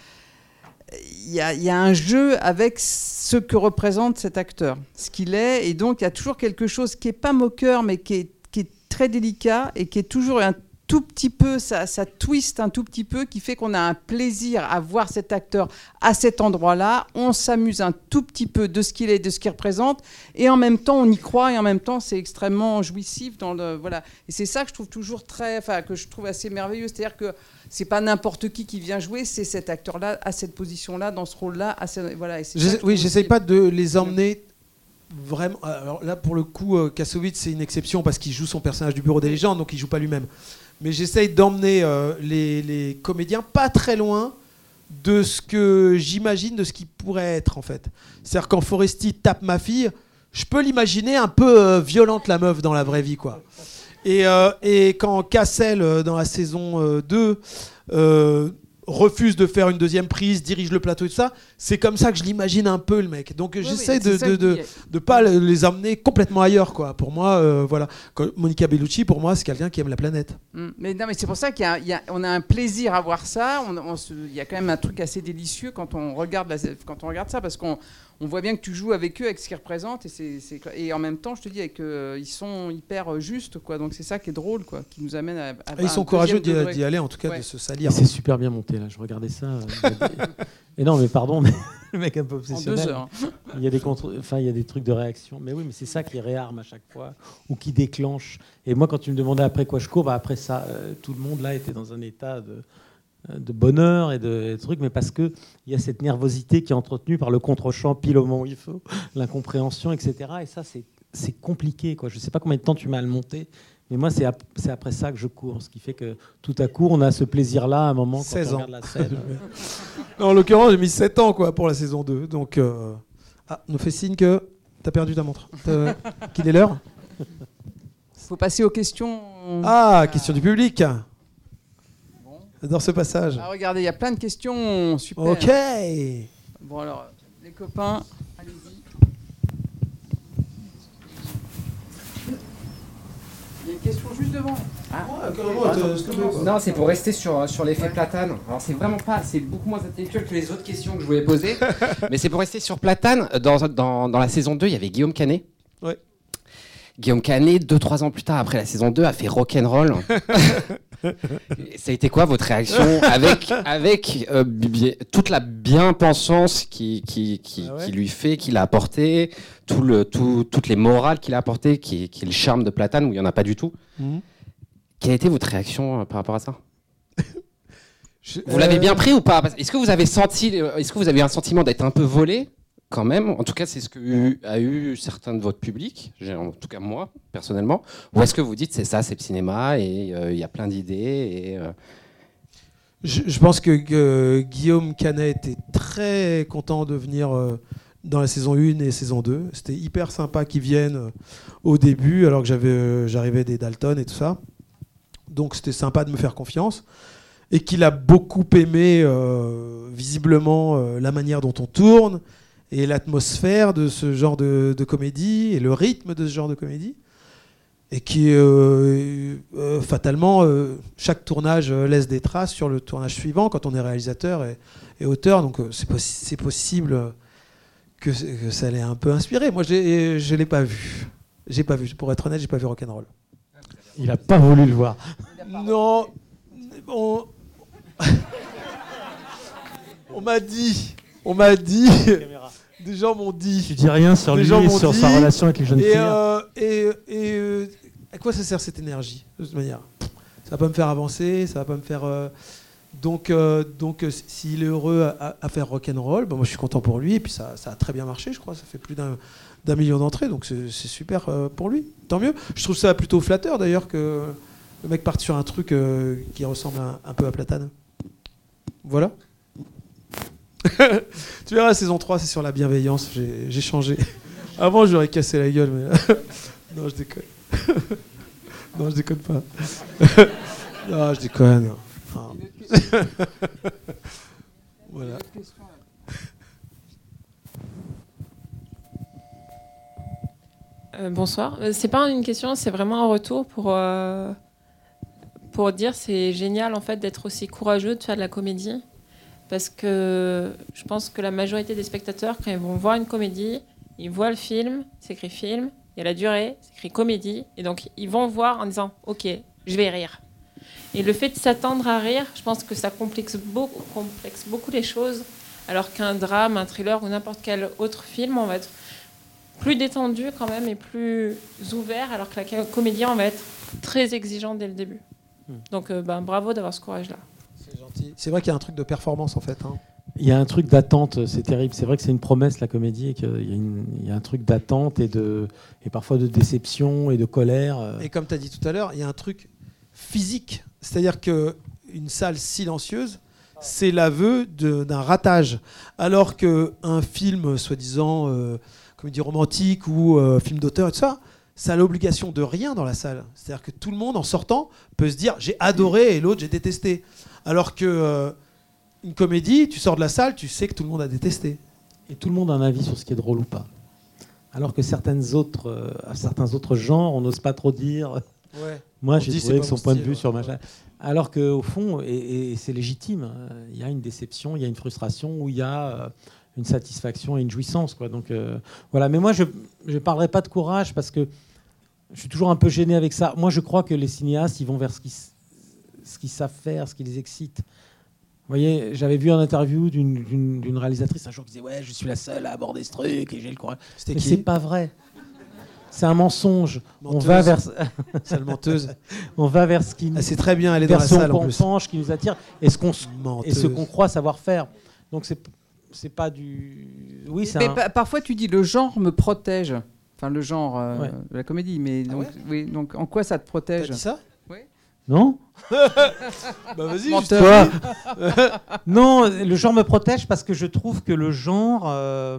B: il y, a, un jeu avec ce que représente cet acteur, ce qu'il est, et donc il y a toujours quelque chose qui est pas moqueur, mais qui est, qui est très délicat et qui est toujours un tout petit peu, ça, ça twist un tout petit peu, qui fait qu'on a un plaisir à voir cet acteur à cet endroit-là. On s'amuse un tout petit peu de ce qu'il est, de ce qu'il représente, et en même temps on y croit, et en même temps c'est extrêmement jouissif dans le voilà. Et c'est ça que je trouve toujours très, enfin que je trouve assez merveilleux, c'est-à-dire que c'est pas n'importe qui qui vient jouer, c'est cet acteur-là à cette position-là, dans ce rôle-là, à voilà. et je
C: Oui, j'essaye pas de les emmener vraiment. Alors là, pour le coup, euh, Kassovitz, c'est une exception parce qu'il joue son personnage du Bureau des légendes, donc il joue pas lui-même. Mais j'essaye d'emmener euh, les, les comédiens pas très loin de ce que j'imagine de ce qui pourrait être en fait. C'est-à-dire quand Foresti tape ma fille, je peux l'imaginer un peu euh, violente la meuf dans la vraie vie quoi. Et, euh, et quand Cassel dans la saison euh, 2 euh, refuse de faire une deuxième prise, dirige le plateau et tout ça, c'est comme ça que je l'imagine un peu le mec. Donc
B: Oui,
C: j'essaie
B: oui,
C: de, de, de, de pas le- les amener complètement ailleurs quoi. Pour moi, euh, voilà. Monica Bellucci, pour moi, c'est quelqu'un qui aime la planète.
B: Mm. Mais non, mais c'est pour ça y a- a- un plaisir à voir ça. On, on se- il y a quand même un truc assez délicieux quand on regarde, la- quand on regarde ça, parce qu'on on voit bien que tu joues avec eux, avec ce qu'ils représentent, et, c'est, c'est- et en même temps, je te dis, avec, euh, ils sont hyper euh, justes, quoi. Donc c'est ça qui est drôle, quoi, qui nous amène à. à
C: Et ils sont courageux d'y aller, en tout cas,
B: Ouais.
C: de se
D: Et
C: salir.
D: C'est super bien monté là, je regardais ça. euh, des- Et non, mais pardon, mais le mec un peu
B: En
D: obsessionnel.
B: deux heures. hein.
D: Il y a des contre... enfin, il y a des trucs de réaction. Mais oui, mais c'est ça qui réarme à chaque fois ou qui déclenche. Et moi, quand tu me demandais après quoi je cours, bah, après ça, euh, tout le monde là était dans un état de, euh, de bonheur et de, trucs, mais parce que il y a cette nervosité qui est entretenue par le contre-champ pile au moment où il faut, l'incompréhension, etc. Et ça, c'est c'est compliqué. Quoi. Je sais pas combien de temps tu à le monter, Mais moi, c'est ap- c'est après ça que je cours. Ce qui fait que tout à coup, on a ce plaisir-là à un moment quand
C: 16
D: on
C: ans.
D: regarde la scène.
C: Non, en l'occurrence, j'ai mis 7 ans quoi, pour la saison 2. Donc, euh, ah, on nous fait signe que t'as perdu ta montre. T'as- Qu'il est l'heure
B: faut passer aux questions.
C: Ah, question du public. J'adore ce passage.
B: Ah, regardez, il y a plein de questions super.
C: Ok.
B: Bon alors, les copains, allez-y. Il y a une question juste devant.
I: Non, c'est pour rester sur, sur l'effet platane. Alors c'est vraiment pas, c'est beaucoup moins intellectuel que les autres questions que je voulais poser. mais c'est pour rester sur platane. Dans, dans, dans la saison 2, il y avait Guillaume Canet.
C: Ouais.
I: Guillaume Canet, 2-3 ans plus tard, après la saison 2, a fait Rock'n'Roll. Ça a été quoi votre réaction avec, avec euh, toute la bien-pensance qui, qui, qui,
C: Ah ouais.
I: qui lui fait, qu'il a apporté, tout le, tout, toutes les morales qu'il a apportées, qui, est le charme de Platane, où il n'y en a pas du tout.
C: Mhm.
I: Quelle a été votre réaction euh, par rapport à ça?
C: Je-
I: Vous l'avez
C: euh,
I: bien pris ou pas? Est-ce que vous avez senti, est-ce que vous avez un sentiment d'être un peu volé? Quand même En tout cas, c'est ce que a eu certains de votre public, en tout cas moi personnellement. Ou est-ce que vous dites c'est ça, c'est le cinéma et euh, il y a plein d'idées euh,
C: Je, pense que Guillaume Canet était très content de venir euh, dans la saison 1 et saison 2. C'était hyper sympa qu'ils viennent au début, alors que j'avais, j'arrivais des Dalton et tout ça. Donc c'était sympa de me faire confiance. Et qu'il a beaucoup aimé, visiblement, la manière dont on tourne et l'atmosphère de ce genre de, de comédie et le rythme de ce genre de comédie. Et qui, euh, euh, fatalement, euh, chaque tournage laisse des traces sur le tournage suivant quand on est réalisateur et, et auteur. Donc c'est, possi- c'est possible que, que ça l'ait un peu inspiré. Moi, je ne l'ai pas vu. J'ai pas vu. Pour être honnête, j'ai pas vu Rock'n'Roll.
D: Il n'a pas voulu le voir.
C: Non. On, on m'a dit. On m'a dit. Des gens m'ont dit.
D: Tu dis rien sur
C: Des
D: lui
C: gens
D: et sur
C: dit,
D: sa relation avec les jeunes
C: et,
D: filles.
C: euh, et, et, euh, à quoi ça sert cette énergie de toute manière? Ça va pas me faire avancer, ça va pas me faire. euh, donc, donc s'il est heureux à, à faire rock'n'roll, ben moi je suis content pour lui. Et puis ça, ça a très bien marché, je crois. Ça fait plus d'un million d'entrées, donc c'est super pour lui. Tant mieux. Je trouve ça plutôt flatteur d'ailleurs que le mec parte sur un truc qui ressemble un, un peu à Platane. Voilà. tu verras, saison 3, c'est sur la bienveillance. J'ai changé. Avant, j'aurais cassé la gueule, non, je déconne. non, je déconne pas. non, je déconne. Enfin, voilà.
J: Euh, bonsoir. Euh, C'est pas une question, c'est vraiment un retour pour, euh, pour dire c'est génial en fait d'être aussi courageux de faire de la comédie. Parce que je pense que la majorité des spectateurs, quand ils vont voir une comédie, ils voient le film, c'est écrit film, il y a la durée, c'est écrit comédie, et donc ils vont voir en disant ok, je vais rire. Et le fait de s'attendre à rire, je pense que ça complexe beaucoup, complexe beaucoup les choses, alors qu'un drame, un thriller ou n'importe quel autre film, on va être plus détendu quand même et plus ouvert, alors que la comédie, on va être très exigeant dès le début. Donc euh, ben, bravo d'avoir ce courage-là.
C: C'est gentil. C'est vrai qu'il y a un truc de performance en fait. hein.
D: Il y a un truc d'attente, c'est terrible. C'est vrai que c'est une promesse, la comédie, et qu'il y, a une- il y a un truc d'attente et, de, et parfois de déception et de colère. euh.
C: Et comme tu as dit tout à l'heure, il y a un truc physique. C'est-à-dire que une salle silencieuse, c'est l'aveu de- d'un ratage. Alors qu'un film, soi-disant, euh, comédie romantique ou euh, film d'auteur et tout ça, ça a l'obligation de rien dans la salle. C'est-à-dire que tout le monde, en sortant, peut se dire j'ai adoré et l'autre j'ai détesté. Alors que euh, une comédie, tu sors de la salle, tu sais que tout le monde a détesté.
D: Et tout le monde a un avis sur ce qui est drôle ou pas. Alors que certaines autres, euh, à certains autres genres, on n'ose pas trop dire.
C: Ouais.
D: Moi, j'ai trouvé que son point de vue sur machin. Alors qu'au fond, et, et c'est légitime, hein, il y a une déception, il y a une frustration, ou il y a euh, une satisfaction et une jouissance. Quoi. Donc, euh, voilà. Mais moi, je ne parlerai pas de courage parce que je suis toujours un peu gêné avec ça. Moi, je crois que les cinéastes, ils vont vers ce qu'ils ce qu'ils savent faire, ce qui les excite. Vous voyez, j'avais vu une interview d'une- réalisatrice un jour qui disait Ouais, je suis la seule à aborder ce truc et j'ai le courage.
C: C'était
D: Mais
C: qui
D: c'est pas vrai. C'est un mensonge. On
C: Menteuse.
D: va vers.
C: Sale menteuse.
D: On va vers ce qui
C: Elle sait très bien aller dans
D: vers
C: la salle en plus.
D: penchant, qui nous attire et ce qu'on s- et ce
C: Menteuse.
D: qu'on croit savoir faire. Donc c'est c'est pas du oui c'est
B: Mais
D: un-
B: pa- parfois tu dis le genre me protège. Enfin, le genre euh,
C: Ouais.
B: de la comédie. Mais donc, oui, donc, en quoi ça te
C: T'as
B: protège
C: dit ça?
D: Non
C: Bah vas-y,
B: Menteur.
D: Non, le genre me protège parce que je trouve que le genre. euh,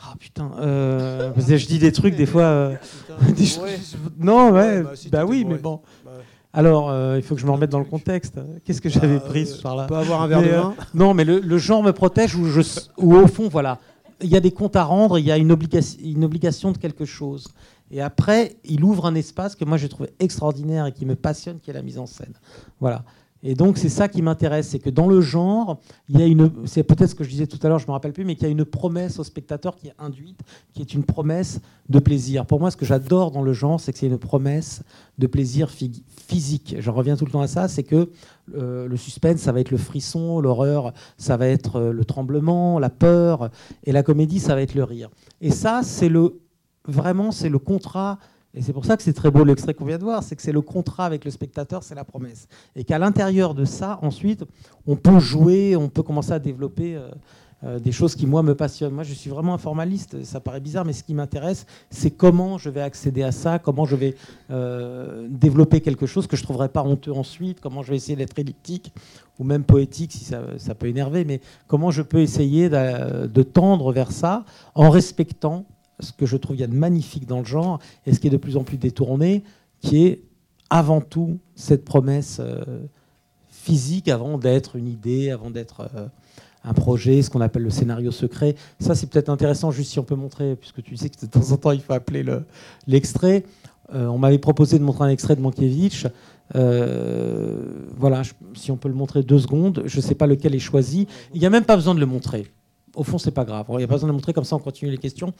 D: Ah putain, euh, parce que je dis des trucs des fois. euh, des choses- Non, ouais,
C: Ouais,
D: bah,
C: bah, si, t'étais
D: oui,
C: bourré.
D: mais bon.
C: Bah,
D: Alors, euh, il faut que je me remette dans le contexte. Qu'est-ce que j'avais
C: Bah,
D: pris
C: euh,
D: ce soir-là
C: Pas avoir un verre
D: Mais,
C: de
D: euh,
C: vin.
D: Non, mais le, le genre me protège où, je, où au fond, voilà, il y a des comptes à rendre, il y a une, obligation, une obligation de quelque chose. Et après, il ouvre un espace que moi j'ai trouvé extraordinaire et qui me passionne, qui est la mise en scène. Voilà. Et donc c'est ça qui m'intéresse, c'est que dans le genre, il y a une, c'est peut-être ce que je disais tout à l'heure, je me rappelle plus, mais qu'il y a une promesse au spectateur qui est induite, qui est une promesse de plaisir. Pour moi, ce que j'adore dans le genre, c'est que c'est une promesse de plaisir phy- physique. J'en reviens tout le temps à ça, c'est que euh, le suspense, ça va être le frisson, l'horreur, ça va être euh, le tremblement, la peur, et la comédie, ça va être le rire. Et ça, c'est le vraiment, c'est le contrat. Et c'est pour ça que c'est très beau l'extrait qu'on vient de voir, c'est que c'est le contrat avec le spectateur, c'est la promesse. Et qu'à l'intérieur de ça, ensuite, on peut jouer, on peut commencer à développer euh, euh, des choses qui, moi, me passionnent. Moi, je suis vraiment un formaliste, ça paraît bizarre, mais ce qui m'intéresse, c'est comment je vais accéder à ça, comment je vais euh, développer quelque chose que je ne trouverai pas honteux ensuite, comment je vais essayer d'être elliptique ou même poétique, si ça, peut énerver, mais comment je peux essayer de tendre vers ça en respectant ce que je trouve il y a de magnifique dans le genre et ce qui est de plus en plus détourné, qui est avant tout cette promesse euh, physique avant d'être une idée, avant d'être euh, un projet, ce qu'on appelle le scénario secret. Ça, c'est peut-être intéressant, juste si on peut montrer, puisque tu sais que de temps en temps, il faut appeler le- l'extrait. Euh, on m'avait proposé de montrer un extrait de Mankiewicz. Voilà, si on peut le montrer deux secondes, je ne sais pas lequel est choisi. Il n'y a même pas besoin de le montrer. Au fond, c'est pas grave. Il n'y a pas besoin de montrer, comme ça on continue les questions.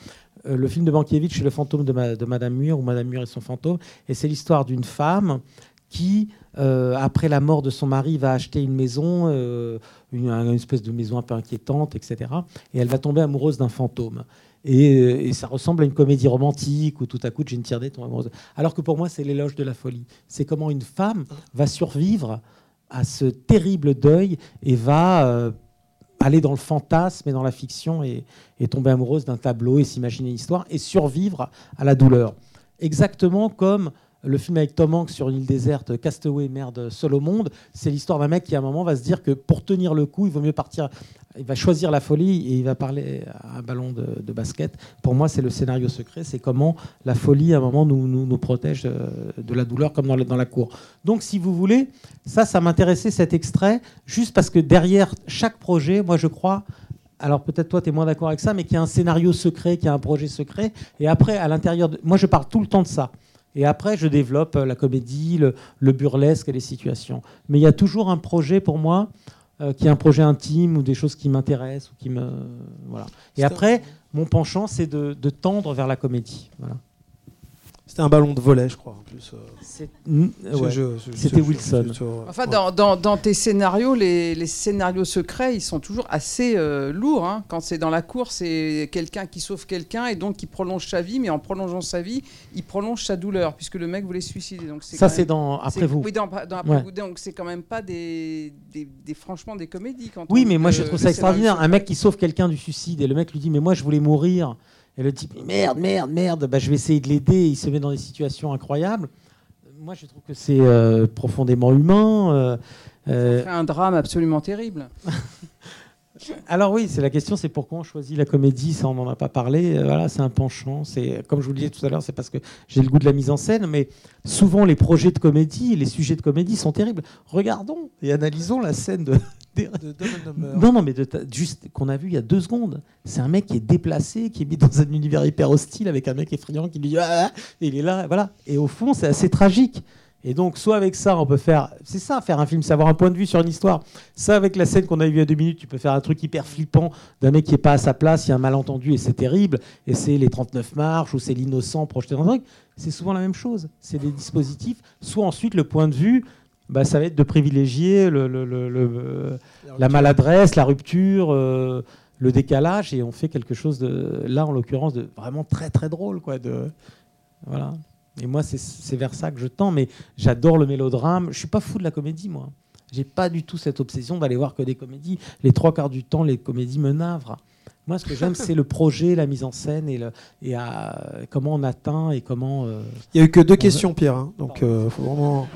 D: Euh, le film de Mankiewicz, c'est le fantôme de, ma- de Madame Muir, ou Madame Muir et son fantôme. Et c'est l'histoire d'une femme qui, euh, après la mort de son mari, va acheter une maison, euh, une, espèce de maison un peu inquiétante, etc. Et elle va tomber amoureuse d'un fantôme. Et, ça ressemble à une comédie romantique où tout à coup, Jeanne Tierney tombe amoureuse. Alors que pour moi, c'est l'éloge de la folie. C'est comment une femme va survivre à ce terrible deuil et va aller dans le fantasme et dans la fiction et, tomber amoureuse d'un tableau et s'imaginer une histoire et survivre à la douleur. Exactement comme le film avec Tom Hanks sur une île déserte, Castaway, merde, seul au monde, c'est l'histoire d'un mec qui à un moment va se dire que pour tenir le coup, il vaut mieux partir, il va choisir la folie et il va parler à un ballon de, basket. Pour moi, c'est le scénario secret, c'est comment la folie à un moment nous, protège euh, de la douleur comme dans la cour. Donc si vous voulez, ça, ça m'intéressait cet extrait, juste parce que derrière chaque projet, moi je crois alors peut-être toi tu es moins d'accord avec ça, mais qu'il y a un scénario secret, qu'il y a un projet secret. Et après, à l'intérieur de... Moi je parle tout le temps de ça. Et après, je développe euh, la comédie, le, le burlesque et les situations. Mais il y a toujours un projet pour moi euh, qui est un projet intime ou des choses qui m'intéressent ou qui me voilà. Et après, mon penchant, c'est de, de tendre vers la comédie. Voilà.
C: C'était un ballon de volet, je crois, en plus. euh.
D: Ouais. C'était Wilson.
B: Enfin,
C: ouais.
B: dans, dans- dans tes scénarios, les, les scénarios secrets, ils sont toujours assez euh, lourds. hein. Quand c'est dans la cour, c'est quelqu'un qui sauve quelqu'un et donc qui prolonge sa vie, mais en prolongeant sa vie, il prolonge sa douleur, puisque le mec voulait se suicider. Donc
D: Ça, c'est dans Après vous.
B: Oui, dans, dans Après
D: Ouais.
B: vous. Donc c'est quand même pas des, des, des- franchement des comédies. Quand
D: Oui, mais moi je trouve ça extraordinaire. Un mec qui sauve quelqu'un du suicide et le mec lui dit Mais moi je voulais mourir. Et le type Merde, merde, merde, bah, je vais essayer de l'aider. Il se met dans des situations incroyables. Moi je trouve que c'est euh, profondément humain. euh, euh,
B: Ça ferait un drame absolument terrible.
D: alors oui, c'est la question, c'est pourquoi on choisit la comédie, ça on n'en a pas parlé. Euh, Voilà, c'est un penchant. C'est comme je vous le disais tout à l'heure, c'est parce que j'ai le goût de la mise en scène, mais souvent les projets de comédie, les sujets de comédie sont terribles. Regardons et analysons la scène de.
C: De.
D: Non, non, mais de juste qu'on a vu il y a deux secondes. C'est un mec qui est déplacé, qui est mis dans un univers hyper hostile avec un mec effrayant qui lui dit ah, ah et il est là, voilà. Et au fond, c'est assez tragique. Et donc, soit avec ça, on peut faire, c'est ça, faire un film, c'est avoir un point de vue sur une histoire. Ça, avec la scène qu'on a vue à deux minutes, tu peux faire un truc hyper flippant d'un mec qui est pas à sa place, il y a un malentendu et c'est terrible. Et c'est les 39 marches ou c'est l'innocent projeté dans un truc. C'est souvent la même chose. C'est des dispositifs. Soit ensuite, le point de vue, bah, ça va être de privilégier le, le- le- le- la maladresse, la rupture, euh, le décalage, et on fait quelque chose de, là en l'occurrence, de vraiment très très drôle, quoi. De, voilà. Et moi, c'est- vers ça que je tends, mais j'adore le mélodrame. Je suis pas fou de la comédie, moi. J'ai pas du tout cette obsession d'aller voir que des comédies. Les trois quarts du temps, les comédies me navrent. Moi, ce que j'aime, c'est le projet, la mise en scène et, le, et à- comment on atteint et comment. euh,
C: Il y a eu que deux
D: on-
C: questions, Pierre. hein, donc, euh, faut vraiment.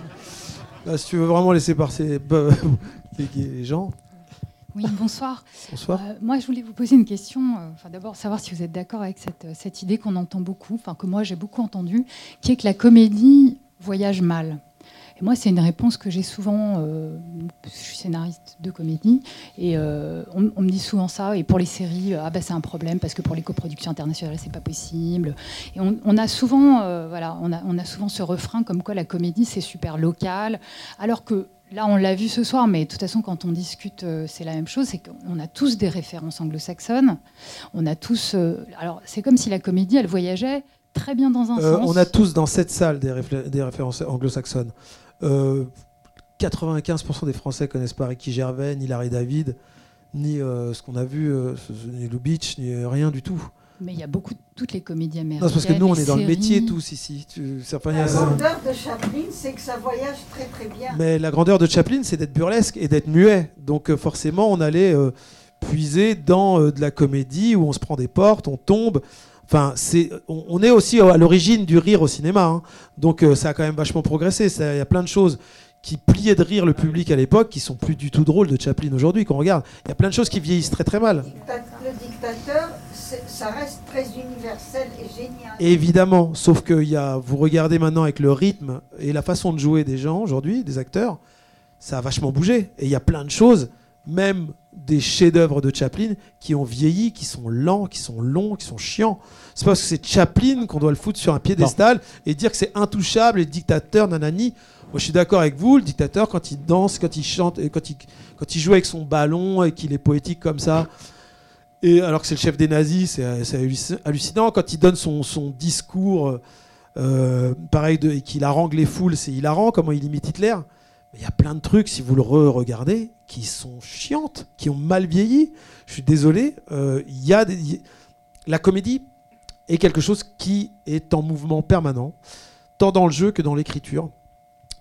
C: Là, si tu veux vraiment laisser passer les gens.
K: Oui, bonsoir.
C: Bonsoir.
K: Euh, moi, je voulais vous poser une question. euh, Enfin, d'abord, savoir si vous êtes d'accord avec cette, euh, cette idée qu'on entend beaucoup, enfin que moi j'ai beaucoup entendue, qui est que la comédie voyage mal. Et moi, c'est une réponse que j'ai souvent. euh, je suis scénariste de comédie et euh, on, on me dit souvent ça. Et pour les séries, ah bah c'est un problème parce que pour les coproductions internationales, c'est pas possible. Et on, on a souvent, euh, voilà, on a, on a souvent ce refrain comme quoi la comédie c'est super local, alors que Là, on l'a vu ce soir, mais de toute façon, quand on discute, euh, c'est la même chose. C'est qu'on a tous des références anglo-saxonnes. On a tous. euh, alors, c'est comme si la comédie, elle voyageait très bien dans un
C: Euh,
K: sens.
C: on a tous dans cette salle des, références anglo-saxonnes. Euh, 95% des Français connaissent pas Ricky Gervais, ni Larry David, ni euh, ce qu'on a vu, ni Lou Beach, ni rien du tout.
K: Mais il y a beaucoup, toutes les comédies américaines.
C: Non, c'est parce que nous, on est dans le métier tous ici. Tu- a
L: La grandeur de Chaplin, c'est que ça voyage très très bien.
C: Mais la grandeur de Chaplin, c'est d'être burlesque et d'être muet. Donc euh, forcément, on allait euh, puiser dans euh, de la comédie où on se prend des portes, on tombe. Enfin, c'est, on, on est aussi à l'origine du rire au cinéma. hein. Donc euh, ça a quand même vachement progressé. Il y a plein de choses qui pliaient de rire le public à l'époque qui sont plus du tout drôles de Chaplin aujourd'hui qu'on regarde. Il y a plein de choses qui vieillissent très très mal.
L: Le dictateur, ça reste très universel et génial.
C: Évidemment, sauf que y a, vous regardez maintenant avec le rythme et la façon de jouer des gens aujourd'hui, des acteurs, ça a vachement bougé. Et il y a plein de choses, même des chefs-d'œuvre de Chaplin, qui ont vieilli, qui sont lents, qui sont longs, qui sont chiants. C'est parce que c'est Chaplin qu'on doit le foutre sur un piédestal et dire que c'est intouchable et le dictateur, nanani. Moi, je suis d'accord avec vous, le dictateur, quand il danse, quand il chante, et quand il, quand il joue avec son ballon et qu'il est poétique comme ça, et alors que c'est le chef des nazis, c'est halluc- hallucinant. Quand il donne son, discours, euh, pareil, de, et qu'il harangue les foules, c'est hilarant, comment il imite Hitler. Mais il y a plein de trucs, si vous le re-regardez, qui sont chiantes, qui ont mal vieilli. Je suis désolé. euh, y a la comédie est quelque chose qui est en mouvement permanent, tant dans le jeu que dans l'écriture,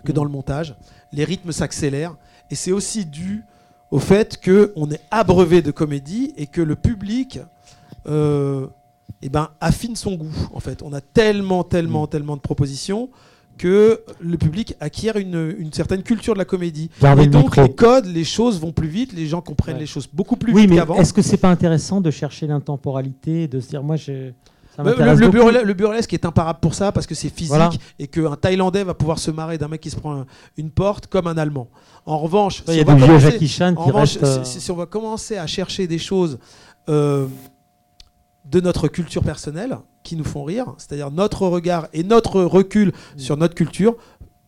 C: que dans le montage. Les rythmes s'accélèrent. Et c'est aussi dû au fait qu'on est abreuvé de comédie et que le public euh, eh ben, affine son goût. En fait, on a tellement, tellement,
D: Mm.
C: tellement de propositions que le public acquiert une, une certaine culture de la comédie.
D: Gardez
C: et donc les codes, les choses vont plus vite, les gens comprennent
D: Ouais.
C: les choses beaucoup plus
D: oui,
C: vite
D: mais
C: qu'avant.
D: est-ce que c'est pas intéressant de chercher l'intemporalité, de se dire, moi, je, ça
C: Le, burlesque est imparable pour ça parce que c'est physique
D: Voilà.
C: et qu'un Thaïlandais va pouvoir se marrer d'un mec qui se prend un- une porte comme un Allemand. En revanche, on commencer- en
D: reste,
C: si on va commencer à chercher des choses euh, de notre culture personnelle qui nous font rire, c'est-à-dire notre regard et notre recul
D: Mm.
C: sur notre culture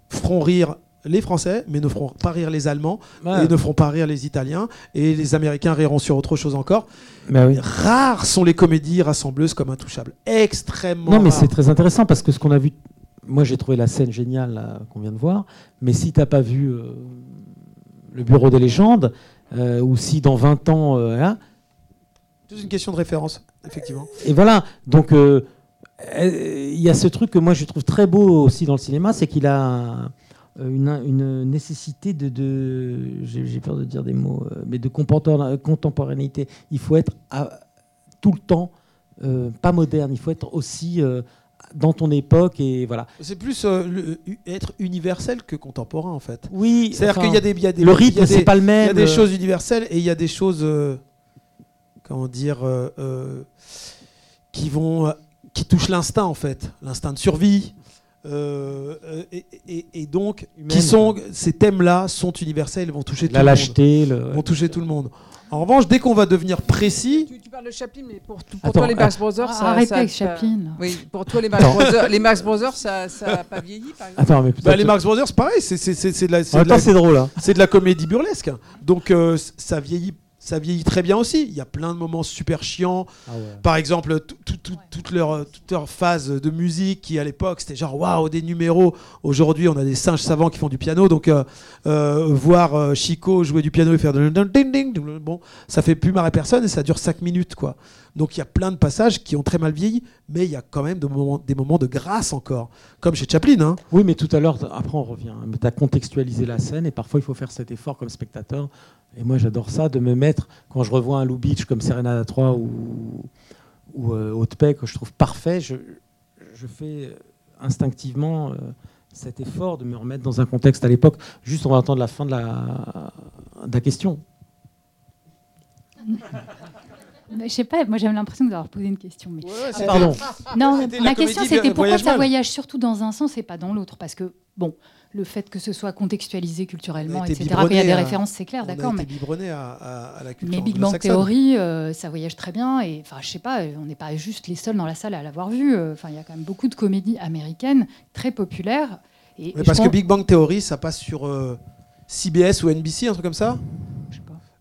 C: feront rire les Français, mais ne feront pas rire les Allemands,
D: Ouais.
C: et ne feront pas rire les Italiens, et les Américains riront sur autre chose encore.
D: Bah oui.
C: Rares sont les comédies rassembleuses comme Intouchables. Extrêmement
D: Non, mais c'est très intéressant parce que ce qu'on a vu, moi j'ai trouvé la scène géniale qu'on vient de voir, mais si t'as pas vu euh, le Bureau des légendes, euh, ou si dans 20 ans, euh, hein,
C: C'est une question de référence, effectivement.
D: et voilà, donc euh, il y a ce truc que moi je trouve très beau aussi dans le cinéma, c'est qu'il a une, une nécessité de, de- j'ai peur de dire des mots, euh, mais de contemporanéité. Il faut être à- tout le temps euh, pas moderne, il faut être aussi euh, dans ton époque et voilà.
C: C'est plus euh, le- être universel que contemporain, en fait.
D: Oui,
C: C'est-à-dire
D: enfin,
C: qu'il y a des, il y a des-
D: le rythme, c'est pas le
C: Il y a
D: même,
C: des
D: euh.
C: choses universelles et il y a des choses, euh, comment dire, euh, euh, qui vont, euh, qui touchent l'instinct en fait, l'instinct de survie. Euh, et, et- et donc,
D: Humaine,
C: qui sont, ces thèmes-là sont universels, vont toucher
D: La
C: tout
D: lâcheté,
C: le monde.
D: le-
C: Vont toucher tout le monde. En revanche, dès qu'on va devenir précis,
B: Tu, tu parles de Chaplin, mais pour, pour
C: Attends,
B: toi, les Marx
C: euh,
B: Brothers, ça.
K: Arrêtez
B: ça-
K: avec
B: ça-
K: Chaplin.
B: Oui, pour toi, les Marx
C: Attends.
B: Brothers, les Marx Brothers, ça n'a pas vieilli, par exemple
D: Attends, mais
C: Bah, les Marx Brothers, pareil, c'est c'est- c'est- c'est de la.
D: Même
C: de la-
D: c'est drôle, hein.
C: C'est de la comédie burlesque. Donc euh, ça vieillit, ça vieillit très bien aussi. Il y a plein de moments super chiants.
D: Ah ouais.
C: Par exemple, tout- tout- tout- toute leur toute leur phase de musique qui à l'époque c'était genre waouh des numéros. Aujourd'hui, on a des singes savants qui font du piano. Donc euh, euh, voir euh, Chico jouer du piano et faire de ding ding, ding, bon, ça fait plus marrer personne et ça dure 5 minutes quoi. Donc il y a plein de passages qui ont très mal vieilli, mais il y a quand même de moments- des moments de grâce encore, comme chez Chaplin. Hein.
D: Oui, mais tout à l'heure, après on revient. Mais tu as contextualisé la scène et parfois il faut faire cet effort comme spectateur Et moi, j'adore ça, de me mettre, quand je revois un Lou Beach comme Serenade à 3 ou, ou euh, Haute Paix, que je trouve parfait, je, je fais instinctivement euh, cet effort de me remettre dans un contexte à l'époque. Juste, on va entendre la fin de la, de la question.
K: Mais Je sais pas, moi j'avais l'impression d'avoir posé une question. Mais...
D: pardon.
K: Non, ma question c'était pourquoi
C: Voyage
K: ça voyage surtout dans un sens et pas dans l'autre? Parce que, bon, le fait que ce soit contextualisé culturellement, etc., qu'il y a des références, c'est clair, d'accord. Mais,
C: biberonné à, à- à la culture
K: mais Big Bang. Theory, euh, ça voyage très bien. Et enfin, je sais pas, on n'est pas juste les seuls dans la salle à l'avoir vu. euh, Enfin, il y a quand même beaucoup de comédies américaines très populaires. Et
C: Mais parce que Big Bang Theory, ça passe sur euh, CBS ou NBC, un truc comme ça?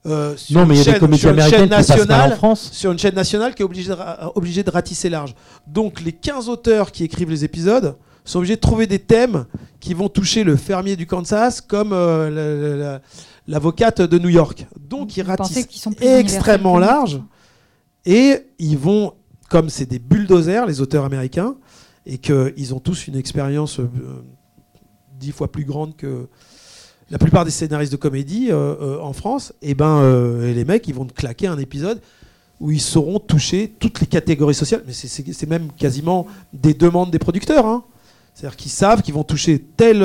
C: Euh, sur
D: Non, mais il y a
C: une
D: des
C: chaîne-
D: comédies
C: sur une
D: américaines
C: chaîne
D: qui passent mal en
C: nationale-
D: France.
C: Sur une chaîne nationale qui est obligée de, ra- obligée de ratisser large. Donc les 15 auteurs qui écrivent les épisodes sont obligés de trouver des thèmes qui vont toucher le fermier du Kansas comme euh, la- la- la- l'avocate de New York. Donc ils
K: Vous
C: ratissent
K: sont universels
C: extrêmement large et ils vont, comme c'est des bulldozers, les auteurs américains, et qu'ils ont tous une expérience euh, dix fois plus grande que la plupart des scénaristes de comédie euh, euh, en France, et ben euh, les mecs ils vont te claquer un épisode où ils sauront toucher toutes les catégories sociales. Mais c'est- même quasiment des demandes des producteurs. hein. C'est-à-dire qu'ils savent qu'ils vont toucher telle,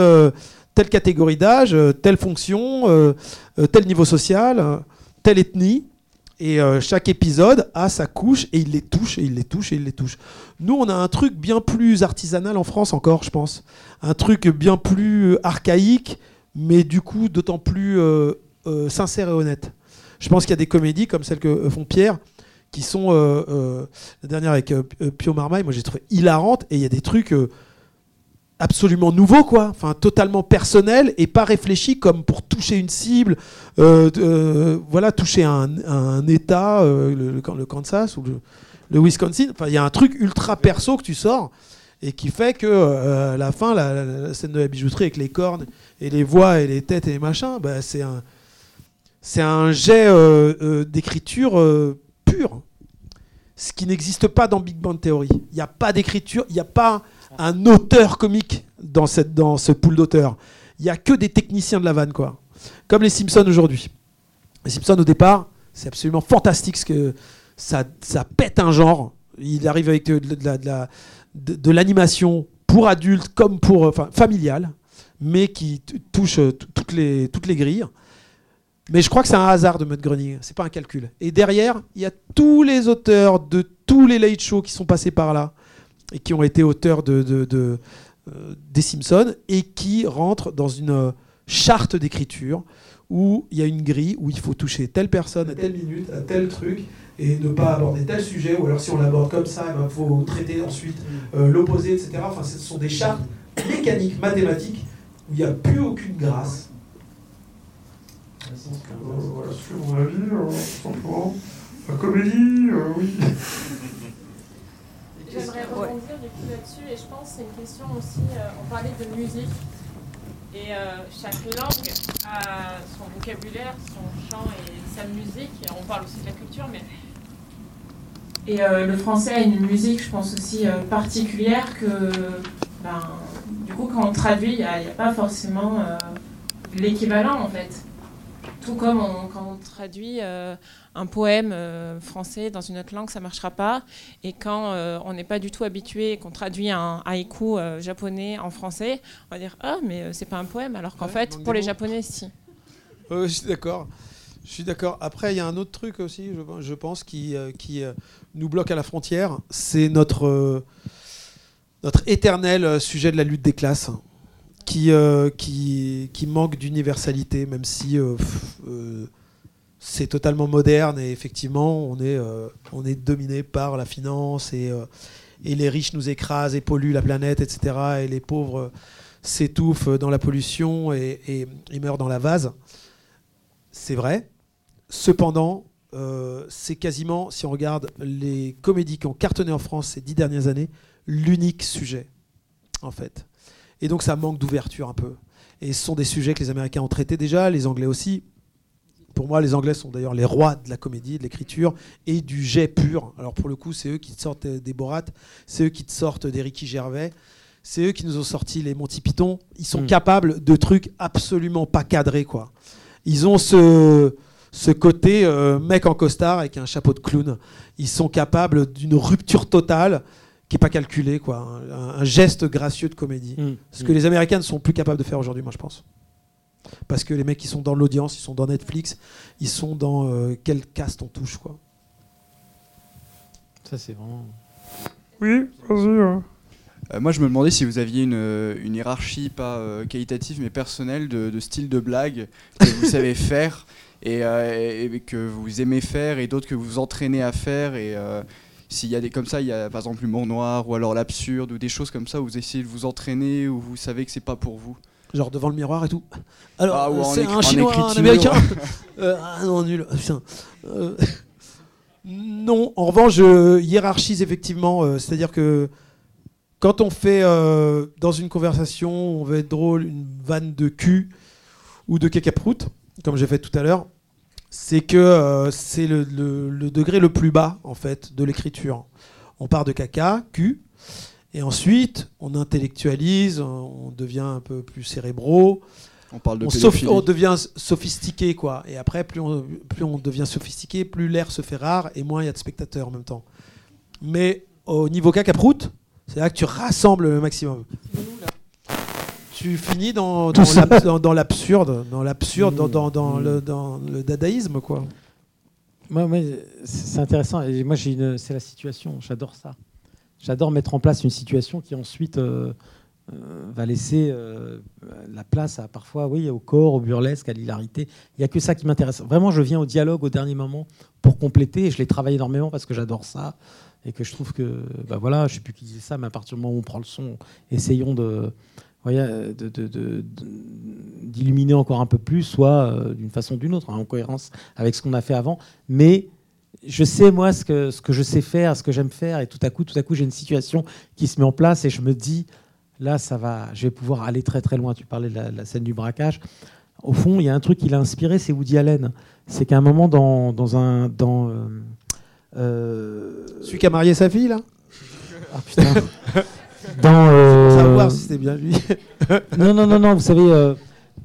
C: telle catégorie d'âge, telle fonction, tel niveau social, telle ethnie. Et chaque épisode a sa couche et il les touche et il les touche et il les touche. Nous, on a un truc bien plus artisanal en France encore, je pense. Un truc bien plus archaïque, mais du coup d'autant plus euh, euh, sincère et honnête. Je pense qu'il y a des comédies comme celle que euh, font Pierre, qui sont la dernière avec Pio Marmaille, moi j'ai trouvé hilarante, et il y a des trucs absolument nouveaux, quoi, enfin totalement personnels et pas réfléchis comme pour toucher une cible, voilà, toucher un, État, le Kansas ou le, le Wisconsin. Enfin, il y a un truc ultra perso que tu sors et qui fait que euh, à la fin, la, scène de la bijouterie avec les cornes et les voix et les têtes et les machins, bah, c'est un, c'est un jet euh, euh, d'écriture euh, pur. Ce qui n'existe pas dans Big Bang Theory. Il n'y a pas d'écriture, il n'y a pas un auteur comique dans, cette, dans ce pool d'auteurs. Il n'y a que des techniciens de la vanne, quoi. Comme les Simpsons aujourd'hui. Les Simpsons, au départ, c'est absolument fantastique ce que ça, ça pète un genre. Il arrive avec de la- de- l'animation pour adultes comme pour enfin, familiale, mais qui touche euh, toutes les, toutes les grilles. Mais je crois que c'est un hasard de Matt Groening, c'est pas un calcul. Et derrière, il y a tous les auteurs de tous les late shows qui sont passés par là et qui ont été auteurs de, de- euh, des Simpsons et qui rentrent dans une euh, charte d'écriture où il y a une grille où il faut toucher telle personne à telle minute, à tel truc et ne pas aborder tel sujet ou alors si on l'aborde comme ça, il faut traiter ensuite euh, l'opposé, etc. Enfin, ce sont des chartes mécaniques, mathématiques où il n'y a plus aucune grâce. voilà, c'est mon avis, euh, simplement. La comédie, euh, oui.
J: J'aimerais rebondir du coup là-dessus et je pense que c'est une question aussi, euh, on parlait de musique et euh, chaque langue a vocabulaire, son chant et sa musique et on parle aussi de la culture mais et euh, le français a une musique je pense aussi euh, particulière que ben, du coup quand on traduit il n'y a, pas forcément euh, l'équivalent en fait tout comme on- quand on traduit euh, un poème euh, français dans une autre langue, ça marchera pas. Et quand euh, on n'est pas du tout habitué et qu'on traduit un haïku euh, japonais en français, on va dire ah mais euh, c'est pas un poème, alors qu'en
C: Ouais,
J: fait pour les
C: mots.
J: japonais si.
C: Je suis d'accord. Je suis d'accord. Après, il y a un autre truc aussi, je, je pense, qui, euh, qui euh, nous bloque à la frontière. C'est notre, euh, notre éternel sujet de la lutte des classes, qui, euh, qui, qui manque d'universalité, même si c'est totalement moderne et effectivement, on est, on est dominé par la finance et, et les riches nous écrasent et polluent la planète, etc. Et les pauvres s'étouffent dans la pollution et- et meurent dans la vase. C'est vrai. Cependant, euh, c'est quasiment, si on regarde les comédies qui ont cartonné en France ces dix dernières années, l'unique sujet, en fait. Et donc ça manque d'ouverture un peu. Et ce sont des sujets que les Américains ont traités déjà, les Anglais aussi. Pour moi, les Anglais sont d'ailleurs les rois de la comédie, de l'écriture et du jet pur. Alors pour le coup, c'est eux qui te sortent des Borat, c'est eux qui te sortent des Ricky Gervais, c'est eux qui nous ont sorti les Monty Python. Ils sont
D: Mm.
C: capables de trucs absolument pas cadrés, quoi. Ils ont ce, ce côté euh, mec en costard avec un chapeau de clown. Ils sont capables d'une rupture totale qui n'est pas calculée, quoi. Un, un geste gracieux de comédie.
D: Mm.
C: Ce que les Américains ne sont plus capables de faire aujourd'hui, moi je pense. Parce que les mecs, ils sont dans l'audience, ils sont dans Netflix, ils sont dans euh, quel cast on touche, quoi.
D: Ça, c'est vraiment.
C: Oui, vas-y.
M: Euh, moi, je me demandais si vous aviez une, euh, une hiérarchie, pas euh, qualitative, mais personnelle, de, de style de blague que vous savez faire et, euh, et que vous aimez faire et d'autres que vous vous entraînez à faire. Et euh, s'il y a des comme ça, il y a par exemple l'humour noir ou alors l'absurde ou des choses comme ça où vous essayez de vous entraîner ou vous savez que c'est pas pour vous.
C: Genre devant le miroir et tout. Alors,
M: Ah,
C: c'est un chinois, un américain. Euh, ah non, nul. Putain. Euh, non, en revanche, je hiérarchise effectivement. euh, C'est-à-dire que quand on fait euh, dans une conversation, on veut être drôle, une vanne de cul ou de cacaproute, comme j'ai fait tout à l'heure, c'est que euh, c'est le, le- le degré le plus bas en fait de l'écriture. On part de caca, cul, et ensuite on intellectualise, on devient un peu plus cérébraux.
M: On parle de
C: on,
M: pédophilie.
C: on devient sophistiqué quoi. Et après plus on, plus on devient sophistiqué, plus l'air se fait rare et moins il y a de spectateurs en même temps. Mais au niveau cacaproute, c'est là que tu rassembles le maximum. Tu finis dans, l'absurde, dans l'absurde, dans, dans- dans le, dans le dadaïsme quoi.
D: Moi, moi, c'est intéressant. Et moi, c'est la situation. J'adore ça. J'adore mettre en place une situation qui ensuite euh, euh, va laisser euh, la place à parfois, oui, au corps, au burlesque, à l'hilarité. Il n'y a que ça qui m'intéresse. Vraiment, je viens au dialogue au dernier moment pour compléter. Et je l'ai travaillé énormément parce que j'adore ça et que je trouve que, bah voilà, je sais plus qui disait ça, mais à partir du moment où on prend le son, essayons de d'illuminer encore un peu plus, soit euh, d'une façon ou d'une autre, hein, en cohérence avec ce qu'on a fait avant. Mais je sais, moi, ce que, ce que je sais faire, ce que j'aime faire, et tout à coup, tout à coup, j'ai une situation qui se met en place et je me dis, là, ça va, je vais pouvoir aller très très loin. Tu parlais de la, scène du braquage. Au fond, il y a un truc qui l'a inspiré, c'est Woody Allen. C'est qu'à un moment, dans, dans un. Dans, euh,
C: Celui qui a marié sa fille là
D: Ah putain. Dans, euh,
C: Savoir si c'était bien lui.
D: non, non, non, non, vous savez, euh,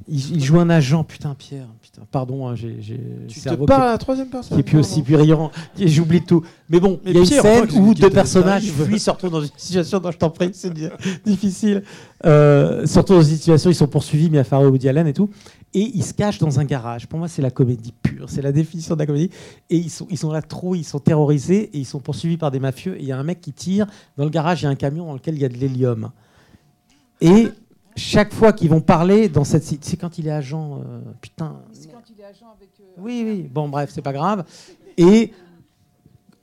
D: il, il joue un agent, putain, Pierre. Putain, pardon, hein, j'ai.
C: Tu te parles à la troisième personne,
D: Qui est plus aussi brillant. J'oublie tout. Mais bon, il y a une scène où deux personnages fuient, se retrouvent dans une situation dont je t'en prie, c'est di- difficile. Euh, se retrouvent dans une situation, ils sont poursuivis, mais à Farrow Woody Allen et tout. Et ils se cachent dans un garage. Pour moi, c'est la comédie pure. C'est la définition de la comédie. Et ils sont, ils sont là trop, ils sont terrorisés et ils sont poursuivis par des mafieux. Et il y a un mec qui tire. Dans le garage, il y a un camion dans lequel il y a de l'hélium. Et chaque fois qu'ils vont parler dans cette. C'est quand il est agent. euh, putain. Oui, oui. Bon, bref, c'est pas grave. Et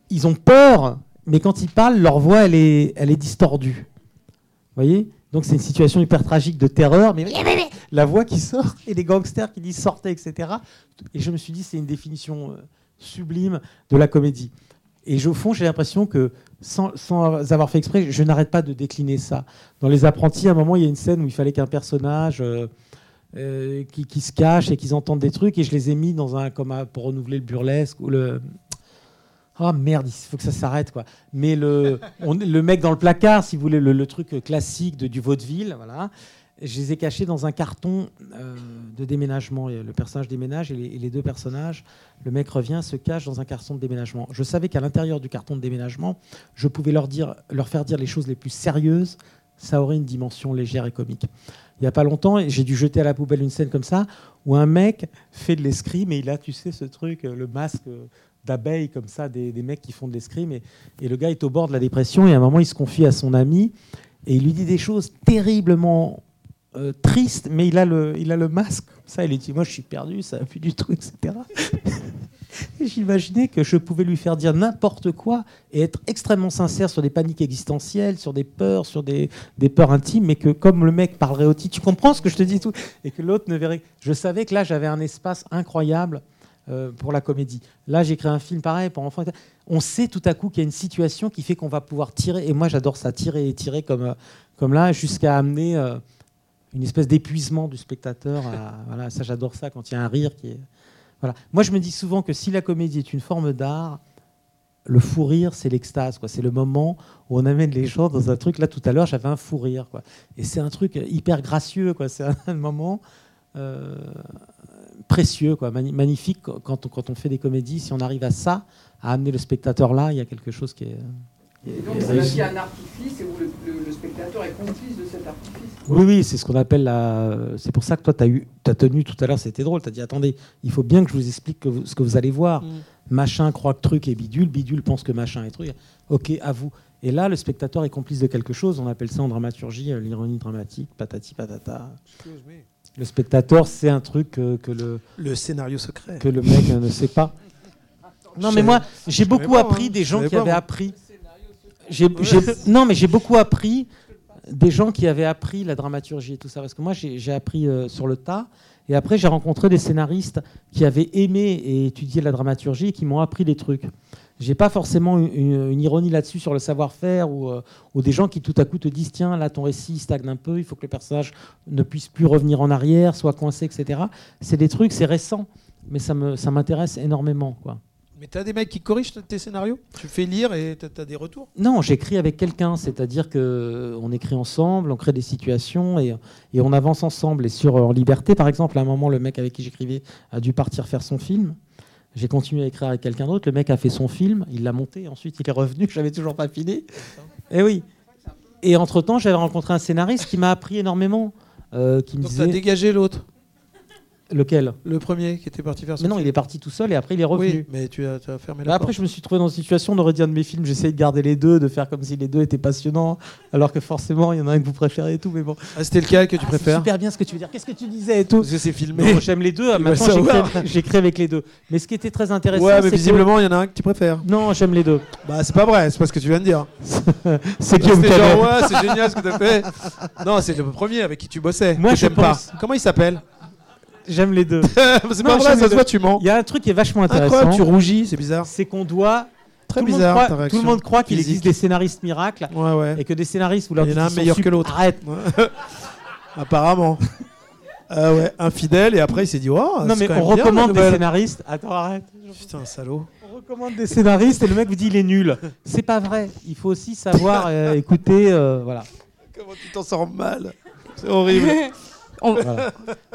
D: ils ont peur, mais quand ils parlent, leur voix, elle est, elle est distordue. Vous voyez? Donc c'est une situation hyper tragique de terreur, mais la voix qui sort et les gangsters qui disent sortez, etc. Et je me suis dit, c'est une définition euh, sublime de la comédie. Et au fond, j'ai l'impression que, sans, sans avoir fait exprès, je n'arrête pas de décliner ça. Dans Les Apprentis, à un moment, il y a une scène où il fallait qu'un personnage euh, euh, qui, se cache et qu'ils entendent des trucs, et je les ai mis dans un comme pour renouveler le burlesque ou le. Ah merde, il faut que ça s'arrête quoi. Mais le, on- le mec dans le placard, si vous voulez, le, truc classique du vaudeville, voilà. Je les ai cachés dans un carton euh, de déménagement. Le personnage déménage et les, deux personnages, le mec revient, se cache dans un carton de déménagement. Je savais qu'à l'intérieur du carton de déménagement, je pouvais leur, dire, leur faire dire les choses les plus sérieuses. Ça aurait une dimension légère et comique. Il n'y a pas longtemps, j'ai dû jeter à la poubelle une scène comme ça, où un mec fait de l'escrime et il a, tu sais, ce truc, euh, le masque euh, d'abeille comme ça, des, des mecs qui font de l'escrime. Et, et le gars est au bord de la dépression et à un moment, il se confie à son ami et il lui dit des choses terriblement euh, tristes, mais il a, le, il a le masque. Ça, il dit Moi, je suis perdu, ça a plus du tout, etc. Et J'imaginais que je pouvais lui faire dire n'importe quoi et être extrêmement sincère sur des paniques existentielles, sur des peurs, sur des, des peurs intimes, mais que comme le mec parlerait au titre, tu comprends ce que je te dis tout, et que l'autre ne verrait. Je savais que là, j'avais un espace incroyable euh, pour la comédie. Là, j'ai créé un film pareil pour enfants. On sait tout à coup qu'il y a une situation qui fait qu'on va pouvoir tirer, et moi j'adore ça, tirer et tirer comme, euh, comme là, jusqu'à amener une espèce d'épuisement du spectateur. à- voilà, ça, j'adore ça quand il y a un rire qui. Voilà. Moi, je me dis souvent que si la comédie est une forme d'art, le fou rire, c'est l'extase. quoi. C'est le moment où on amène les gens dans un truc. Là, tout à l'heure, j'avais un fou rire. Quoi. Et c'est un truc hyper gracieux. quoi. C'est un moment euh, précieux, quoi, magnifique quand on, quand on fait des comédies. Si on arrive à ça, à amener le spectateur là, il y a quelque chose qui est.
B: Et donc
D: est
B: c'est là
D: réussi.
B: qu'il y a un artifice et où le, le- le spectateur est complice de cet artifice.
D: Oui, oui, c'est ce qu'on appelle la. C'est pour ça que toi, tu as, eu... as tenu tout à l'heure, c'était drôle. Tu as dit attendez, il faut bien que je vous explique que vous- ce que vous allez voir.
C: Mm.
D: Machin croit que truc est bidule, bidule pense que machin est truc. Ok, à vous. Et là, le spectateur est complice de quelque chose. On appelle ça en dramaturgie euh, l'ironie dramatique, patati patata. Le spectateur, c'est un truc euh, que le.
C: Le scénario secret.
D: Que le mec euh, ne sait pas. Non, mais moi, j'ai beaucoup
C: pas,
D: appris
C: hein.
D: des gens qui avaient
C: moi.
D: appris. J'ai, non, mais j'ai beaucoup appris des gens qui avaient appris la dramaturgie et tout ça. Parce que moi, j'ai, appris euh, sur le tas. Et après, j'ai rencontré des scénaristes qui avaient aimé et étudié la dramaturgie et qui m'ont appris des trucs. J'ai pas forcément une, une- une ironie là-dessus sur le savoir-faire ou, euh, ou des gens qui tout à coup te disent tiens là ton récit stagne un peu, il faut que le personnage ne puisse plus revenir en arrière, soit coincé, etc. C'est des trucs, c'est récent, mais ça m'intéresse énormément quoi.
C: Mais t'as des mecs qui corrigent tes scénarios? Tu fais lire et t'as as des retours?
D: Non, j'écris avec quelqu'un, c'est-à-dire que euh, on écrit ensemble, on crée des situations et, et on avance ensemble. Et sur euh, En Liberté, par exemple, à un moment, le mec avec qui j'écrivais a dû partir faire son film. J'ai continué à écrire avec quelqu'un d'autre. Le mec a fait son film, il l'a monté, ensuite il est revenu, je n'avais toujours pas fini. Et oui. Et entre-temps, j'avais rencontré un scénariste qui m'a appris énormément. euh, qui me
C: Donc t'as dégagé l'autre
D: Lequel?
C: Le premier qui était parti faire son
D: Mais non, il est parti tout seul et après il est revenu.
C: Oui, mais tu as, tu as fermé la
D: Bah après,
C: porte.
D: je me suis trouvé dans une situation, on aurait dit un de mes films, j'essayais de garder les deux, de faire comme si les deux étaient passionnants, alors que forcément, il y en a un que vous préférez et tout, mais bon.
C: Ah, c'était lequel que tu
D: Ah,
C: préfères
D: super bien ce que tu veux dire. Qu'est-ce que tu disais et tout
C: Parce que c'est filmé.
D: J'aime les deux, maintenant j'écris- j'écris avec les deux. Mais ce qui était très intéressant,
C: Ouais, mais visiblement, il y en a un que tu préfères.
D: Non, j'aime les deux.
C: Bah, c'est pas vrai, c'est pas ce que tu viens de dire.
D: C'est Guillaume
C: genre, ouais, c'est génial ce que t'as fait. Non, c'est le premier avec qui tu bossais.
D: Moi, je
C: pas. Comment il s'appelle?
D: J'aime les deux.
C: C'est pas vrai, ça se voit, tu mens.
D: Il y a un truc qui est vachement intéressant.
C: Incroyable, tu rougis, c'est bizarre.
D: C'est qu'on doit.
C: Très
D: tout le monde
C: bizarre,
D: croit- Tout le monde croit qu'il existe des scénaristes miracles
C: Ouais, ouais.
D: et que des scénaristes, vous leur
C: Il y en a un meilleur que l'autre.
D: Arrête.
C: Apparemment. Ah ouais, infidèle, et après il s'est dit, oh,
D: non,
C: c'est
D: mais
C: quand
D: on
C: même bien, la
D: recommande des scénaristes. Attends, arrête.
C: Putain, salaud.
D: On recommande des scénaristes et le mec vous dit il est nul. C'est pas vrai. Il faut aussi savoir euh, écouter. euh, voilà.
C: Comment tu t'en sors mal C'est horrible.
D: Voilà.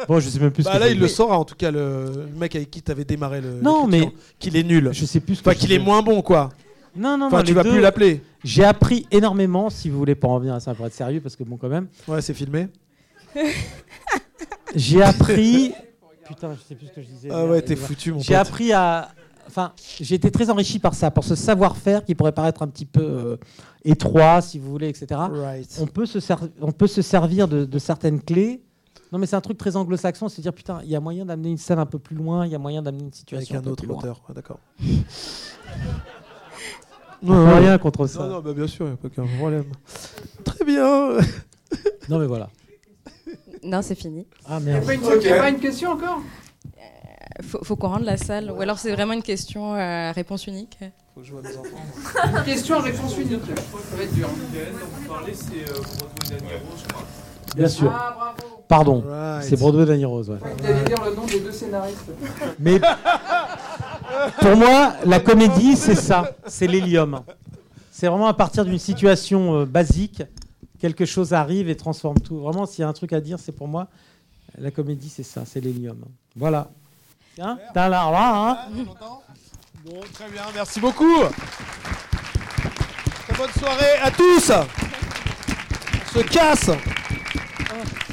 D: Bon, je sais même plus. ce
C: Bah
D: que
C: là, il le saura en tout cas, le, le mec avec qui t'avais démarré le.
D: Non, mais-
C: Qu'il est nul.
D: Je sais plus ce que
C: Enfin, qu'il est moins bon, quoi.
D: Non, non,
C: Enfin,
D: non.
C: tu vas
D: deux-
C: plus l'appeler.
D: J'ai appris énormément, si vous voulez pas en revenir à ça pour être sérieux, parce que bon, quand même.
C: Ouais, c'est filmé.
D: J'ai appris. Putain, je sais plus ce que je disais.
C: Ah ouais, t'es foutu, mon
D: J'ai appris à. Enfin, j'ai été très enrichi par ça, par ce savoir-faire qui pourrait paraître un petit peu euh, étroit, si vous voulez, etc.
C: Right.
D: On, peut se on peut se servir de, de certaines clés. Non, mais c'est un truc très anglo-saxon, c'est dire putain, il y a moyen d'amener une scène un peu plus loin, il y a moyen d'amener une situation
C: Avec un
D: peu
C: autre auteur. D'accord.
D: On fait rien contre ça.
C: Non, non, bah, bien sûr, il n'y a pas aucun problème. Très bien.
D: Non, mais voilà.
N: Non, c'est fini.
D: Ah
B: Il n'y a,
D: merde.
B: pas une- y a pas une question encore?
N: Faut, faut qu'on rende la salle. Ou alors c'est vraiment une question euh, à réponse unique.
C: Faut que je vois mes enfants.
B: Une question à réponse unique. Ça va être dur.
D: Bien sûr.
B: Ah, bravo.
D: Pardon,
C: Right.
D: c'est Broadway Danny Rose. ouais.
B: Vous allez dire le nom des deux scénaristes.
D: Mais pour moi, la comédie, c'est ça, c'est l'hélium. C'est vraiment à partir d'une situation euh, basique, quelque chose arrive et transforme tout. Vraiment, s'il y a un truc à dire, c'est pour moi, la comédie, c'est ça, c'est l'hélium. Voilà. Hein T'as là, là, hein
C: Bon, très bien, merci beaucoup. Très bonne soirée à tous. On se casse. Oh.